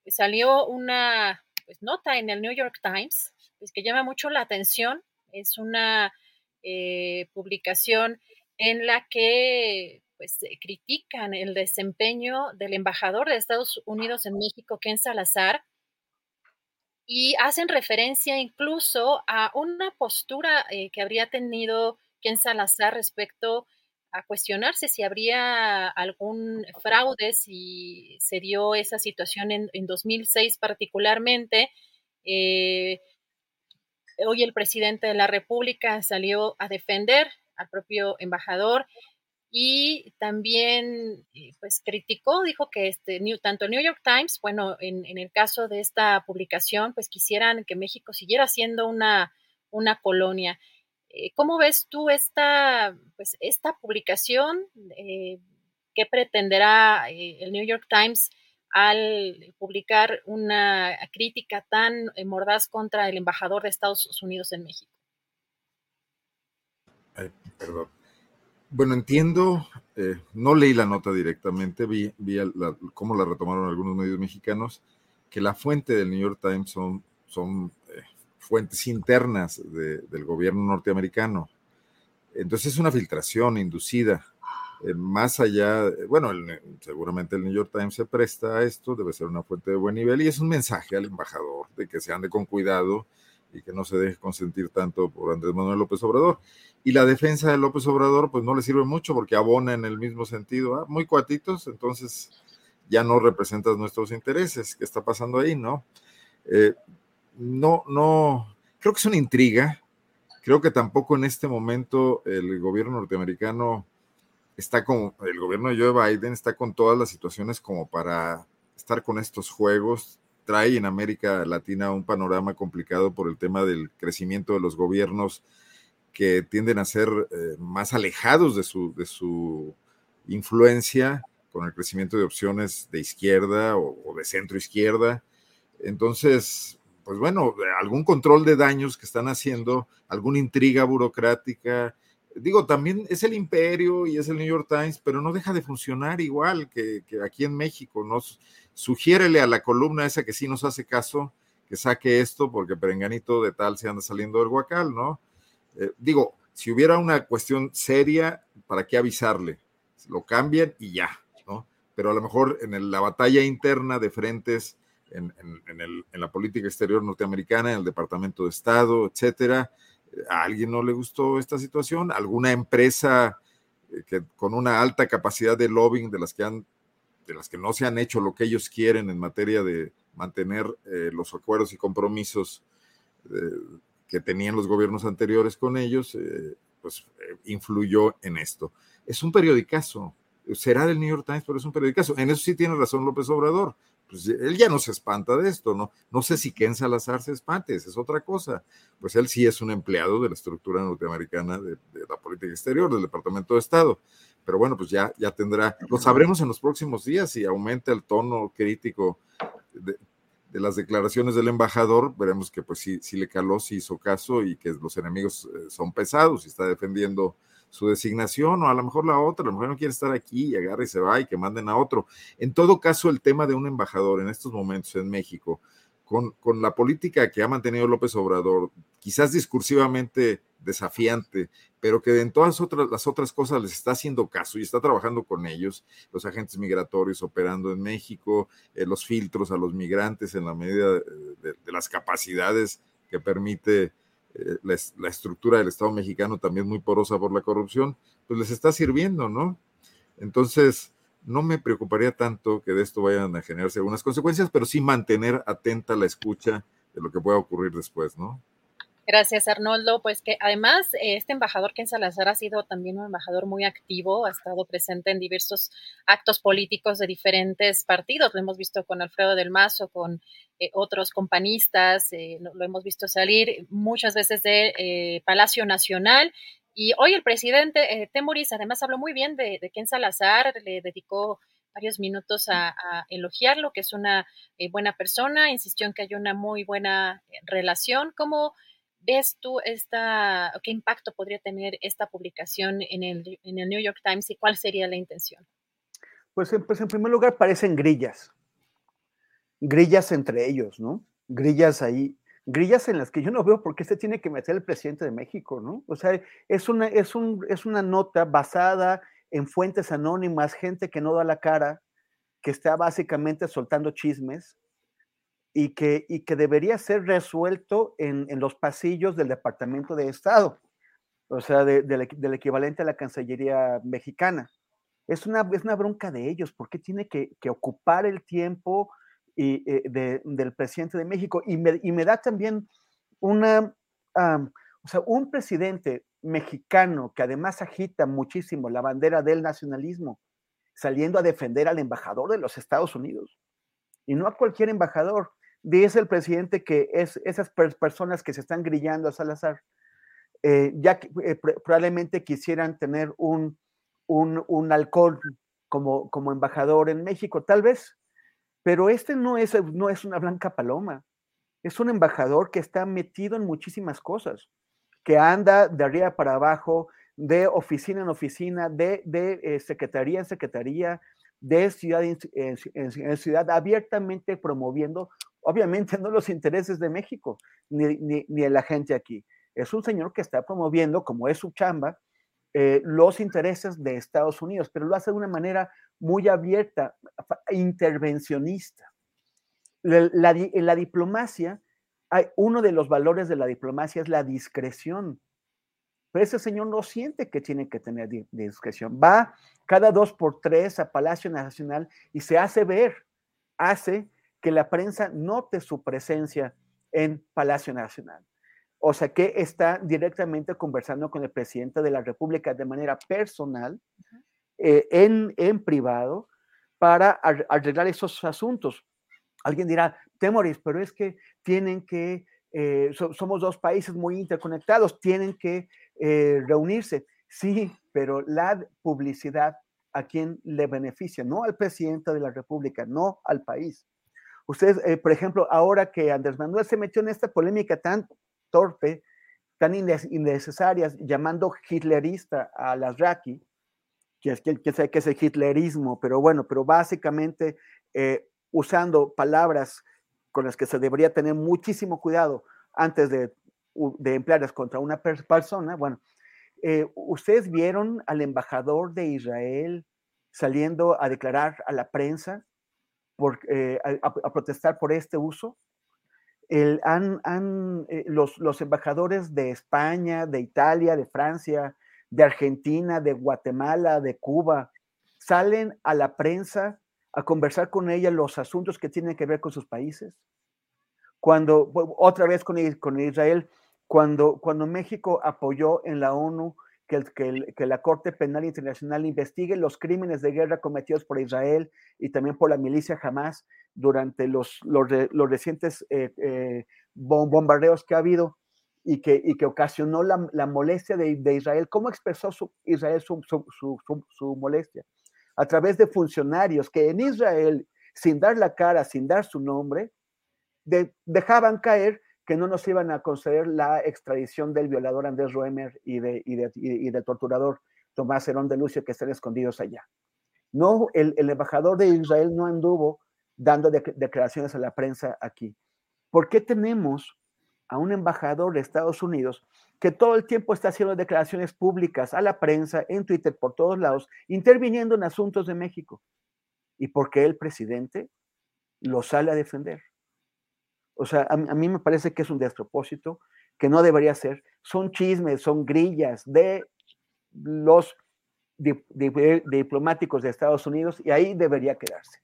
salió una pues, nota en el New York Times pues, que llama mucho la atención. Es una eh, publicación en la que pues critican el desempeño del embajador de Estados Unidos en México, Ken Salazar, y hacen referencia incluso a una postura eh, que habría tenido Ken Salazar respecto a cuestionarse si habría algún fraude, si se dio esa situación en, 2006 particularmente. Eh, hoy el presidente de la República salió a defender al propio embajador y también eh, pues criticó, dijo que este, tanto el New York Times, bueno, en, el caso de esta publicación, pues quisieran que México siguiera siendo una, una colonia. Eh, ¿Cómo ves tú esta, pues, esta publicación? Eh, ¿Qué pretenderá el New York Times al publicar una crítica tan mordaz contra el embajador de Estados Unidos en México? perdón bueno, entiendo, eh, no leí la nota directamente, vi, cómo la retomaron algunos medios mexicanos, que la fuente del New York Times son, son eh, fuentes internas del gobierno norteamericano. Entonces es una filtración inducida. Eh, más allá, bueno, seguramente el New York Times se presta a esto, debe ser una fuente de buen nivel y es un mensaje al embajador de que se ande con cuidado y que no se deje consentir tanto por Andrés Manuel López Obrador. Y la defensa de López Obrador, pues no le sirve mucho porque abona en el mismo sentido, ¿ah? muy cuatitos, entonces ya no representas nuestros intereses. ¿Qué está pasando ahí, no? Eh, no, no, creo que es una intriga. Creo que tampoco en este momento el gobierno norteamericano está con, el gobierno de Joe Biden está con todas las situaciones como para estar con estos juegos. Trae en América Latina un panorama complicado por el tema del crecimiento de los gobiernos que tienden a ser eh, más alejados de su, de su influencia con el crecimiento de opciones de izquierda o, de centro izquierda. Entonces, pues bueno, algún control de daños que están haciendo, alguna intriga burocrática. Digo, también es el imperio y es el New York Times, pero no deja de funcionar igual que, que aquí en México. Nos sugiérele a la columna esa que sí nos hace caso, que saque esto, porque Perenganito de tal se anda saliendo del guacal, ¿no? Eh, digo, si hubiera una cuestión seria, ¿para qué avisarle? Lo cambian y ya, ¿no? Pero a lo mejor en la batalla interna de frentes en, la política exterior norteamericana, en el Departamento de Estado, etcétera, a alguien no le gustó esta situación, alguna empresa eh, que con una alta capacidad de lobbying de las que han de las que no se han hecho lo que ellos quieren en materia de mantener eh, los acuerdos y compromisos que tenían los gobiernos anteriores con ellos, eh, pues eh, influyó en esto. Es un periodicazo, será del New York Times, pero es un periodicazo. En eso sí tiene razón López Obrador. Pues él ya no se espanta de esto, ¿no? No sé si Ken Salazar se espante, esa es otra cosa. Pues él sí es un empleado de la estructura norteamericana de, la política exterior, del Departamento de Estado. Pero bueno, pues ya, ya tendrá, lo sabremos en los próximos días si aumenta el tono crítico de, de las declaraciones del embajador, veremos que pues sí, sí le caló, sí hizo caso y que los enemigos eh, son pesados y está defendiendo su designación o a lo mejor la otra, a lo mejor no quiere estar aquí y agarra y se va y que manden a otro. En todo caso, el tema de un embajador en estos momentos en México, con, con la política que ha mantenido López Obrador, quizás discursivamente desafiante, pero que en todas otras, las otras cosas les está haciendo caso y está trabajando con ellos, los agentes migratorios operando en México, eh, los filtros a los migrantes en la medida de, las capacidades que permite eh, la, estructura del Estado mexicano, también muy porosa por la corrupción, pues les está sirviendo, ¿no? Entonces, no me preocuparía tanto que de esto vayan a generarse algunas consecuencias, pero sí mantener atenta la escucha de lo que pueda ocurrir después, ¿no? Gracias, Arnoldo. Pues que además este embajador Ken Salazar ha sido también un embajador muy activo, ha estado presente en diversos actos políticos de diferentes partidos. Lo hemos visto con Alfredo del Mazo, con eh, otros compañistas, eh, lo hemos visto salir muchas veces de eh, Palacio Nacional. Y hoy el presidente Temuris además habló muy bien de, Ken Salazar, le dedicó varios minutos a, elogiarlo, que es una buena persona, insistió en que hay una muy buena relación. ¿Cómo ves tú esta, qué impacto podría tener esta publicación en el, en el New York Times y cuál sería la intención? Pues, pues en primer lugar parecen grillas, grillas entre ellos, ¿no? Grillas ahí, grillas en las que yo no veo por qué se tiene que meter el presidente de México, ¿no? O sea, es una, es un, es una nota basada en fuentes anónimas, gente que no da la cara, que está básicamente soltando chismes, y que, y que debería ser resuelto en, en los pasillos del Departamento de Estado, o sea, de, de, del equivalente a la Cancillería mexicana. Es una, es una bronca de ellos, porque tiene que, que ocupar el tiempo y, eh, de, del presidente de México. Y me, y me da también una, um, o sea, un presidente mexicano que además agita muchísimo la bandera del nacionalismo, saliendo a defender al embajador de los Estados Unidos. Y no a cualquier embajador, dice el presidente que es esas personas que se están grillando a Salazar, eh, ya eh, probablemente quisieran tener un, un, un alcohol como, como embajador en México, tal vez, pero este no es, no es una blanca paloma, es un embajador que está metido en muchísimas cosas, que anda de arriba para abajo, de oficina en oficina, de, de eh, secretaría en secretaría, de ciudad en, ciudad, abiertamente promoviendo, obviamente no los intereses de México, ni, ni, ni de la gente aquí. Es un señor que está promoviendo, como es su chamba, eh, los intereses de Estados Unidos, pero lo hace de una manera muy abierta, intervencionista. La, en la diplomacia, hay, uno de los valores de la diplomacia es la discreción. Pero ese señor no siente que tiene que tener discreción. Va cada dos por tres a Palacio Nacional y se hace ver, hace que la prensa note su presencia en Palacio Nacional. O sea que está directamente conversando con el presidente de la República de manera personal, eh, en, en privado, para arreglar esos asuntos. Alguien dirá, Temoris, pero es que tienen que, eh, so, somos dos países muy interconectados, tienen que eh, reunirse. Sí, pero la publicidad a quien le beneficia, no al presidente de la República, no al país. Ustedes, eh, por ejemplo, ahora que Andrés Manuel se metió en esta polémica tan torpe, tan innecesaria, llamando hitlerista a las Raki, que es que, que es el hitlerismo, pero bueno, pero básicamente eh, usando palabras con las que se debería tener muchísimo cuidado antes de, de emplearlas contra una persona, bueno, eh, ¿ustedes vieron al embajador de Israel saliendo a declarar a la prensa por, eh, a, protestar por este uso? El, han, han, eh, los, los, embajadores de España, de Italia, de Francia, de Argentina, de Guatemala, de Cuba, salen a la prensa a conversar con ella los asuntos que tienen que ver con sus países. Cuando, otra vez con, con Israel, cuando, cuando México apoyó en la ONU que, el, que, el, que, la Corte Penal Internacional investigue los crímenes de guerra cometidos por Israel y también por la milicia Hamas durante los, los, los recientes eh, eh, bombardeos que ha habido y que, y que ocasionó la, la molestia de, de, Israel. ¿Cómo expresó su, Israel su, su, su, su, molestia? A través de funcionarios que en Israel, sin dar la cara, sin dar su nombre, de, dejaban caer que no nos iban a conceder la extradición del violador Andrés Roemer y, de, y, de, y del torturador Tomás Herón de Lucio que están escondidos allá. No, el, el embajador de Israel no anduvo dando de, declaraciones a la prensa aquí. ¿Por qué tenemos a un embajador de Estados Unidos que todo el tiempo está haciendo declaraciones públicas a la prensa, en Twitter, por todos lados, interviniendo en asuntos de México? ¿Y por qué el presidente lo sale a defender? O sea, a, a, mí me parece que es un despropósito, que no debería ser. Son chismes, son grillas de los di, diplomáticos de Estados Unidos y ahí debería quedarse.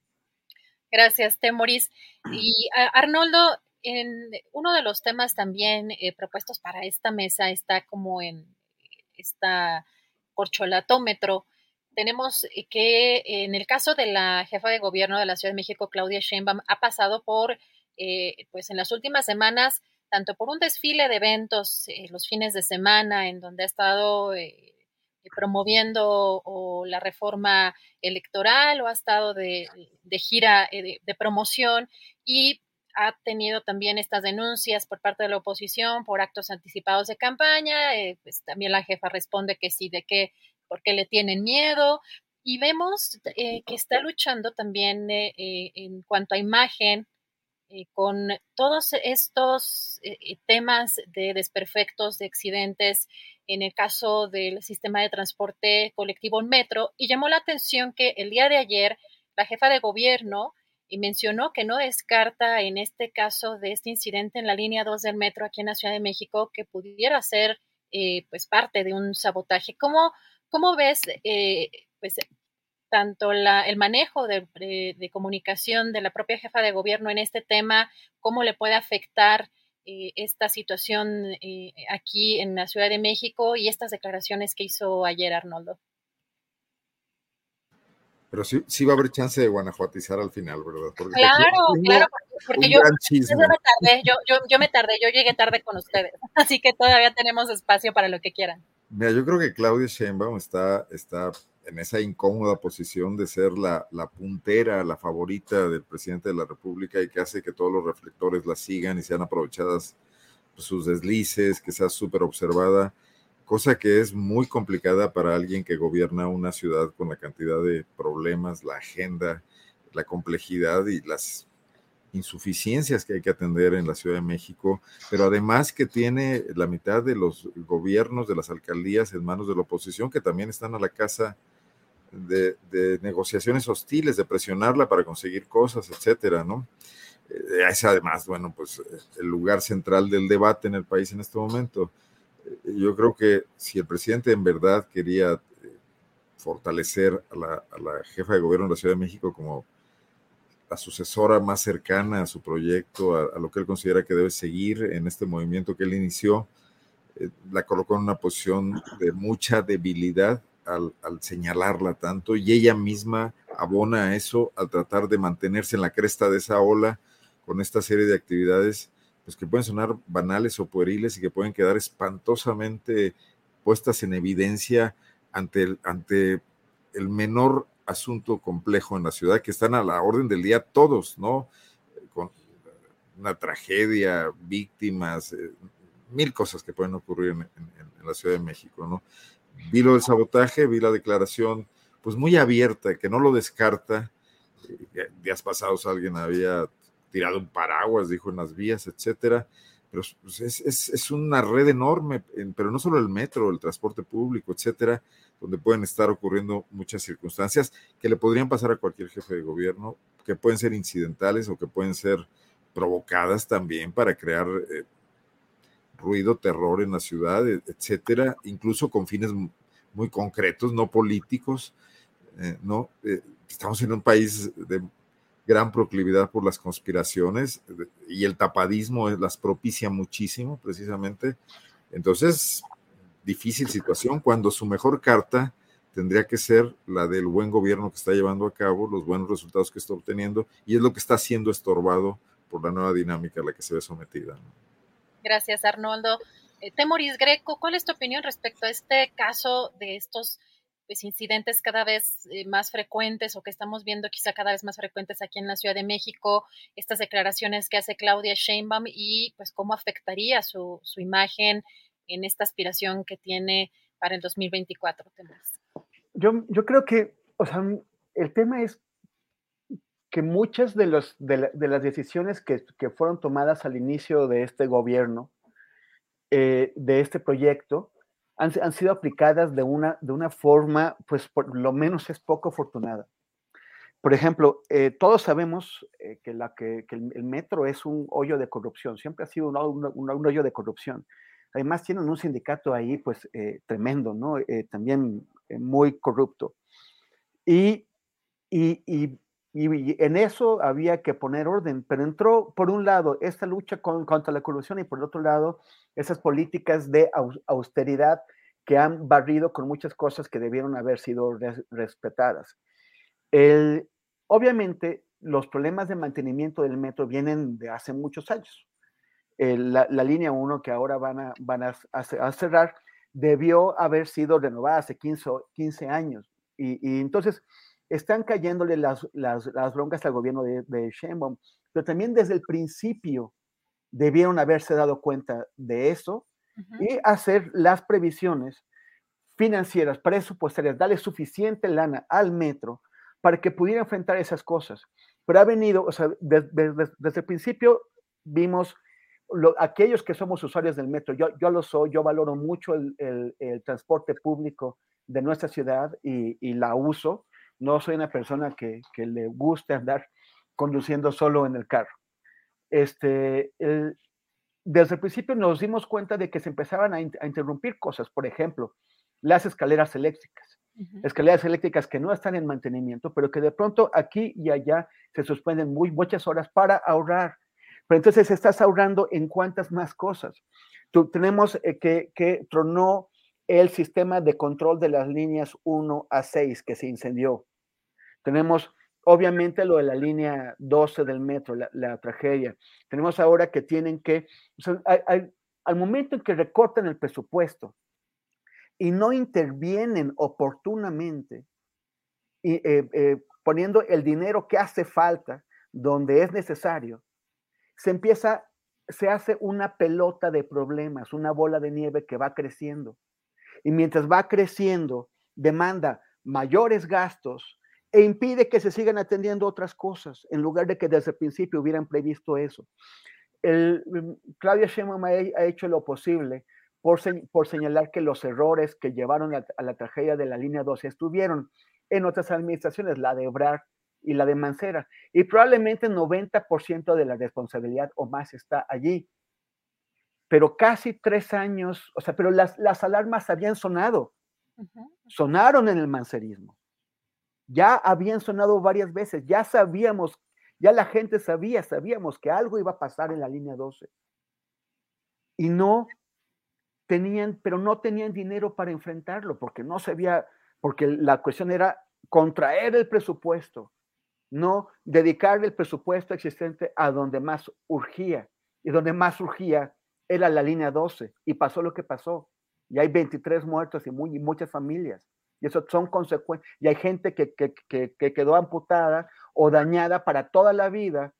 Gracias, Temoris. [clears throat] Y a, Arnoldo, en uno de los temas también eh, propuestos para esta mesa está como en esta corcholatómetro. Tenemos que en el caso de la jefa de gobierno de la Ciudad de México, Claudia Sheinbaum, ha pasado por eh, pues en las últimas semanas, tanto por un desfile de eventos eh, los fines de semana, en donde ha estado eh, promoviendo la reforma electoral o ha estado de, gira de, de, promoción y ha tenido también estas denuncias por parte de la oposición por actos anticipados de campaña. pues también la jefa responde que sí, de qué, porque le tienen miedo. Y vemos que está luchando también en cuanto a imagen, eh, con todos estos eh, temas de desperfectos, de accidentes, en el caso del sistema de transporte colectivo metro, y llamó la atención que el día de ayer la jefa de gobierno y mencionó que no descarta en este caso de este incidente en la línea 2 del metro aquí en la Ciudad de México que pudiera ser eh, pues parte de un sabotaje. ¿Cómo, cómo ves eh, pues tanto la, el manejo de, de, comunicación de la propia jefa de gobierno en este tema, cómo le puede afectar eh, esta situación eh, aquí en la Ciudad de México y estas declaraciones que hizo ayer Arnoldo. Pero sí, sí va a haber chance de guanajuatizar al final, ¿verdad? Porque claro, claro, porque, yo, yo, me tardé, yo, yo, yo me tardé, yo llegué tarde con ustedes, [laughs] así que todavía tenemos espacio para lo que quieran. Mira, yo creo que Claudia Sheinbaum está, está en esa incómoda posición de ser la, la, puntera, la favorita del presidente de la República y que hace que todos los reflectores la sigan y sean aprovechadas pues, sus deslices, que sea súper observada, cosa que es muy complicada para alguien que gobierna una ciudad con la cantidad de problemas, la agenda, la complejidad y las insuficiencias que hay que atender en la Ciudad de México, pero además que tiene la mitad de los gobiernos de las alcaldías en manos de la oposición que también están a la casa de, negociaciones hostiles, de presionarla para conseguir cosas, etcétera, ¿no? Eh, es además, bueno, pues el lugar central del debate en el país en este momento. Eh, yo creo que si el presidente en verdad quería eh, fortalecer a la, a la jefa de gobierno de la Ciudad de México como la sucesora más cercana a su proyecto, a, lo que él considera que debe seguir en este movimiento que él inició, eh, la colocó en una posición de mucha debilidad al, señalarla tanto y ella misma abona a eso al tratar de mantenerse en la cresta de esa ola con esta serie de actividades pues que pueden sonar banales o pueriles y que pueden quedar espantosamente puestas en evidencia ante el, ante el menor asunto complejo en la ciudad que están a la orden del día todos, ¿no? Con una tragedia, víctimas, eh, mil cosas que pueden ocurrir en, la Ciudad de México, ¿no? Vi lo del sabotaje, vi la declaración, pues muy abierta, que no lo descarta. Eh, días pasados alguien había tirado un paraguas, dijo en las vías, etcétera pero pues, es, una red enorme, pero no solo el metro, el transporte público, etcétera, donde pueden estar ocurriendo muchas circunstancias que le podrían pasar a cualquier jefe de gobierno, que pueden ser incidentales o que pueden ser provocadas también para crear eh, ruido, terror en la ciudad, e, etcétera, incluso con fines muy concretos, no políticos, eh, ¿no? Eh, estamos en un país de gran proclividad por las conspiraciones y el tapadismo las propicia muchísimo, precisamente. Entonces, difícil situación cuando su mejor carta tendría que ser la del buen gobierno que está llevando a cabo, los buenos resultados que está obteniendo, y es lo que está siendo estorbado por la nueva dinámica a la que se ve sometida. Gracias, Arnoldo. Eh, Temoris Greco, ¿cuál es tu opinión respecto a este caso de estos pues, incidentes cada vez eh, más frecuentes o que estamos viendo quizá cada vez más frecuentes aquí en la Ciudad de México, estas declaraciones que hace Claudia Sheinbaum y pues cómo afectaría su, su imagen en esta aspiración que tiene para el 2024. Yo, yo creo que, o sea, el tema es que muchas de, los, de, las decisiones que, que, fueron tomadas al inicio de este gobierno, eh, de este proyecto, han, sido aplicadas de una, de una forma, pues por lo menos es poco afortunada. Por ejemplo, eh, todos sabemos eh, que, la, que, el, metro es un hoyo de corrupción, siempre ha sido un, un, hoyo de corrupción. Además tienen un sindicato ahí, pues, eh, tremendo, ¿no? también muy corrupto. Y, y, y, y, en eso había que poner orden, pero entró, por un lado, esta lucha contra la corrupción y por el otro lado, esas políticas de austeridad que han barrido con muchas cosas que debieron haber sido respetadas. El, obviamente, los problemas de mantenimiento del metro vienen de hace muchos años. la, línea 1 que ahora van, a, van a, a, cerrar debió haber sido renovada hace 15, 15 años. Y, y entonces están cayéndole las, las, las, broncas al gobierno de, de Sheinbaum, pero también desde el principio debieron haberse dado cuenta de eso y hacer las previsiones financieras, presupuestarias, darle suficiente lana al metro para que pudiera enfrentar esas cosas. Pero ha venido, o sea, desde el principio vimos aquellos que somos usuarios del metro, yo, yo lo soy, yo valoro mucho el, el, transporte público de nuestra ciudad y, y, la uso. No soy una persona que, que le guste andar conduciendo solo en el carro. Este, desde el principio nos dimos cuenta de que se empezaban a, interrumpir cosas, por ejemplo, las escaleras eléctricas. Escaleras eléctricas que no están en mantenimiento, pero que de pronto aquí y allá se suspenden muy, muchas horas para ahorrar. Pero entonces estás ahorrando en cuántas más cosas. Tú, tenemos eh, que, que tronó el sistema de control de las líneas 1 a 6 que se incendió. Tenemos obviamente lo de la línea 12 del metro, la, tragedia. Tenemos ahora que tienen que, al momento en que recortan el presupuesto y no intervienen oportunamente, eh, eh, poniendo el dinero que hace falta donde es necesario, se empieza, se hace una pelota de problemas, una bola de nieve que va creciendo. Y mientras va creciendo, demanda mayores gastos e impide que se sigan atendiendo otras cosas, en lugar de que desde el principio hubieran previsto eso. El, mm, Claudia Sheinbaum ha, hecho lo posible por, por, señalar que los errores que llevaron a, la tragedia de la línea 12 estuvieron. En otras administraciones, la de Ebrard y la de Mancera, y probablemente 90% de la responsabilidad o más está allí. Pero casi tres años, o sea, pero las, las alarmas habían sonado, sonaron en el mancerismo ya habían sonado varias veces, ya sabíamos, ya la gente sabía, sabíamos que algo iba a pasar en la línea 12. Y no tenían, pero no tenían dinero para enfrentarlo, porque no se había, porque la cuestión era contraer el presupuesto, no dedicar el presupuesto existente a donde más urgía. Y donde más urgía era la línea 12. Y pasó lo que pasó. Y hay 23 muertos y, y muchas familias. Y eso son consecuencias. Y hay gente que, quedó amputada o dañada para toda la vida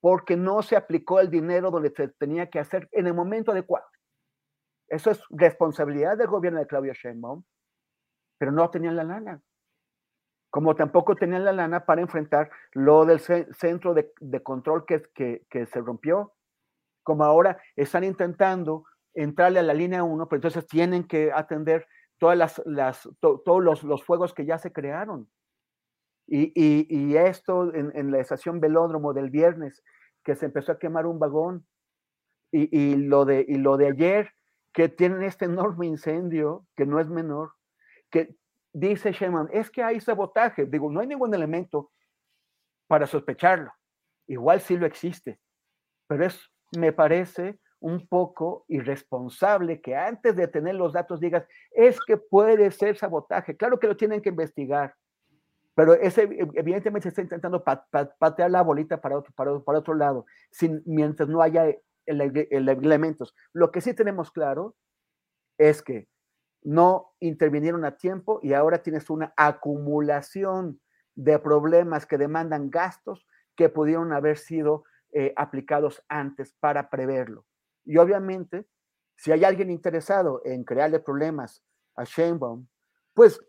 porque no se aplicó el dinero donde se tenía que hacer en el momento adecuado. Eso es responsabilidad del gobierno de Claudia Sheinbaum, pero no tenían la lana. Como tampoco tenían la lana para enfrentar lo del centro de, control que, que, se rompió. Como ahora están intentando entrarle a la línea 1, pero entonces tienen que atender todas las, todos los, los, fuegos que ya se crearon. Y, y, esto en, en, la estación Velódromo del viernes, que se empezó a quemar un vagón, y, y, lo, de, y lo de ayer, que tienen este enorme incendio, que no es menor, que dice Sheman, es que hay sabotaje. Digo, no hay ningún elemento para sospecharlo. Igual sí lo existe, pero es, me parece, un poco irresponsable que antes de tener los datos digas, es que puede ser sabotaje. Claro que lo tienen que investigar, pero ese, evidentemente se está intentando patear la bolita para otro, para, para otro lado, sin, mientras no haya elementos. Lo que sí tenemos claro es que no intervinieron a tiempo y ahora tienes una acumulación de problemas que demandan gastos que pudieron haber sido eh, aplicados antes para preverlo. Y obviamente, si hay alguien interesado en crearle problemas a Sheinbaum, pues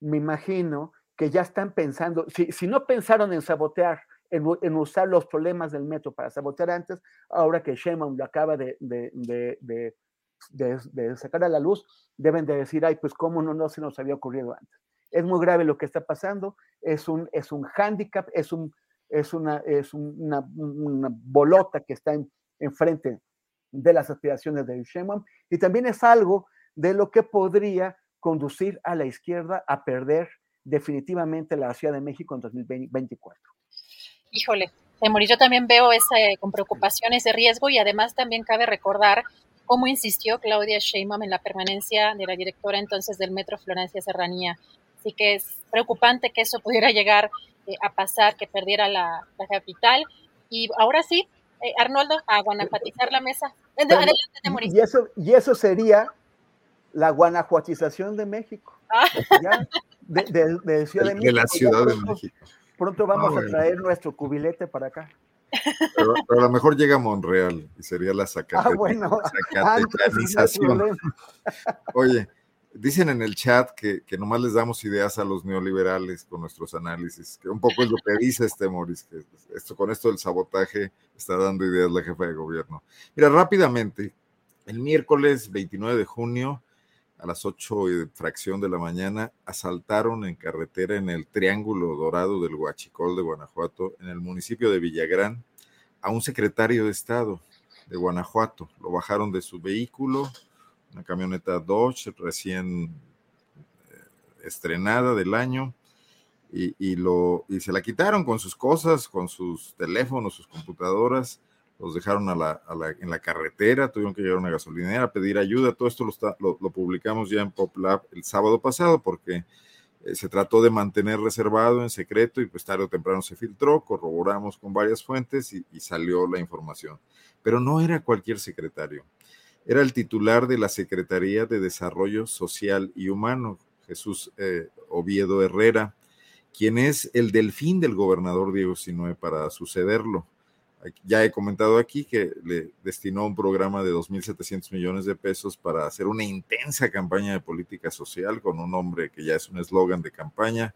me imagino que ya están pensando, si, no pensaron en sabotear, en, usar los problemas del metro para sabotear antes, ahora que Sheinbaum lo acaba de, de, sacar a la luz, deben de decir, ay, pues cómo no, no se nos había ocurrido antes. Es muy grave lo que está pasando, es un, es un hándicap, es, un, es, una, es una, bolota que está enfrente de las aspiraciones de Sheinbaum y también es algo de lo que podría conducir a la izquierda a perder definitivamente la Ciudad de México en 2024. Híjole, Temoris, yo también veo ese, con preocupación ese riesgo y además también cabe recordar cómo insistió Claudia Sheinbaum en la permanencia de la directora entonces del Metro Florencia Serranía. Así que es preocupante que eso pudiera llegar eh, a pasar, que perdiera la, la capital. Y ahora sí, eh, Arnoldo, a guanajuatizar la mesa. Adelante, y, eso, y eso sería la guanajuatización de México. Ah. de, [laughs] Ciudad de, México. la Ciudad de México. Pronto vamos a traer nuestro cubilete para acá. Pero, a lo mejor llega a Monreal y sería la sacate, ah, bueno, Oye, Dicen en el chat que, que, nomás les damos ideas a los neoliberales con nuestros análisis, que un poco es lo que dice este Moris, que esto, con esto del sabotaje está dando ideas la jefa de gobierno. Mira, rápidamente, el miércoles 29 de junio a las 8 y fracción de la mañana, asaltaron en carretera en el Triángulo Dorado del Huachicol de Guanajuato, en el municipio de Villagrán, a un secretario de Estado de Guanajuato. Lo bajaron de su vehículo, una camioneta Dodge recién eh, estrenada del año, y, lo, y se la quitaron con sus cosas, con sus teléfonos, sus computadoras, los dejaron a la, en la carretera, tuvieron que llegar a una gasolinera a pedir ayuda. Todo esto lo, lo, publicamos ya en PopLab el sábado pasado porque eh, se trató de mantener reservado en secreto y pues tarde o temprano se filtró, corroboramos con varias fuentes y, salió la información. Pero no era cualquier secretario, era el titular de la Secretaría de Desarrollo Social y Humano, Jesús eh, Oviedo Herrera quien es el delfín del gobernador Diego Sinue para sucederlo. Ya he comentado aquí que le destinó un programa de 2.700 millones de pesos para hacer una intensa campaña de política social con un nombre que ya es un eslogan de campaña,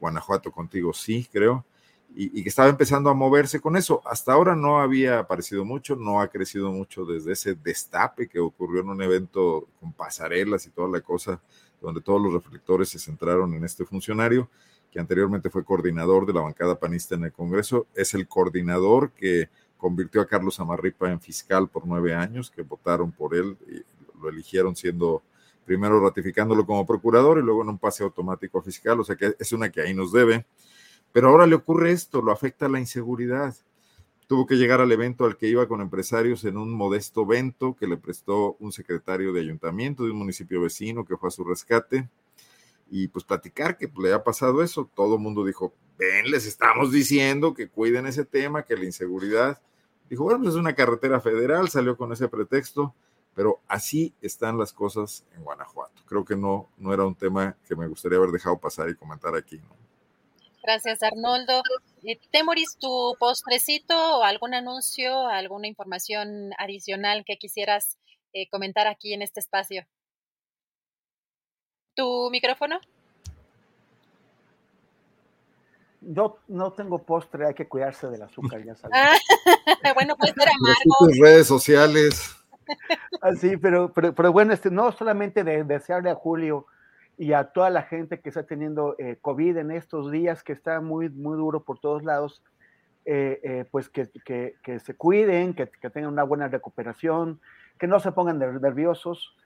Guanajuato contigo sí, creo, y, que estaba empezando a moverse con eso. Hasta ahora no había aparecido mucho, no ha crecido mucho desde ese destape que ocurrió en un evento con pasarelas y toda la cosa, donde todos los reflectores se centraron en este funcionario que anteriormente fue coordinador de la bancada panista en el Congreso, es el coordinador que convirtió a Carlos Amarripa en fiscal por nueve años, que votaron por él y lo eligieron siendo primero ratificándolo como procurador y luego en un pase automático a fiscal, o sea que es una que ahí nos debe. Pero ahora le ocurre esto, lo afecta la inseguridad. Tuvo que llegar al evento al que iba con empresarios en un modesto evento que le prestó un secretario de ayuntamiento de un municipio vecino que fue a su rescate y pues platicar que le ha pasado eso. Todo el mundo dijo, ven, les estamos diciendo que cuiden ese tema, que la inseguridad. Dijo, bueno, pues es una carretera federal, salió con ese pretexto, pero así están las cosas en Guanajuato. Creo que no, no era un tema que me gustaría haber dejado pasar y comentar aquí. Gracias, Arnoldo. Eh, Temoris, tu postrecito o algún anuncio, alguna información adicional que quisieras eh, comentar aquí en este espacio. ¿Tu micrófono? Yo no tengo postre, hay que cuidarse del azúcar, ya sabes. Ah, [laughs] bueno, puede ser amargo. Tus redes sociales. Así, ah, pero, pero, pero, bueno, este, no solamente de, desearle a Julio y a toda la gente que está teniendo eh, COVID en estos días, que está muy, muy duro por todos lados, eh, eh, pues que, que, que, se cuiden, que, que, tengan una buena recuperación, que no se pongan nerviosos,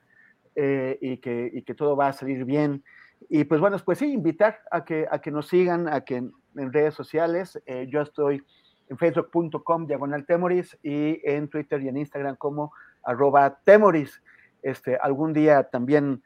y, que, que, todo va a salir bien. Y pues bueno, pues sí, invitar a que, a que nos sigan, a que en, redes sociales, yo estoy en facebook.com diagonal temoris y en Twitter y en Instagram como arroba temoris. Este, algún día también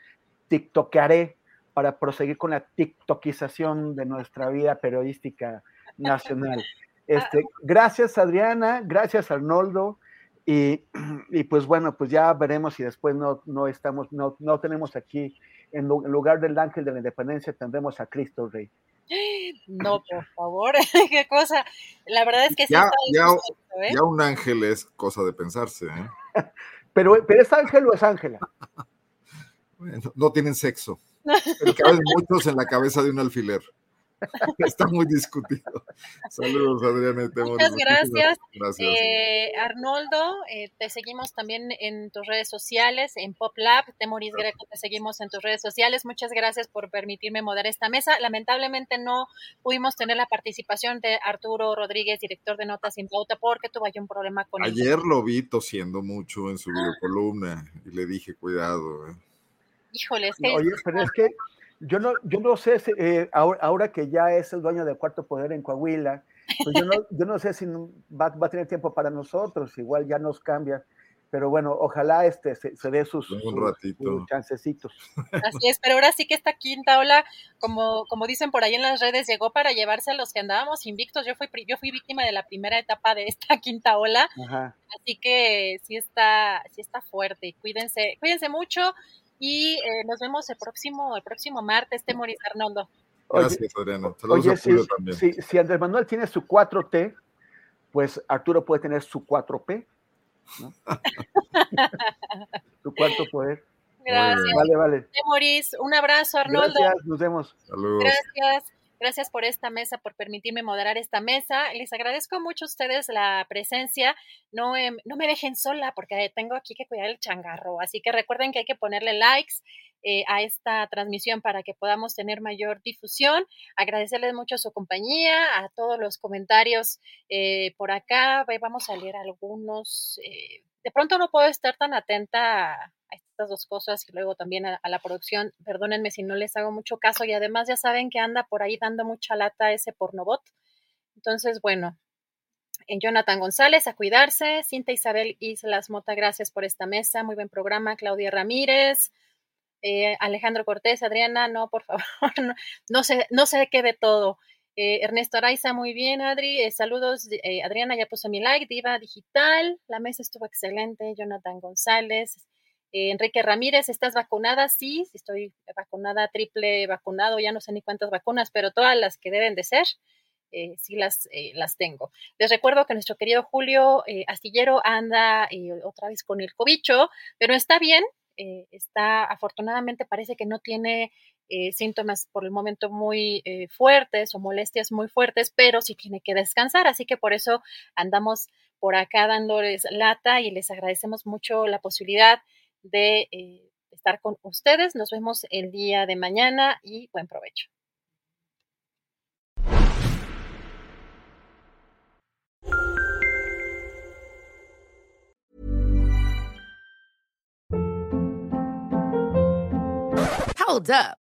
tiktokearé para proseguir con la tiktokización de nuestra vida periodística [laughs] nacional. Este, gracias Adriana, gracias Arnoldo, [clears throat] y, pues bueno, pues ya veremos si después no, no estamos, no, no tenemos aquí, en lugar del ángel de la independencia, tendremos a Cristo Rey. [gasps] No, por favor, [laughs] qué cosa. La verdad es que sí ya, ya, ¿eh? ya, un ángel es cosa de pensarse. ¿eh? [laughs] pero, pero es ángel o es ángela. No tienen sexo. Pero caben muchos en la cabeza de un alfiler. [laughs] Está muy discutido. Saludos, Adriana. Muchas gracias. Eh, Arnoldo, eh, te seguimos también en tus redes sociales, en PopLab. Temoris Greco, te seguimos en tus redes sociales. Muchas gracias por permitirme moderar esta mesa. Lamentablemente no pudimos tener la participación de Arturo Rodríguez, director de Notas sin Pauta, porque tuvo ahí un problema con Ayer lo vi tosiendo mucho en su videocolumna y le dije, cuidado. Eh". Híjole, Oye, pero es que yo no, yo no sé si, eh, ahora, que ya es el dueño del cuarto poder en Coahuila, pues yo, no, [laughs] yo no sé si va, va, a tener tiempo para nosotros, igual ya nos cambia. Pero bueno, ojalá este se, dé sus, un chancecitos. Así es, pero ahora sí que esta quinta ola, como, como dicen por ahí en las redes, llegó para llevarse a los que andábamos invictos. Yo fui, yo fui víctima de la primera etapa de esta [laughs] quinta ola. Así que sí está, sí está fuerte. Cuídense, cuídense mucho y eh, nos vemos el próximo, el próximo martes, Temoris Arnoldo. Gracias, Adriana. Saludos a si, también. Si, si, Andrés Manuel tiene su 4T, pues Arturo puede tener su 4P. ¿no? [laughs] su cuarto poder. Gracias. Vale, vale. Temoris, un abrazo, Arnoldo. Gracias, nos vemos. Saludos. Gracias. Gracias por esta mesa, por permitirme moderar esta mesa. Les agradezco mucho a ustedes la presencia. No, em, no me dejen sola porque tengo aquí que cuidar el changarro. Así que recuerden que hay que ponerle likes eh, a esta transmisión para que podamos tener mayor difusión. Agradecerles mucho su compañía, a todos los comentarios eh, por acá. Vamos a leer algunos. Eh, de pronto no puedo estar tan atenta a estas dos cosas y luego también a, la producción. Perdónenme si no les hago mucho caso y además ya saben que anda por ahí dando mucha lata ese pornobot. Entonces, bueno, en Jonathan González, a cuidarse. Cinta Isabel Islas Mota, gracias por esta mesa. Muy buen programa. Claudia Ramírez. Eh, Alejandro Cortés, Adriana, no, por favor, [laughs] no, sé, no sé qué de todo. Eh, Ernesto Araiza, muy bien, Adri. Eh, saludos, Adriana, ya puse mi like. Diva Digital, la mesa estuvo excelente. Jonathan González, eh, Enrique Ramírez, ¿estás vacunada? Sí, estoy vacunada, triple vacunado, ya no sé ni cuántas vacunas, pero todas las que deben de ser, eh, sí las, eh, las tengo. Les recuerdo que nuestro querido Julio Astillero anda otra vez con el cobicho, pero está bien, está afortunadamente parece que no tiene síntomas por el momento muy fuertes o molestias muy fuertes, pero sí tiene que descansar, así que por eso andamos por acá dándoles lata y les agradecemos mucho la posibilidad de eh, estar con ustedes. Nos vemos el día de mañana y buen provecho. Hold up.